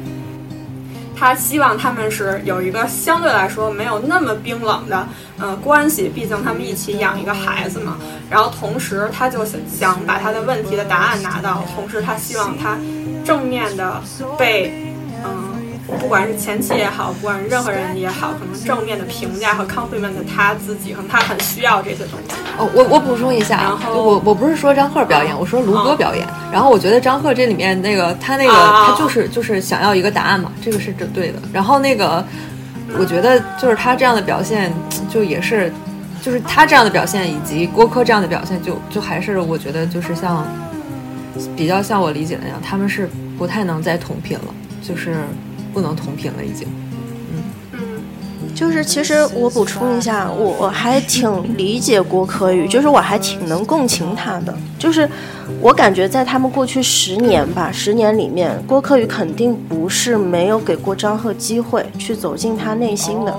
A: 他希望他们是有一个相对来说没有那么冰冷的呃关系，毕竟他们一起养一个孩子嘛。然后同时，他就想想把他的问题的答案拿到，同时他希望他正面的被。不管是前妻也好，不管是任何人也好，可能正面的评价和 compliment 他自己，可能他很需要这些东西。
E: 哦，我我补充一下，我我不是说张赫表演，我说卢哥表演。然后我觉得张赫这里面那个他那个他就是就是想要一个答案嘛，这个是正对的。然后那个我觉得就是他这样的表现，就也是就是他这样的表现，以及郭柯这样的表现，就就还是我觉得就是像比较像我理解的那样，他们是不太能再同频了，就是。不能同频了，已经。
D: 嗯嗯，就是其实我补充一下，我我还挺理解郭柯宇，就是我还挺能共情他的。就是我感觉在他们过去十年吧，十年里面，郭柯宇肯定不是没有给过张赫机会去走进他内心的，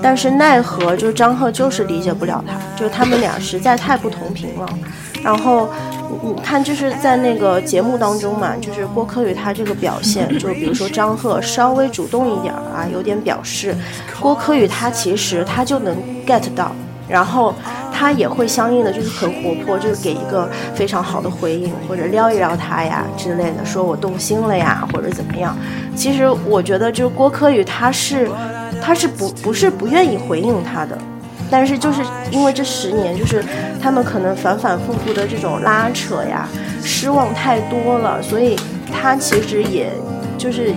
D: 但是奈何就是张赫就是理解不了他，就是他们俩实在太不同频了。然后你看，就是在那个节目当中嘛，就是郭柯宇他这个表现，就比如说张赫稍微主动一点啊，有点表示，郭柯宇他其实他就能 get 到，然后他也会相应的就是很活泼，就是给一个非常好的回应，或者撩一撩他呀之类的，说我动心了呀，或者怎么样。其实我觉得，就是郭柯宇他是他是不不是不愿意回应他的。但是就是因为这十年，就是他们可能反反复复的这种拉扯呀，失望太多了，所以他其实也就是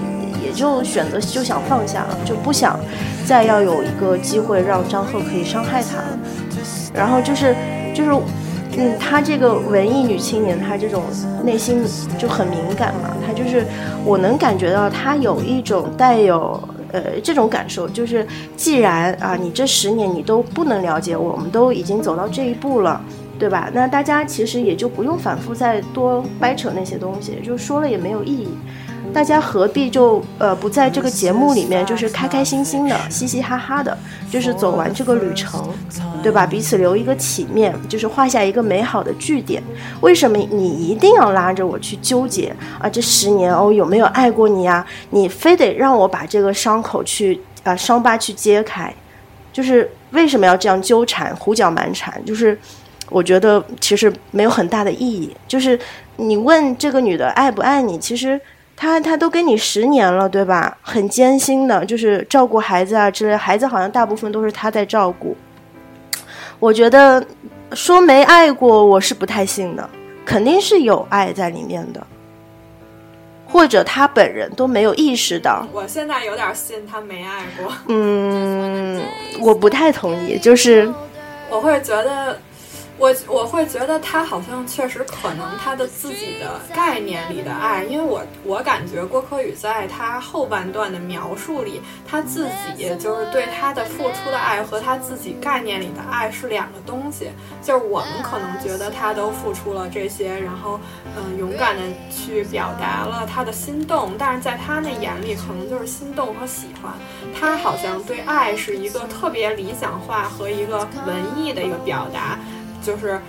D: 也就选择就想放下了，就不想再要有一个机会让张赫可以伤害他了。然后就是就是嗯，他这个文艺女青年，她这种内心就很敏感嘛，她就是我能感觉到她有一种带有。呃，这种感受就是，既然啊，你这十年你都不能了解我，们都已经走到这一步了，对吧？那大家其实也就不用反复再多掰扯那些东西，就说了也没有意义。大家何必就呃不在这个节目里面，就是开开心心的、嘻嘻哈哈的，就是走完这个旅程，对吧？彼此留一个体面，就是画下一个美好的句点。为什么你一定要拉着我去纠结啊？这十年哦，有没有爱过你呀？你非得让我把这个伤口去啊伤疤去揭开，就是为什么要这样纠缠、胡搅蛮缠？就是我觉得其实没有很大的意义。就是你问这个女的爱不爱你，其实。他他都跟你十年了，对吧？很艰辛的，就是照顾孩子啊之类。孩子好像大部分都是他在照顾。我觉得说没爱过，我是不太信的，肯定是有爱在里面的，或者他本人都没有意识到。
A: 我现在有点信他没爱过。
D: 嗯，我不太同意，就是
A: 我会觉得。我我会觉得他好像确实可能他的自己的概念里的爱，因为我我感觉郭柯宇在他后半段的描述里，他自己就是对他的付出的爱和他自己概念里的爱是两个东西。就是我们可能觉得他都付出了这些，然后嗯勇敢的去表达了他的心动，但是在他那眼里可能就是心动和喜欢。他好像对爱是一个特别理想化和一个文艺的一个表达。就是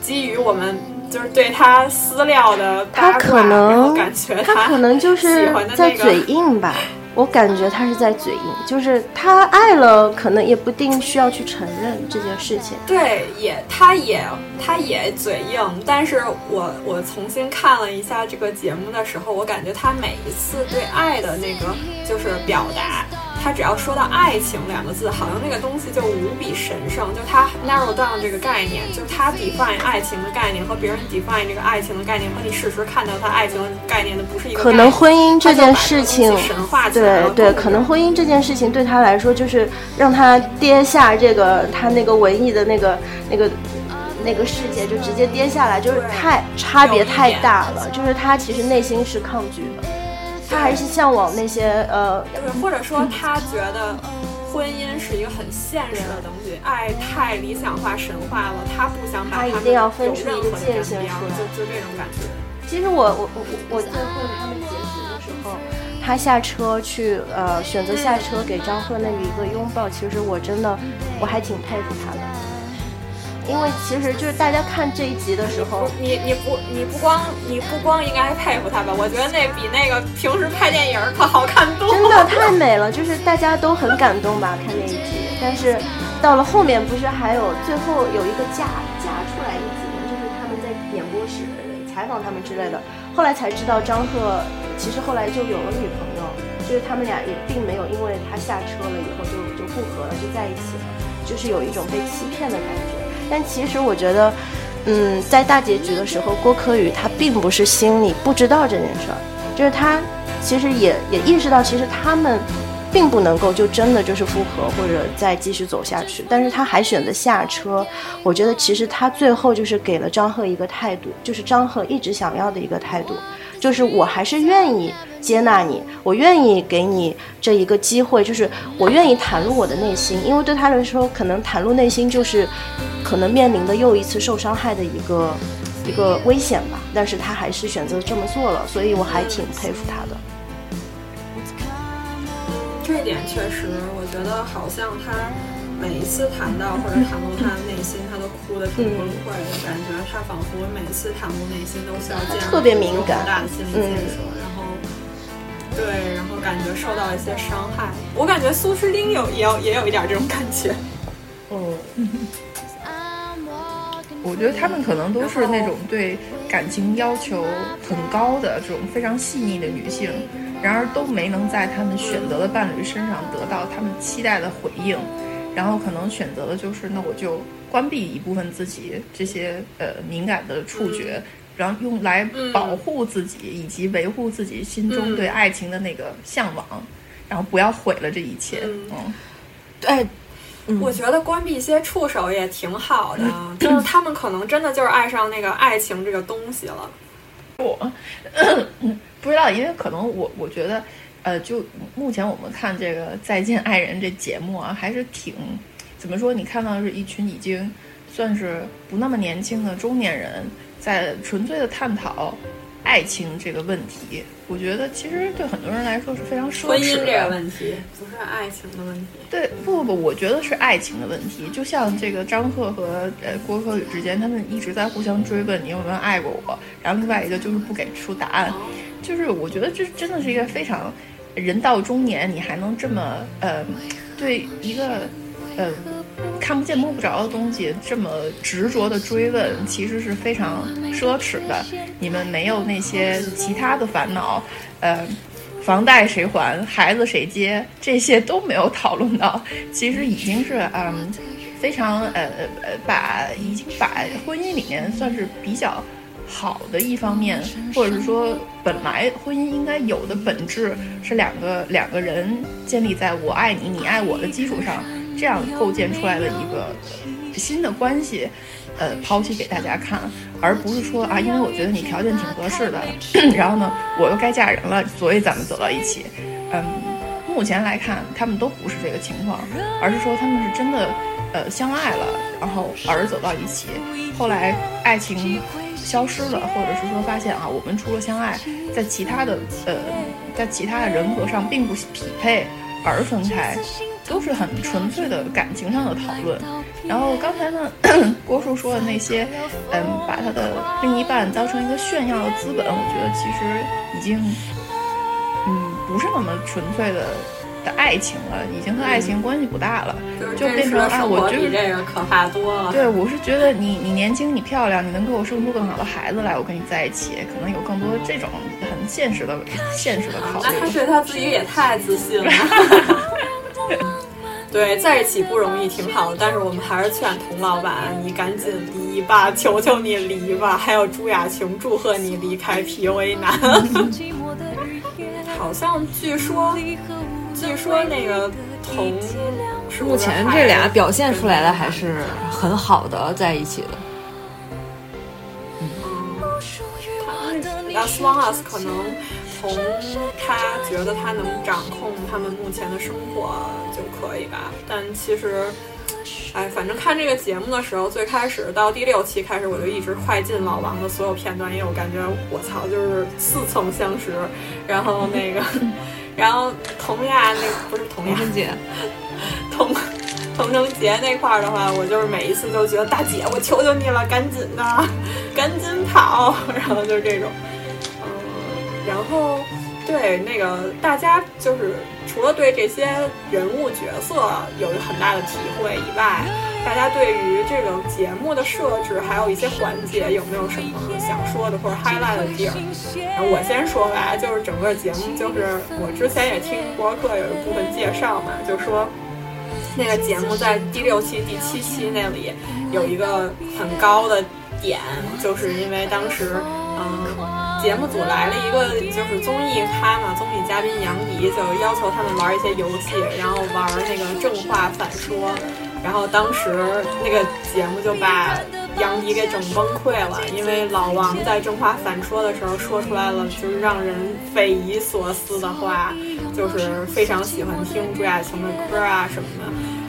A: 基于我们就是对他私聊的
D: 他可能
A: 感觉
D: 他可能就是在嘴硬吧。我感觉他是在嘴硬，就是他爱了，可能也不定需要去承认这件事情。
A: 对，也他也他也嘴硬，但是我我重新看了一下这个节目的时候，我感觉他每一次对爱的那个就是表达。他只要说到爱情两个字，好像那个东西就无比神圣。就他 narrow down 这个概念，就是他 define 爱情的概念和别人 define 这个爱情的概念，和你事实看到他爱情的概念的不是一个。
D: 可能婚姻这件事情，
A: 神话
D: 对对，可能婚姻这件事情对他来说，就是让他跌下这个他那个文艺的那个那个那个世界，就直接跌下来，就是太差别太大了。就是他其实内心是抗拒的。他还是向往那些呃，
A: 或者说他觉得婚姻是一个很现实的东西，爱太理想化、神话了，他不想把
D: 他一定要分出一个界限出来，
A: 就就这种感觉。
D: 其实我我我我最后他们结局的时候，他下车去呃选择下车给张赫那个一个拥抱，其实我真的我还挺佩服他的。因为其实就是大家看这一集的时候，
A: 你你不你不光你不光应该佩服他吧？我觉得那比那个平时拍电影可好看多了。
D: 真的太美了，就是大家都很感动吧？看那一集，但是到了后面不是还有最后有一个嫁嫁出来一集吗？就是他们在演播室采访他们之类的，后来才知道张赫其实后来就有了女朋友，就是他们俩也并没有因为他下车了以后就就不合了，就在一起了，就是有一种被欺骗的感觉。但其实我觉得，嗯，在大结局的时候，郭柯宇他并不是心里不知道这件事儿，就是他其实也也意识到，其实他们并不能够就真的就是复合或者再继续走下去，但是他还选择下车。我觉得其实他最后就是给了张赫一个态度，就是张赫一直想要的一个态度，就是我还是愿意接纳你，我愿意给你这一个机会，就是我愿意袒露我的内心，因为对他来说，可能袒露内心就是可能面临的又一次受伤害的一个一个危险吧。但是他还是选择这么做了，所以我还挺佩服他的。
A: 这一点确实，我觉得好像他。每一次谈到或者袒露他的内心，他都哭的挺崩溃的，感觉他仿佛每次袒露内心都需要建
D: 特别敏感、
A: 大的心理建设，然后对，然后感觉受到一些伤害。我感觉苏诗丁有也有也有一点这种感觉。
D: 嗯，
B: 我觉得他们可能都是那种对感情要求很高的这种非常细腻的女性，然而都没能在他们选择的伴侣身上得到他们期待的回应。然后可能选择的就是，那我就关闭一部分自己这些呃敏感的触觉，然后用来保护自己以及维护自己心中对爱情的那个向往，然后不要毁了这一切。嗯，
A: 对，我觉得关闭一些触手也挺好的，就是他们可能真的就是爱上那个爱情这个东西了。
B: 我不知道，因为可能我我觉得。呃，就目前我们看这个《再见爱人》这节目啊，还是挺怎么说？你看到是一群已经算是不那么年轻的中年人，在纯粹的探讨爱情这个问题。我觉得其实对很多人来说是非常奢侈的。婚
A: 姻这个问题不是爱情的问题。
B: 对，不不不，我觉得是爱情的问题。就像这个张赫和呃郭可宇之间，他们一直在互相追问你有没有爱过我，然后另外一个就是不给出答案。就是我觉得这真的是一个非常人到中年，你还能这么呃，对一个呃看不见摸不着的东西这么执着的追问，其实是非常奢侈的。你们没有那些其他的烦恼，呃，房贷谁还，孩子谁接，这些都没有讨论到，其实已经是嗯非常呃呃把已经把婚姻里面算是比较。好的一方面，或者是说，本来婚姻应该有的本质是两个两个人建立在我爱你，你爱我的基础上，这样构建出来的一个新的关系，呃，抛弃给大家看，而不是说啊，因为我觉得你条件挺合适的，然后呢，我又该嫁人了，所以咱们走到一起。嗯，目前来看，他们都不是这个情况，而是说他们是真的呃相爱了，然后而走到一起，后来爱情。消失了，或者是说发现啊，我们除了相爱，在其他的呃，在其他的人格上并不匹配而分开，都是很纯粹的感情上的讨论。然后刚才呢，郭叔说的那些，嗯，把他的另一半当成一个炫耀的资本，我觉得其实已经，嗯，不是那么纯粹的。的爱情了，已经和爱情关系不大了，就变成啊，我觉得
A: 这个可怕多了。
B: 对，我是觉得你你年轻，你漂亮，你能给我生出更好的孩子来，我跟你在一起，可能有更多这种很现实的现实的考虑。
A: 那他对他自己也太自信了。对，在一起不容易，挺好的，但是我们还是劝童老板，你赶紧离吧，求求你离吧。还有朱亚琼，祝贺你离开 PUA 男。好像据说。据说那个童，
E: 目前这俩表现出来的还是很好的，在一起的。
A: 嗯，那 Swan Us 可能从他觉得他能掌控他们目前的生活就可以吧，但其实，哎，反正看这个节目的时候，最开始到第六期开始，我就一直快进老王的所有片段，因为我感觉我操，就是似曾相识，然后那个。然后佟亚那不是童
E: 童姐，
A: 佟佟成杰那块儿的话，我就是每一次都觉得大姐，我求求你了，赶紧的，赶紧跑，然后就是这种，嗯，然后对那个大家就是除了对这些人物角色有很大的体会以外。大家对于这个节目的设置，还有一些环节，有没有什么想说的或者 highlight 的地儿？我先说吧，就是整个节目，就是我之前也听博客有一部分介绍嘛，就说那个节目在第六期、第七期那里有一个很高的点，就是因为当时，嗯，节目组来了一个就是综艺咖嘛，综艺嘉宾杨迪，就要求他们玩一些游戏，然后玩那个正话反说。然后当时那个节目就把杨迪给整崩溃了，因为老王在正话反说的时候说出来了，就是让人匪夷所思的话，就是非常喜欢听朱亚琼的歌啊什么的。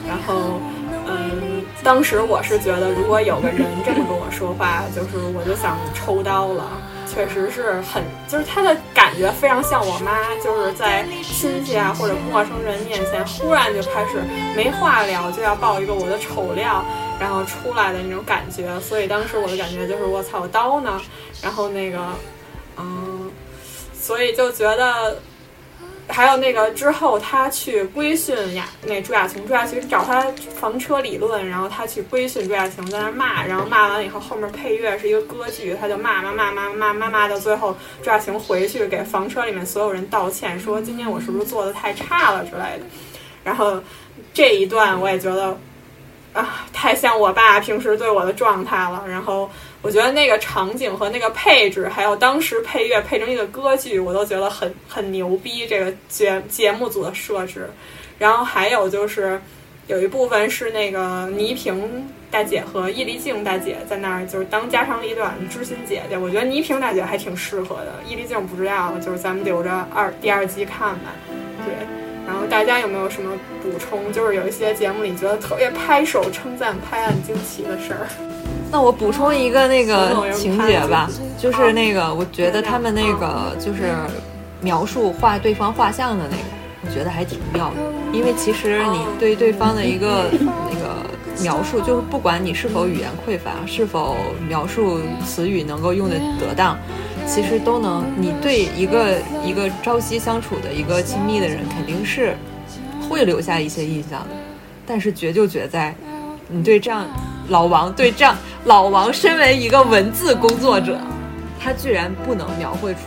A: 然后，嗯，当时我是觉得，如果有个人这么跟我说话，就是我就想抽刀了。确实是很，就是他的感觉非常像我妈，就是在亲戚啊或者陌生人面前，忽然就开始没话聊，就要爆一个我的丑料，然后出来的那种感觉。所以当时我的感觉就是我操刀呢，然后那个，嗯，所以就觉得。还有那个之后，他去规训亚那朱亚琼，朱亚琼找他房车理论，然后他去规训朱亚琼，在那骂，然后骂完以后，后面配乐是一个歌剧，他就骂骂骂骂骂骂骂到最后，朱亚琼回去给房车里面所有人道歉，说今天我是不是做的太差了之类的，然后这一段我也觉得啊，太像我爸平时对我的状态了，然后。我觉得那个场景和那个配置，还有当时配乐配成一个歌剧，我都觉得很很牛逼。这个节节目组的设置，然后还有就是有一部分是那个倪萍大姐和易立竞大姐在那儿，就是当家长里短知心姐姐。我觉得倪萍大姐还挺适合的，易立竞不知道，就是咱们留着二第二季看吧。对，然后大家有没有什么补充？就是有一些节目里觉得特别拍手称赞、拍案惊奇的事儿。
E: 那我补充一个那个情节吧，就是那个，我觉得他们那个就是描述画对方画像的那个，我觉得还挺妙的。因为其实你对对方的一个那个描述，就是不管你是否语言匮乏，是否描述词语能够用的得当，其实都能，你对一个一个朝夕相处的一个亲密的人，肯定是会留下一些印象的。但是绝就绝在，你对这样。老王对这样，老王身为一个文字工作者，他居然不能描绘出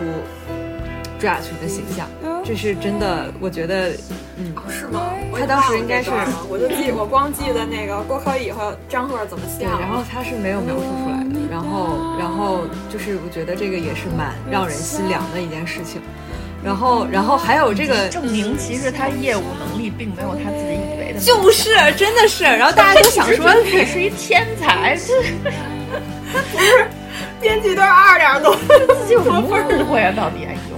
E: 朱亚群的形象，这是真的。我觉得，嗯，
A: 是吗？
E: 他当时应该是，
A: 我就记，我光记得那个郭可以和张赫怎么像，
E: 然后他是没有描述出来的。然后，然后就是我觉得这个也是蛮让人心凉的一件事情。然后，然后还有这个
B: 证明，其实他业务能力并没有他自己以为的，
E: 就是真的是。然后大家都想说
B: 你是一天才，
A: 不是编剧都是二点多，
B: 自己有什么误会啊？到底哎呦，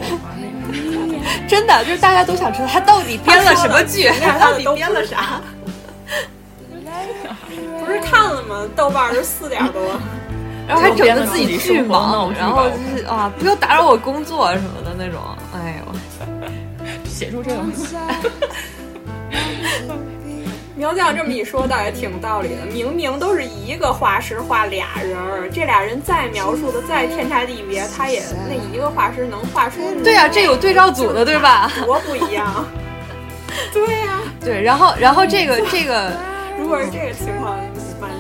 E: 真的就是大家都想知道他到底编了什么剧，他到底编了啥？
A: 不是看了吗？豆瓣是四点多。
E: 然后还整的自己巨忙，然后就是啊，不要打扰我工作什么的那种。哎
B: 呦，写出这种。
A: 苗酱这么一说，倒也挺有道理的。明明都是一个画师画俩人儿，这俩人再描述的再天差地别，他也那一个画师能画出。
E: 对呀，这有对照组的，对吧？
A: 多不一样。对呀。
E: 对，然后，然后这个这个，
A: 如果是这个情况。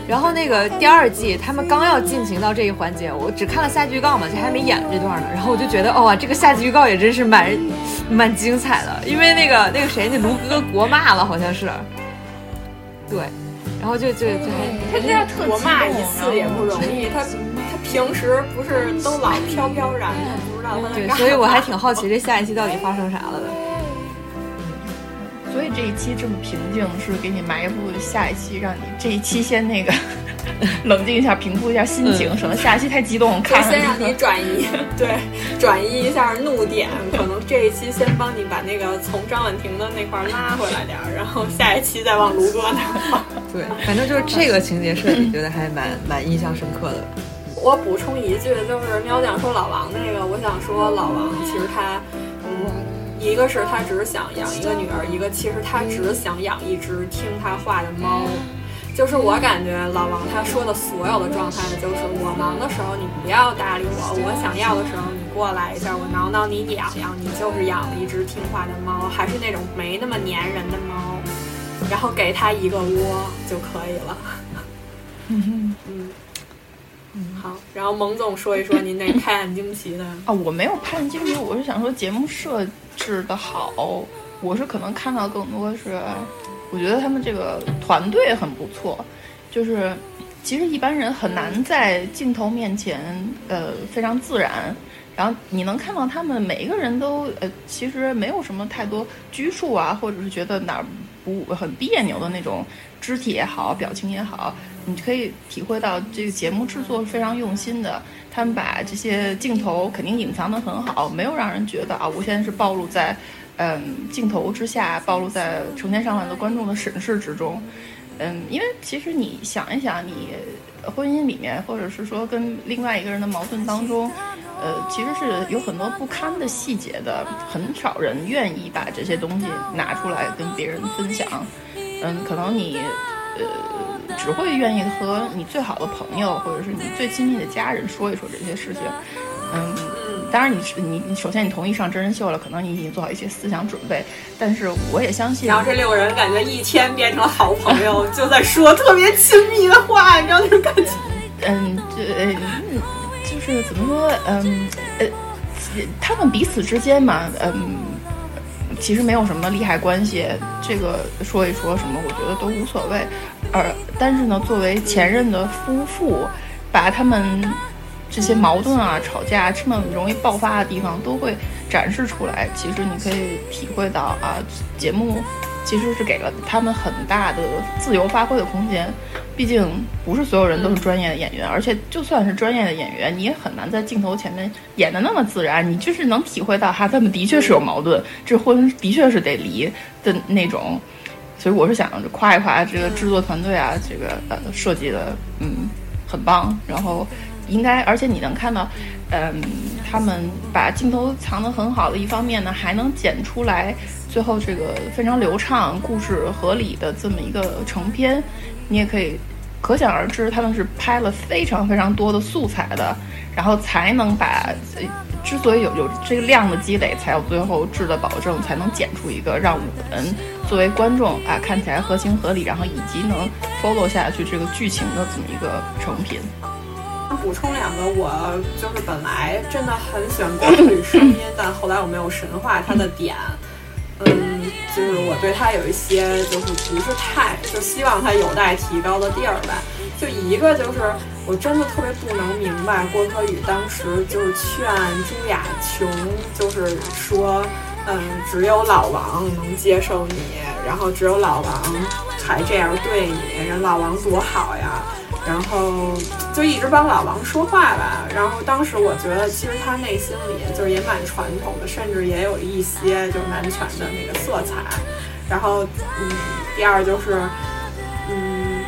E: 然后那个第二季，他们刚要进行到这一环节，我只看了下集预告嘛，就还没演这段呢。然后我就觉得，哦，这个下集预告也真是蛮 蛮精彩的，因为那个那个谁，那卢哥国骂了，好像是。对，然后就就就
B: 他这样特
A: 国骂一次也不容易，他他平时不是都老飘飘然的，不知道他
E: 对，所以我还挺好奇这下一期到底发生啥了的。
B: 所以这一期这么平静，是给你埋伏下一期，让你这一期先那个 冷静一下，平复一下心情，省得下一期太激动。看
A: 先让你转移，对，转移一下怒点。可能这一期先帮你把那个从张婉婷的那块拉回来点儿，然后下一期再往卢哥那儿放。
E: 对，反正就是这个情节设计，觉得还蛮蛮印象深刻的。
A: 我补充一句，就是喵酱说老王那个，我想说老王其实他。一个是他只是想养一个女儿，一个其实他只想养一只听他话的猫。就是我感觉老王他说的所有的状态，就是我忙的时候你不要搭理我，我想要的时候你过来一下，我挠挠你痒痒，你就是养了一只听话的猫，还是那种没那么粘人的猫，然后给他一个窝就可以了。嗯嗯。好，然后蒙总说一说您那拍案惊奇的。
B: 啊，我没有拍案惊奇，我是想说节目设置的好，我是可能看到更多是，我觉得他们这个团队很不错，就是其实一般人很难在镜头面前呃非常自然，然后你能看到他们每一个人都呃其实没有什么太多拘束啊，或者是觉得哪儿不很别扭的那种肢体也好，表情也好，你可以体会到这个节目制作是非常用心的。他们把这些镜头肯定隐藏得很好，没有让人觉得啊，我现在是暴露在嗯镜头之下，暴露在成千上万的观众的审视之中。嗯，因为其实你想一想，你婚姻里面，或者是说跟另外一个人的矛盾当中，呃，其实是有很多不堪的细节的，很少人愿意把这些东西拿出来跟别人分享。嗯，可能你呃只会愿意和你最好的朋友，或者是你最亲密的家人说一说这些事情。嗯。当然，你是你，你首先你同意上真人秀了，可能你已经做好一些思想准备。但是我也相信，
A: 然后这六个人感觉一天变成好朋友，就在说特别亲密的话，你知道那种感觉？
B: 嗯，这就是怎么说？嗯呃，他们彼此之间嘛，嗯，其实没有什么利害关系。这个说一说什么，我觉得都无所谓。而但是呢，作为前任的夫妇，把他们。这些矛盾啊、吵架这么容易爆发的地方都会展示出来。其实你可以体会到啊，节目其实是给了他们很大的自由发挥的空间。毕竟不是所有人都是专业的演员，而且就算是专业的演员，你也很难在镜头前面演的那么自然。你就是能体会到哈，他们的确是有矛盾，这婚的确是得离的那种。所以我是想夸一夸这个制作团队啊，这个呃设计的嗯很棒，然后。应该，而且你能看到，嗯，他们把镜头藏得很好的一方面呢，还能剪出来最后这个非常流畅、故事合理的这么一个成片。你也可以可想而知，他们是拍了非常非常多的素材的，然后才能把，之所以有有这个量的积累，才有最后质的保证，才能剪出一个让我们作为观众啊看起来合情合理，然后以及能 follow 下去这个剧情的这么一个成品。
A: 补充两个，我就是本来真的很喜欢郭可宇声音，但后来我没有神话他的点，嗯，就是我对他有一些就是不是太就希望他有待提高的地儿吧。就一个就是我真的特别不能明白郭可宇当时就是劝朱亚琼，就是说，嗯，只有老王能接受你，然后只有老王才这样对你，人老王多好呀。然后就一直帮老王说话吧。然后当时我觉得，其实他内心里就是也蛮传统的，甚至也有一些就是男权的那个色彩。然后，嗯，第二就是，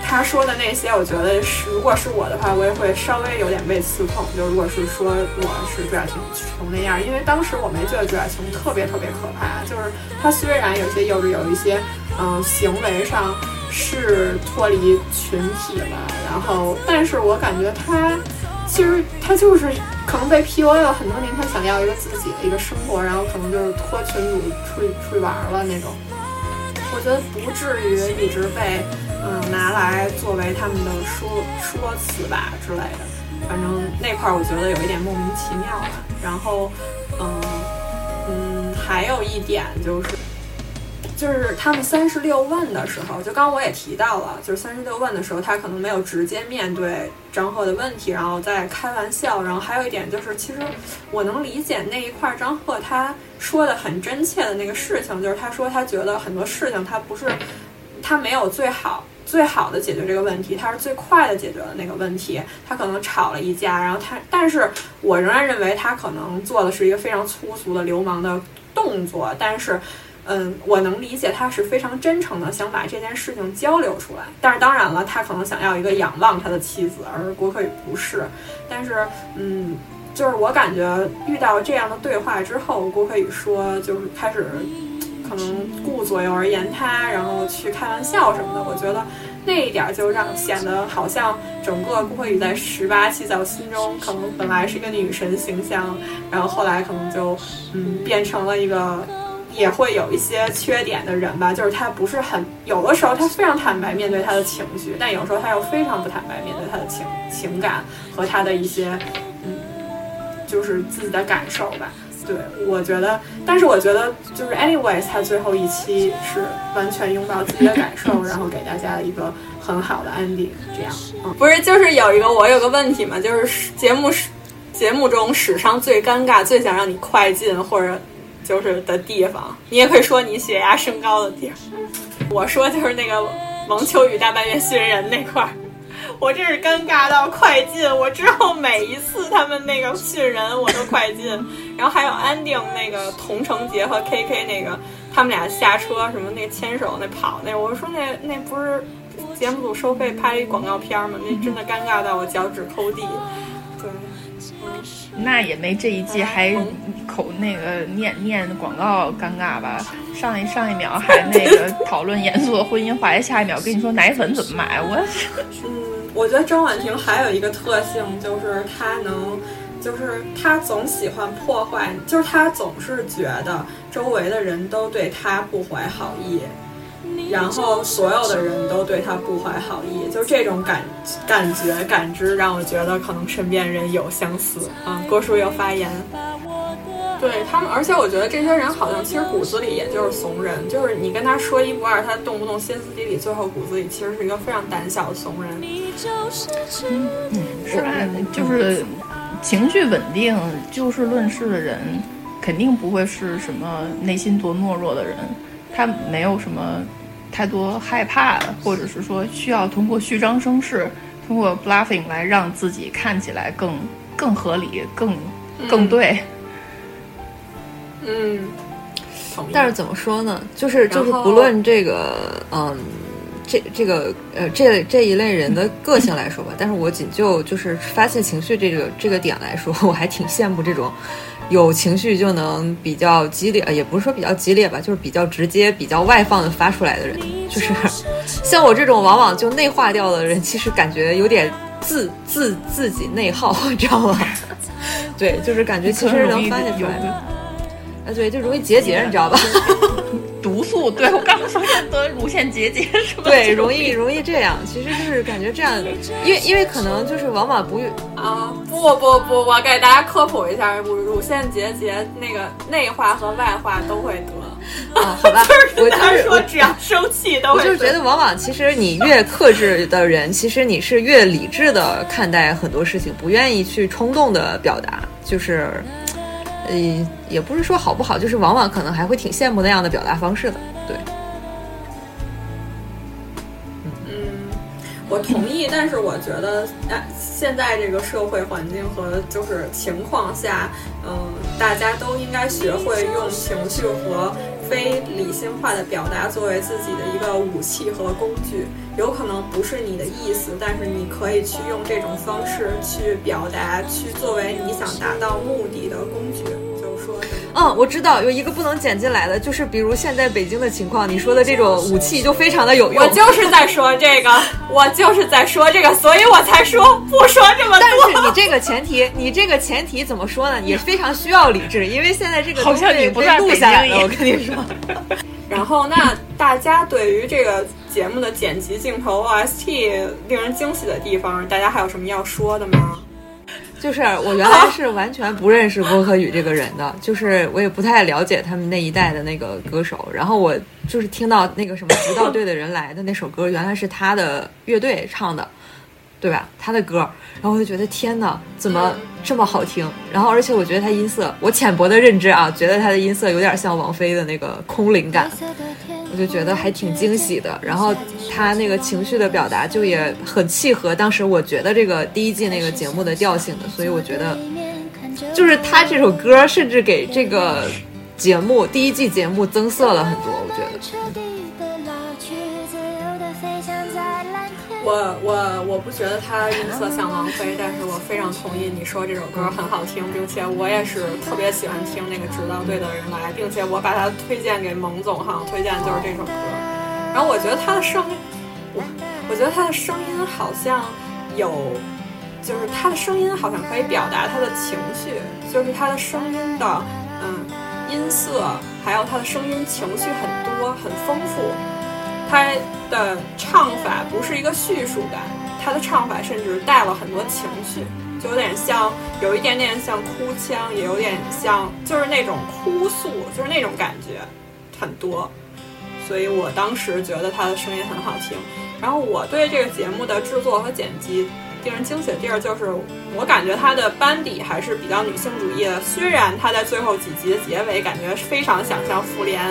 A: 他说的那些，我觉得是如果是我的话，我也会稍微有点被刺痛。就如果是说我是朱亚琼琼那样，因为当时我没觉得朱亚琼特别特别可怕，就是他虽然有些幼稚，有一些嗯行为上。是脱离群体了，然后，但是我感觉他，其实他就是可能被 PUA 了很多年，他想要一个自己的一个生活，然后可能就是脱群组出去出去玩了那种。我觉得不至于一直被嗯拿来作为他们的说说辞吧之类的，反正那块儿我觉得有一点莫名其妙吧。然后，嗯嗯，还有一点就是。就是他们三十六问的时候，就刚我也提到了，就是三十六问的时候，他可能没有直接面对张赫的问题，然后再开玩笑。然后还有一点就是，其实我能理解那一块张赫他说的很真切的那个事情，就是他说他觉得很多事情他不是他没有最好最好的解决这个问题，他是最快的解决了那个问题。他可能吵了一架，然后他，但是我仍然认为他可能做的是一个非常粗俗的流氓的动作，但是。嗯，我能理解他是非常真诚的，想把这件事情交流出来。但是当然了，他可能想要一个仰望他的妻子，而郭可宇不是。但是，嗯，就是我感觉遇到这样的对话之后，郭可宇说就是开始可能顾左右而言他，然后去开玩笑什么的。我觉得那一点就让显得好像整个郭可宇在十八期在我心中可能本来是一个女神形象，然后后来可能就嗯变成了一个。也会有一些缺点的人吧，就是他不是很有的时候他非常坦白面对他的情绪，但有时候他又非常不坦白面对他的情情感和他的一些嗯，就是自己的感受吧。对我觉得，但是我觉得就是 anyways，他最后一期是完全拥抱自己的感受，然后给大家一个很好的 ending。这样，嗯，不是，就是有一个我有个问题嘛，就是节目史节目中史上最尴尬、最想让你快进或者。就是的地方，你也可以说你血压升高的地方。我说就是那个王秋雨大半夜训人那块儿，我真是尴尬到快进。我之后每一次他们那个训人我都快进，然后还有安定那个童承杰和 KK 那个他们俩下车什么那牵手那跑那，我说那那不是节目组收费拍一广告片吗？那真的尴尬到我脚趾抠地。
B: 那也没这一季还口那个念念广告尴尬吧？上一上一秒还那个讨论严肃的婚姻话题，下一秒跟你说奶粉怎么买，我
A: 嗯，我觉得张婉婷还有一个特性就是她能，就是她总喜欢破坏，就是她总是觉得周围的人都对她不怀好意。然后所有的人都对他不怀好意，就这种感感觉感知让我觉得可能身边人有相似啊。郭叔又发言，对他们，而且我觉得这些人好像其实骨子里也就是怂人，就是你跟他说一不二，他动不动歇斯底里，最后骨子里其实是一个非常胆小的怂人。
B: 嗯，是吧？就是情绪稳定、就事论事的人，肯定不会是什么内心多懦弱的人，他没有什么。太多害怕，或者是说需要通过虚张声势，通过 bluffing 来让自己看起来更更合理、更更对。
A: 嗯，
E: 但是怎么说呢？就是就是不论这个嗯，这这个呃这这一类人的个性来说吧，但是我仅就就是发泄情绪这个这个点来说，我还挺羡慕这种。有情绪就能比较激烈，也不是说比较激烈吧，就是比较直接、比较外放的发出来的人，就是 像我这种往往就内化掉的人，其实感觉有点自自自己内耗，知道吗？对，就是感觉其实能发泄出来的，啊，对，就容易结节，你知道吧？
B: 对我刚刚说得乳腺结节是吧？
E: 对，容易容易这样，其实就是感觉这样，因为因为可能就是往往不
A: 啊，不不不，我给大家科普一下，乳乳腺结节那个内化和外化都会
E: 得啊，好吧？
A: 我就是说，只要生气都会。
E: 就是觉得往往其实你越克制的人，其实你是越理智的看待很多事情，不愿意去冲动的表达，就是。呃，也不是说好不好，就是往往可能还会挺羡慕那样的表达方式的，对。
A: 嗯，我同意，但是我觉得，哎，现在这个社会环境和就是情况下，嗯，大家都应该学会用情绪和非理性化的表达作为自己的一个武器和工具。有可能不是你的意思，但是你可以去用这种方式去表达，去作为你想达到目的的工具。
E: 嗯，我知道有一个不能剪进来的，就是比如现在北京的情况，你说的这种武器就非常的有用。
A: 我就是在说这个，我就是在说这个，所以我才说不说这么多。
E: 但是你这个前提，你这个前提怎么说呢？也非常需要理智，因为现在这个
B: 好像你不
E: 在录下来
B: 了，
E: 我跟你说。
A: 然后，那大家对于这个节目的剪辑、镜头、OST 令人惊喜的地方，大家还有什么要说的吗？
E: 就是我原来是完全不认识郭可宇这个人的，就是我也不太了解他们那一代的那个歌手。然后我就是听到那个什么《不到队的人来的》那首歌，原来是他的乐队唱的，对吧？他的歌，然后我就觉得天哪，怎么这么好听？然后而且我觉得他音色，我浅薄的认知啊，觉得他的音色有点像王菲的那个空灵感。就觉得还挺惊喜的，然后他那个情绪的表达就也很契合当时我觉得这个第一季那个节目的调性的，所以我觉得就是他这首歌甚至给这个节目第一季节目增色了很多，我觉得。
A: 我我我不觉得他音色像王菲，但是我非常同意你说这首歌很好听，并且我也是特别喜欢听那个《直到对的人来》，并且我把它推荐给蒙总哈，推荐就是这首歌。然后我觉得他的声音，我我觉得他的声音好像有，就是他的声音好像可以表达他的情绪，就是他的声音的嗯音色，还有他的声音情绪很多很丰富。他的唱法不是一个叙述感，他的唱法甚至带了很多情绪，就有点像，有一点点像哭腔，也有点像，就是那种哭诉，就是那种感觉，很多。所以我当时觉得他的声音很好听。然后我对这个节目的制作和剪辑。令人惊喜的地儿就是，我感觉他的班底还是比较女性主义的。虽然他在最后几集的结尾，感觉非常想像复联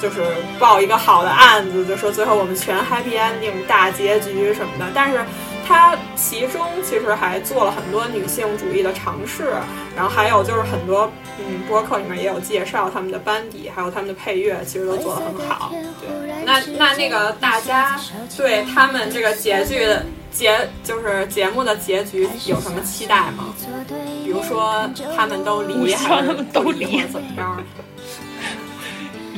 A: 就是报一个好的案子，就说最后我们全 happy ending 大结局什么的。但是它其中其实还做了很多女性主义的尝试，然后还有就是很多嗯播客里面也有介绍他们的班底，还有他们的配乐，其实都做得很好。对，那那那个大家对他们这个结局的结就是节目的结局有什么期待吗？比如说他们都离还是
B: 都离
A: 怎么着？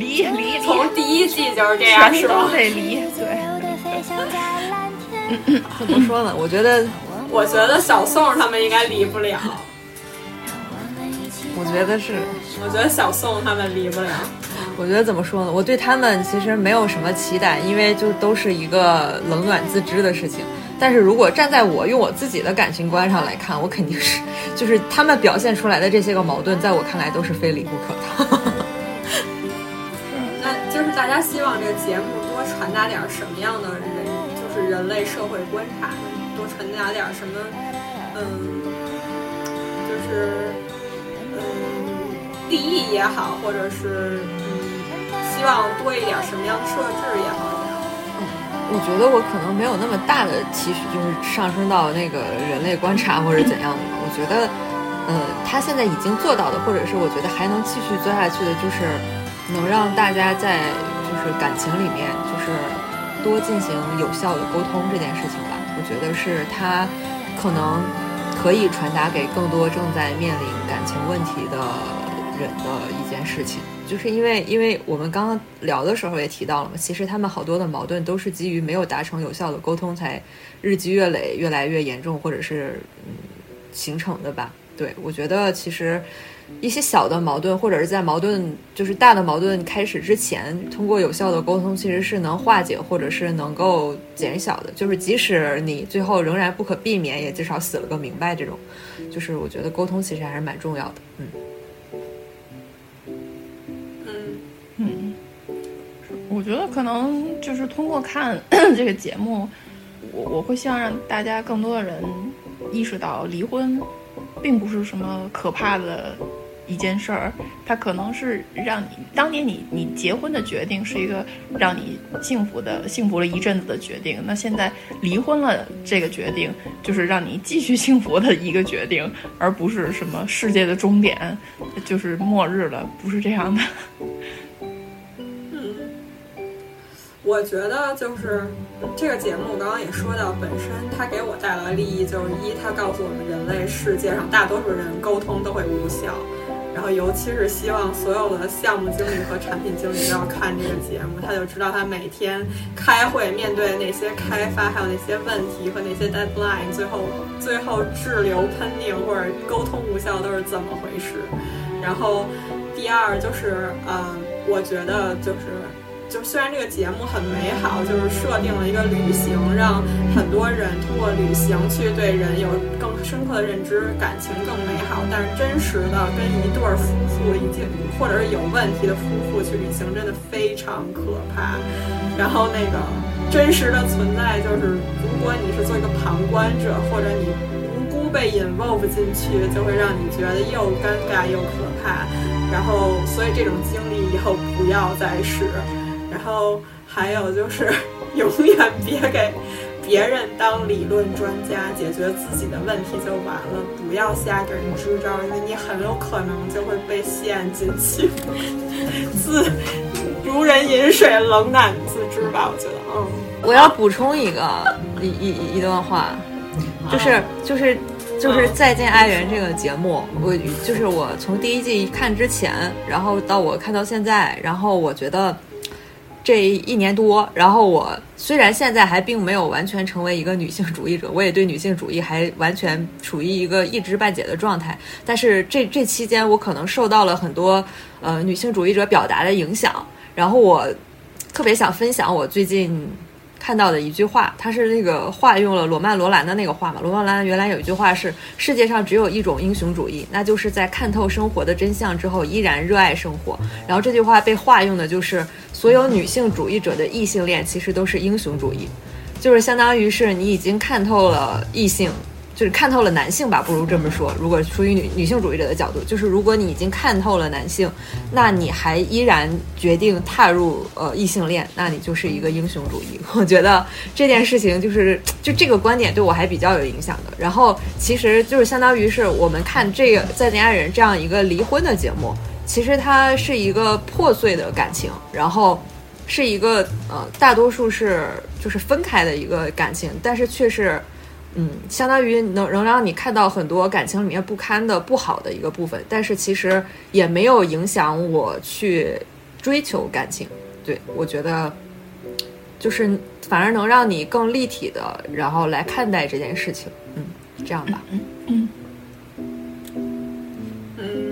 B: 离离
A: 从第一季就是这样，是吧？
B: 都得离，对。
E: 怎么说呢？我觉得，
A: 我觉得小宋他们应该离不了。
E: 我觉得是，
A: 我觉得小宋他们离不了。
E: 我觉得怎么说呢？我对他们其实没有什么期待，因为就都是一个冷暖自知的事情。但是如果站在我用我自己的感情观上来看，我肯定是，就是他们表现出来的这些个矛盾，在我看来都是非离不可的。
A: 大家希望这个节目多传达点什么样的人，就是人类社会观察，多传达点什么，嗯，就是嗯利益也好，或者是嗯希望多一点什么样的设置也好。
E: 嗯我觉得我可能没有那么大的期许，就是上升到那个人类观察或者怎样的。我觉得，呃，他现在已经做到的，或者是我觉得还能继续做下去的，就是能让大家在就是感情里面，就是多进行有效的沟通这件事情吧。我觉得是他可能可以传达给更多正在面临感情问题的人的一件事情。就是因为，因为我们刚刚聊的时候也提到了嘛，其实他们好多的矛盾都是基于没有达成有效的沟通，才日积月累、越来越严重，或者是嗯形成的吧。对我觉得，其实一些小的矛盾，或者是在矛盾就是大的矛盾开始之前，通过有效的沟通，其实是能化解，或者是能够减小的。就是即使你最后仍然不可避免，也至少死了个明白。这种，就是我觉得沟通其实还是蛮重要的。嗯。
B: 嗯嗯，我觉得可能就是通过看 这个节目，我我会希望让大家更多的人意识到，离婚并不是什么可怕的一件事儿，它可能是让你当年你你结婚的决定是一个让你幸福的幸福了一阵子的决定，那现在离婚了这个决定就是让你继续 幸福的一个决定，而不是什么世界的终点，就是末日了，不是这样的。
A: 嗯我觉得就是这个节目，刚刚也说到，本身它给我带来利益就是一，它告诉我们人类世界上大多数人沟通都会无效，然后尤其是希望所有的项目经理和产品经理都要看这个节目，他就知道他每天开会面对那些开发还有那些问题和那些 deadline，最后最后滞留 pending 或者沟通无效都是怎么回事。然后第二就是，嗯，我觉得就是。就虽然这个节目很美好，就是设定了一个旅行，让很多人通过旅行去对人有更深刻的认知，感情更美好。但是真实的跟一对夫妇已经或者是有问题的夫妇去旅行，真的非常可怕。然后那个真实的存在就是，如果你是做一个旁观者，或者你无辜被 involve 进去，就会让你觉得又尴尬又可怕。然后，所以这种经历以后不要再试。然后还有就是，永远别给别人当理论专家，解决自己的问题就完了。不要瞎给人支招，因为你很有可能就会被陷进去。自如人饮水，冷暖自知吧。我觉得，嗯。
E: 我要补充一个一一一段话，就是就是就是《再见爱人》这个节目，我就是我从第一季看之前，然后到我看到现在，然后我觉得。这一年多，然后我虽然现在还并没有完全成为一个女性主义者，我也对女性主义还完全处于一个一知半解的状态。但是这这期间，我可能受到了很多呃女性主义者表达的影响，然后我特别想分享我最近。看到的一句话，它是那个化用了罗曼·罗兰的那个话嘛？罗曼·罗兰原来有一句话是：世界上只有一种英雄主义，那就是在看透生活的真相之后依然热爱生活。然后这句话被化用的就是所有女性主义者的异性恋其实都是英雄主义，就是相当于是你已经看透了异性。就是看透了男性吧，不如这么说。如果出于女女性主义者的角度，就是如果你已经看透了男性，那你还依然决定踏入呃异性恋，那你就是一个英雄主义。我觉得这件事情就是就这个观点对我还比较有影响的。然后其实就是相当于是我们看这个《再见爱人》这样一个离婚的节目，其实它是一个破碎的感情，然后是一个呃大多数是就是分开的一个感情，但是却是。嗯，相当于能能让你看到很多感情里面不堪的、不好的一个部分，但是其实也没有影响我去追求感情。对我觉得，就是反而能让你更立体的，然后来看待这件事情。嗯，这样吧。
B: 嗯嗯，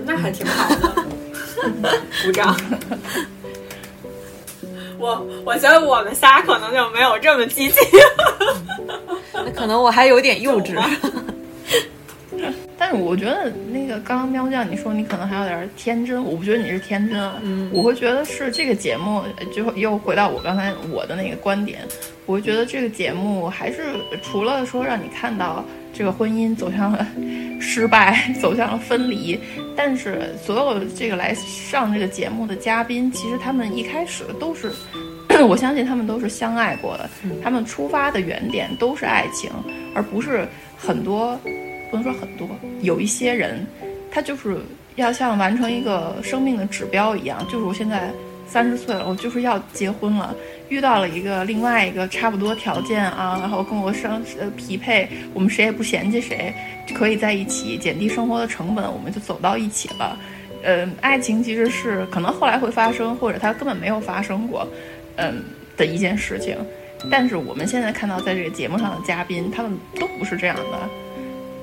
A: 那还挺好的，鼓掌。我我觉得我们仨可能就没有这么积极。
E: 那可能我还有点幼稚。
B: 但是我觉得那个刚刚喵酱你说你可能还有点天真，我不觉得你是天真啊。
E: 嗯，
B: 我会觉得是这个节目，就又回到我刚才我的那个观点，我会觉得这个节目还是除了说让你看到这个婚姻走向了失败，走向了分离，但是所有这个来上这个节目的嘉宾，其实他们一开始都是。我相信他们都是相爱过的，他们出发的原点都是爱情，而不是很多，不能说很多，有一些人，他就是要像完成一个生命的指标一样，就是我现在三十岁了，我就是要结婚了，遇到了一个另外一个差不多条件啊，然后跟我相呃匹配，我们谁也不嫌弃谁，可以在一起，减低生活的成本，我们就走到一起了。呃，爱情其实是可能后来会发生，或者它根本没有发生过。嗯的一件事情，但是我们现在看到在这个节目上的嘉宾，他们都不是这样的。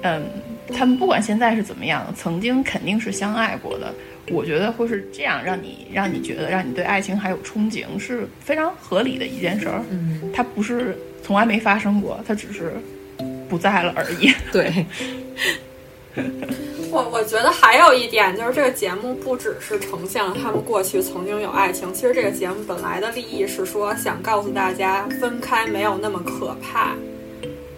B: 嗯，他们不管现在是怎么样，曾经肯定是相爱过的。我觉得会是这样，让你让你觉得让你对爱情还有憧憬，是非常合理的一件事儿。
E: 嗯，
B: 它不是从来没发生过，它只是不在了而已。
E: 对。
A: 我我觉得还有一点就是，这个节目不只是呈现了他们过去曾经有爱情，其实这个节目本来的立意是说想告诉大家分开没有那么可怕。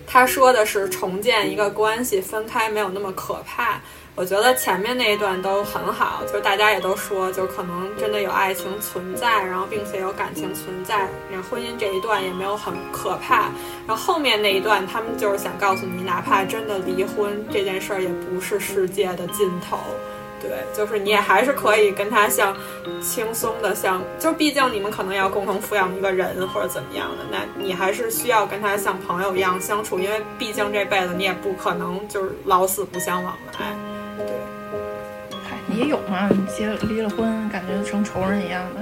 A: 他说的是重建一个关系，分开没有那么可怕。我觉得前面那一段都很好，就是大家也都说，就可能真的有爱情存在，然后并且有感情存在，连婚姻这一段也没有很可怕。然后后面那一段，他们就是想告诉你，哪怕真的离婚这件事儿，也不是世界的尽头。对，就是你也还是可以跟他像轻松的像，就毕竟你们可能要共同抚养一个人或者怎么样的，那你还是需要跟他像朋友一样相处，因为毕竟这辈子你也不可能就是老死不相往来。
B: 也有嘛，结离了婚，感觉成仇人一样的。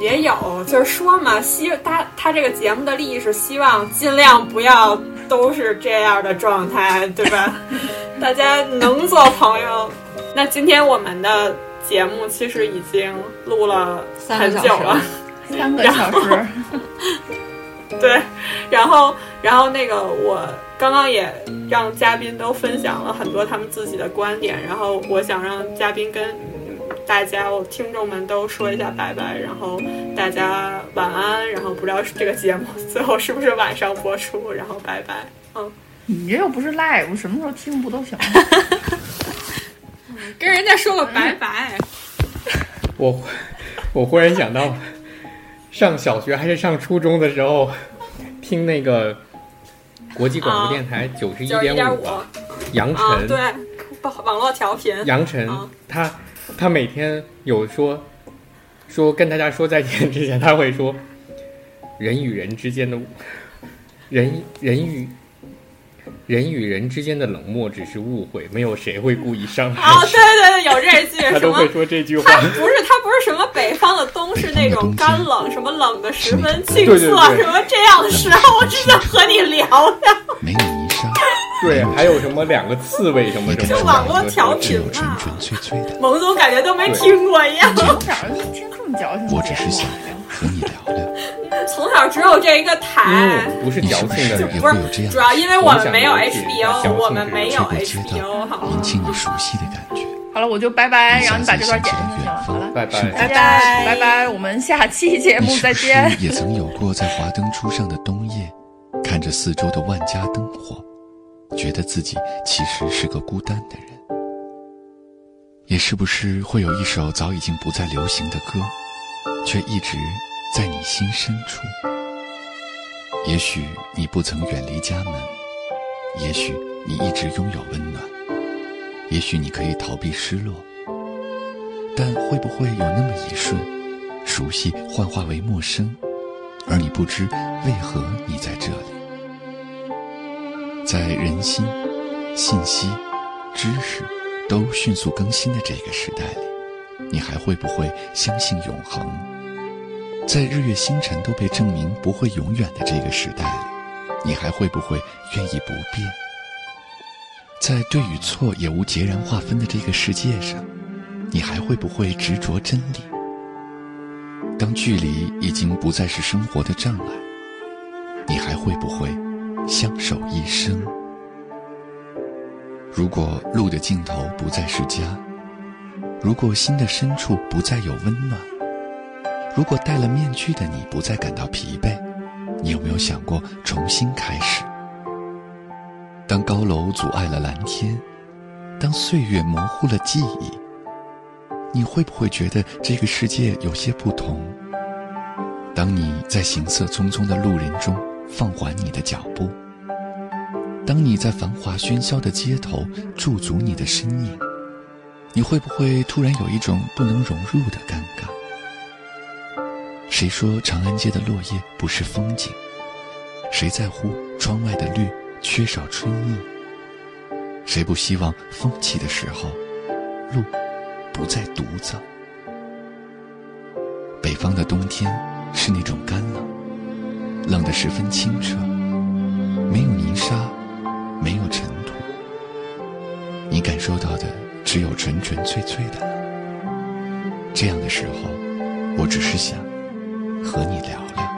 A: 也有，就是说嘛，希他他这个节目的利益是希望尽量不要都是这样的状态，对吧？大家能做朋友。那今天我们的节目其实已经录了很久了，
B: 三个小时。
A: 对，然后，然后那个我刚刚也让嘉宾都分享了很多他们自己的观点，然后我想让嘉宾跟大家，我听众们都说一下拜拜，然后大家晚安，然后不知道这个节目最后是不是晚上播出，然后拜拜。嗯，
B: 你这又不是 live，什么时候听不都行？
A: 跟人家说个拜拜。
C: 我我忽然想到。上小学还是上初中的时候，听那个国际广播电台九十一点五，杨晨
A: 对 网络调频。
C: 杨晨他他每天有说说跟大家说再见之前，他会说人与人之间的人人与。人与人之间的冷漠只是误会，没有谁会故意伤害。
A: 哦，对对对，有这句，
C: 他都会说这句话。
A: 他不是他不是什么北方的冬是那种干冷，什么冷的十分青涩，什么这样的时候，我只想和你聊聊。
F: 没有泥沙。
C: 对，还有什么两个刺猬什么什么？
A: 就网络调频嘛。萌总感觉都没听过一样。
B: 从小一听这么矫情，
F: 我只是想和你聊聊。
A: 从小只有这一个台，
C: 不是矫情的，
A: 不是主要因为我们没有 HBO，我们没有 HBO，好
F: 引起你熟悉的感觉。
B: 好了，我就拜拜，然后你把这段剪进去就行了。好了，
C: 拜拜，
A: 拜拜，
B: 拜拜，我们下期节目再见。
F: 也曾有过在华灯初上的冬夜，看着四周的万家灯火，觉得自己其实是个孤单的人？也是不是会有一首早已经不再流行的歌，却一直在你心深处？也许你不曾远离家门，也许你一直拥有温暖，也许你可以逃避失落，但会不会有那么一瞬，熟悉幻化为陌生，而你不知为何你在这里？在人心、信息、知识都迅速更新的这个时代里，你还会不会相信永恒？在日月星辰都被证明不会永远的这个时代里，你还会不会愿意不变？在对与错也无截然划分的这个世界上，你还会不会执着真理？当距离已经不再是生活的障碍，你还会不会？相守一生。如果路的尽头不再是家，如果心的深处不再有温暖，如果戴了面具的你不再感到疲惫，你有没有想过重新开始？当高楼阻碍了蓝天，当岁月模糊了记忆，你会不会觉得这个世界有些不同？当你在行色匆匆的路人中。放缓你的脚步。当你在繁华喧嚣的街头驻足你的身影，你会不会突然有一种不能融入的尴尬？谁说长安街的落叶不是风景？谁在乎窗外的绿缺少春意？谁不希望风起的时候，路不再独走？北方的冬天是那种干冷。冷得十分清澈，没有泥沙，没有尘土，你感受到的只有纯纯粹粹的冷。这样的时候，我只是想和你聊聊。